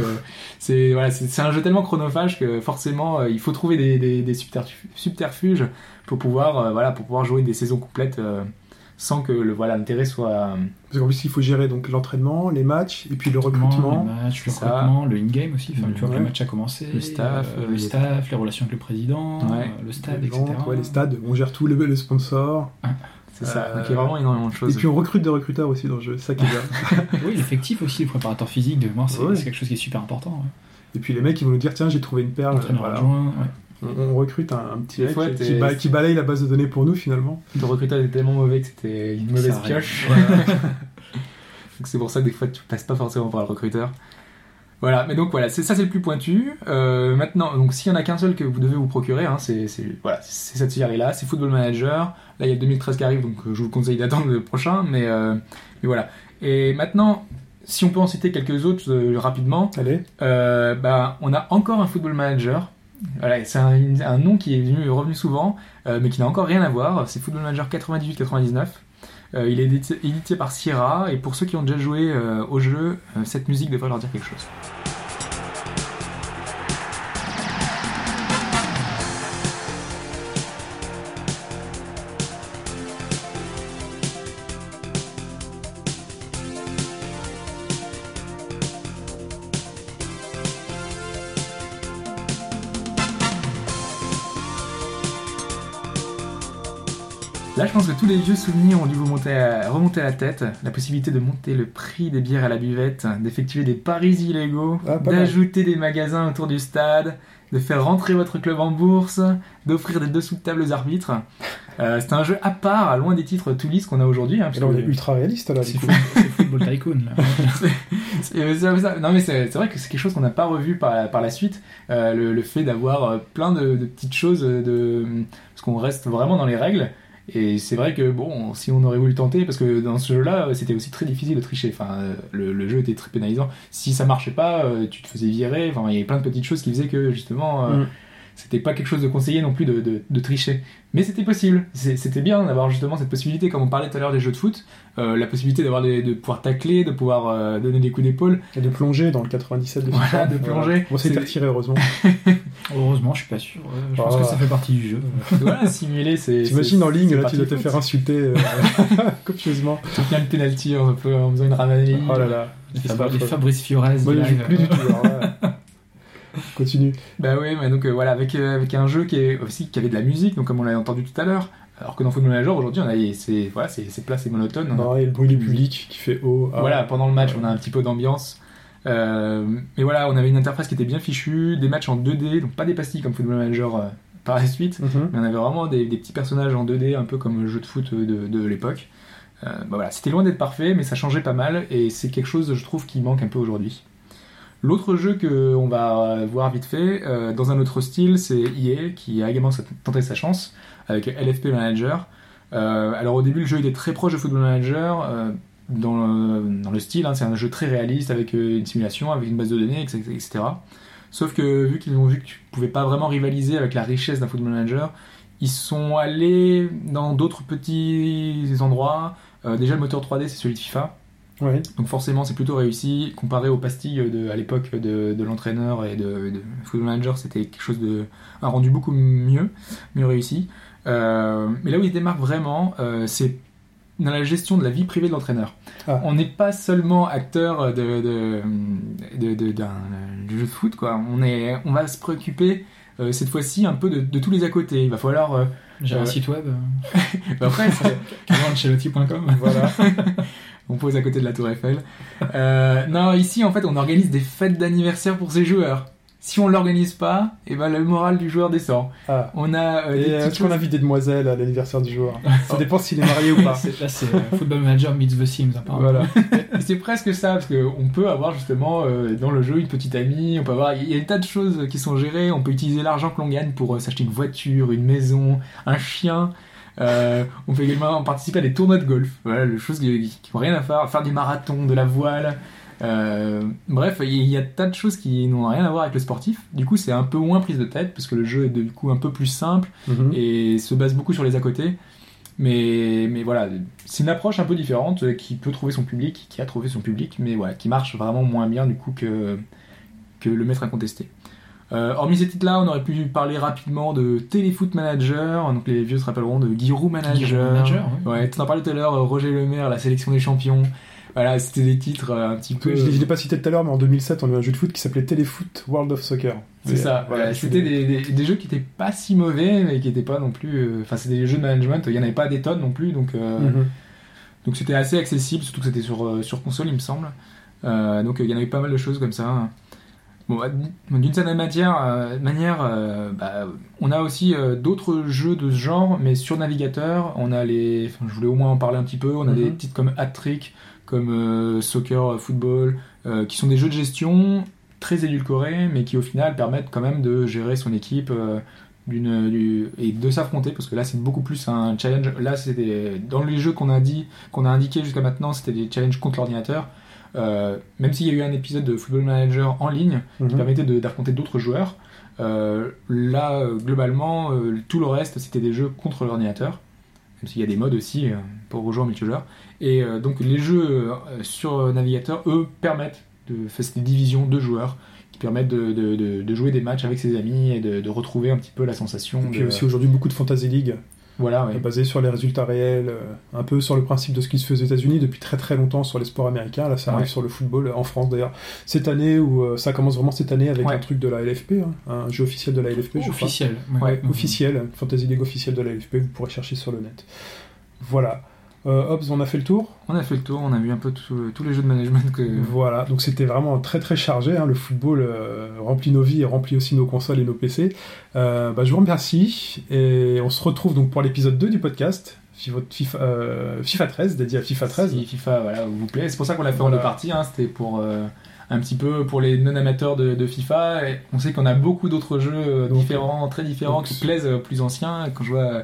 c'est un jeu tellement chronophage que forcément il faut trouver des, des, des subterfu- subterfuges pour pouvoir, jouer des saisons complètes sans que l'intérêt soit. Parce qu'en plus, il faut gérer donc l'entraînement, les matchs, et puis le recrutement. Le match, le recrutement, le in-game aussi, enfin, une fois que le match a commencé, Le staff, euh, euh, le les- staff, les relations avec le président, Ouais. euh, le stade, les etc. ventes, ouais, les stades, on gère tout, le, le sponsor. C'est ça. Euh, Donc il y a vraiment énormément de Et choses. puis on recrute des recruteurs aussi dans le jeu, c'est ça qui est bien. Oui, l'effectif aussi, le préparateur physique, de moi, c'est Ouais. quelque chose qui est super important. ouais. et puis les mecs, ils vont nous dire tiens, j'ai trouvé une perle. Entraîneur Voilà. adjoint, ouais. On, on recrute un, un petit mec qui, qui ba- qui balaye la base de données pour nous finalement. Le recruteur était tellement mauvais que c'était une mauvaise pioche. donc c'est pour ça que des fois tu passes pas forcément par le recruteur. Voilà, mais donc voilà, c'est ça c'est le plus pointu. Euh, maintenant, donc s'il y en a qu'un seul que vous devez vous procurer, hein, c'est voilà, c'est cette série là, c'est Football Manager. Là il y a 2013 qui arrive, donc euh, je vous conseille d'attendre le prochain, mais, euh, mais voilà. Et maintenant, si on peut en citer quelques autres euh, rapidement, Allez, euh, bah, on a encore un Football Manager. Voilà, c'est un, nom qui est venu, revenu souvent, euh, mais qui n'a encore rien à voir. C'est Football Manager 98-99. Euh, il est édité, par Sierra, et pour ceux qui ont déjà joué euh, au jeu, cette musique devrait leur dire quelque chose. Là, je pense que tous les vieux souvenirs ont dû vous monter à- remonter à la tête. La possibilité de monter le prix des bières à la buvette, d'effectuer des paris illégaux, Ah, d'ajouter des magasins autour du stade, de faire rentrer votre club en bourse, d'offrir des dessous de table aux arbitres. Euh, c'est un jeu à part, loin des titres tout lisses qu'on a aujourd'hui. hein, on est ultra réaliste là. C'est Football Tycoon. Là. Euh, non mais c'est vrai que c'est quelque chose qu'on n'a pas revu par, par la suite, euh, le, le fait d'avoir euh, plein de, de petites choses, euh, de, parce qu'on reste vraiment dans les règles. Et c'est vrai que bon, si on aurait voulu tenter, parce que dans ce jeu-là, c'était aussi très difficile de tricher. Enfin, le, le jeu était très pénalisant. Si ça marchait pas, euh, tu te faisais virer. Enfin, il y avait plein de petites choses qui faisaient que justement, euh, Mm. C'était pas quelque chose de conseillé non plus de, de- de tricher. Mais c'était possible. C'était bien d'avoir justement cette possibilité, comme on parlait tout à l'heure des jeux de foot, euh, la possibilité d'avoir de pouvoir tacler, de pouvoir euh, donner des coups d'épaule. Et de plonger dans le 97 de Voilà, de plonger. Bon, c'était C'est- retiré heureusement. Heureusement, je suis pas sûr. euh, Je pense Ah. que ça fait partie du jeu. voilà, simuler, c'est. T'imagines en ligne, là, tu dois te faire insulter euh, copieusement. Tu viens le penalty en, en faisant une ramaderie. Oh là là. Les. Fabrice Fiorez. Moi, je joue plus du tout. alors. Continue. Bah oui, mais donc euh, voilà, avec, euh, avec un jeu qui est aussi qui avait de la musique, donc comme on l'a entendu tout à l'heure. Alors que dans Football Manager aujourd'hui, on a c'est voilà, c'est plat, c'est monotone. On a- Non, et le bruit du public qui fait haut. ah. Voilà, pendant le match, on a un petit peu d'ambiance. Euh, mais voilà, on avait une interface qui était bien fichue, des matchs en 2D, donc pas des pastilles comme Football Manager euh, par la suite. Mhm. Mais on avait vraiment des, des petits personnages en 2D, un peu comme le jeu de foot de, de l'époque. Euh, bah voilà, c'était loin d'être parfait, mais ça changeait pas mal, et c'est quelque chose, je trouve, qui manque un peu aujourd'hui. L'autre jeu qu'on va voir vite fait, euh, dans un autre style, c'est EA, qui a également tenté sa chance, avec LFP Manager. Euh, alors au début, le jeu était très proche de Football Manager, euh, dans, le, style, hein, c'est un jeu très réaliste, avec euh, une simulation, avec une base de données, etc. Sauf que vu qu'ils ont vu que tu pouvais pas vraiment rivaliser avec la richesse d'un Football Manager, ils sont allés dans d'autres petits endroits. Euh, déjà, le moteur 3D, c'est celui de FIFA. Ouais. Donc forcément, c'est plutôt réussi. Comparé aux pastilles de, à l'époque de, de l'entraîneur et de, de Football Manager, c'était quelque chose de... un rendu beaucoup mieux, mieux réussi. Euh, mais là où il démarque vraiment, euh, c'est dans la gestion de la vie privée de l'entraîneur. Ah. On n'est pas seulement acteur de, de, de- de- d'un du jeu de foot, quoi. On, est, on va se préoccuper euh, cette fois-ci un peu de, de tous les à côté. Il va falloir... euh, J'ai un Euh, site web, bah après, c'est- carloancelotti.com. Voilà. on pose à côté de la Tour Eiffel. Euh, non, ici, en fait, on organise des fêtes d'anniversaire pour ses joueurs. Si on l'organise pas, et ben le moral du joueur descend. Ah. On a euh, des euh, est-ce qu'on invite des demoiselles à l'anniversaire du joueur Ça dépend s'il est marié ou pas. C'est- Là, c'est euh, Football Manager meets The Sims. apparemment. Voilà. C'est presque ça, parce qu'on peut avoir justement euh, dans le jeu une petite amie, on peut avoir, il y a des tas de choses qui sont gérées, on peut utiliser l'argent que l'on gagne pour euh, s'acheter une voiture, une maison, un chien. Euh, on peut également participer à des tournois de golf, voilà, les choses qui, n'ont rien à faire, faire des marathons, de la voile. Euh, bref, il y a tas de choses qui n'ont rien à voir avec le sportif. Du coup, c'est un peu moins prise de tête parce que le jeu est du coup un peu plus simple Mhm. et se base beaucoup sur les à côté. Mais, mais voilà, c'est une approche un peu différente euh, qui peut trouver son public, qui a trouvé son public, mais voilà, qui marche vraiment moins bien du coup que, que le maître incontesté. Euh, hormis ces titres-là, on aurait pu parler rapidement de Téléfoot Manager, donc les vieux se rappelleront de Giroud Manager. Giroud Manager, ouais. Ouais, tu en parlais tout à l'heure, euh, Roger Lemaire, la sélection des champions. Voilà, c'était des titres euh, un petit peu. Je ne l'ai pas cité tout à l'heure, mais en 2007, on a eu un jeu de foot qui s'appelait Téléfoot World of Soccer. C'est ça, voilà, c'était des, des- des jeux qui étaient pas si mauvais, mais qui étaient pas non plus. euh, Enfin, c'était des jeux de management, il y en avait pas des tonnes non plus, donc euh, Mhm. donc c'était assez accessible, surtout que c'était sur, sur console, il me semble. Euh, donc il y en avait pas mal de choses comme ça. Bon, bah, d'une certaine matière, euh, manière, euh, bah, on a aussi euh, d'autres jeux de ce genre, mais sur navigateur. On a les, enfin, je voulais au moins en parler un petit peu. On a Mhm. des titres comme Hat-Trick, comme euh, Soccer, Football, qui sont des jeux de gestion très édulcorés, mais qui au final permettent quand même de gérer son équipe du- et de s'affronter, parce que là c'est beaucoup plus un challenge. Là, c'était dans les jeux qu'on a dit, qu'on a indiqué jusqu'à maintenant, c'était des challenges contre l'ordinateur. Euh, même s'il y a eu un épisode de Football Manager en ligne qui Mhm. permettait d'affronter d'autres joueurs, euh, là, globalement, euh, tout le reste, c'était des jeux contre l'ordinateur. Même s'il y a des modes aussi pour rejoindre multijoueur. Et donc les jeux sur navigateur, eux, permettent de faire des divisions de joueurs qui permettent de, de- de- de jouer des matchs avec ses amis et de, retrouver un petit peu la sensation. Et puis aussi aujourd'hui beaucoup de Fantasy League, Voilà, ouais. basé sur les résultats réels, euh, un peu sur le principe de ce qui se fait aux États-Unis depuis très très longtemps sur les sports américains. Là, ça arrive Ouais. sur le football euh, en France d'ailleurs. Cette année, où euh, ça commence vraiment cette année avec Ouais. un truc de la LFP, hein, un jeu officiel de la LFP, je crois. Officiel. Ouais, officiel, Fantasy League officiel de la LFP, vous pourrez chercher sur le net. Voilà. Euh, Hobbs, on a fait le tour? On a fait le tour, on a vu un peu tous les jeux de management que. Voilà, donc c'était vraiment très très chargé. hein. Le football euh, remplit nos vies et remplit aussi nos consoles et nos PC. Euh, bah, je vous remercie et on se retrouve donc pour l'épisode 2 du podcast. FIFA, FIFA, euh, FIFA 13, dédié à FIFA 13. Si FIFA, voilà, vous plaît. C'est pour ça qu'on l'a fait en deux parties. hein. C'était pour euh, un petit peu pour les non-amateurs de, de FIFA. Et on sait qu'on a beaucoup d'autres jeux Donc, différents, très différents, donc, qui plaisent aux plus anciens. Quand je vois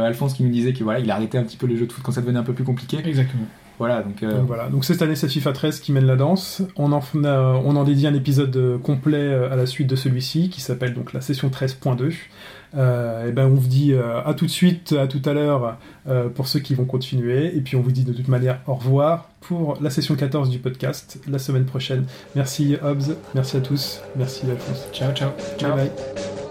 Alphonse qui nous disait que voilà, il arrêtait un petit peu les jeux de foot quand ça devenait un peu plus compliqué. Exactement. Voilà, donc euh, Donc voilà, donc cette année c'est FIFA 13 qui mène la danse. On en, a- on en dédie un épisode euh, complet euh, à la suite de celui-ci qui s'appelle donc la session 13.2. Euh, et ben on vous dit euh, à tout de suite, à tout à l'heure euh, pour ceux qui vont continuer. Et puis on vous dit de toute manière au revoir pour la session 14 du podcast la semaine prochaine. Merci Hobbs, merci à tous, merci Alphonse. Ciao, ciao. Ciao. Bye bye.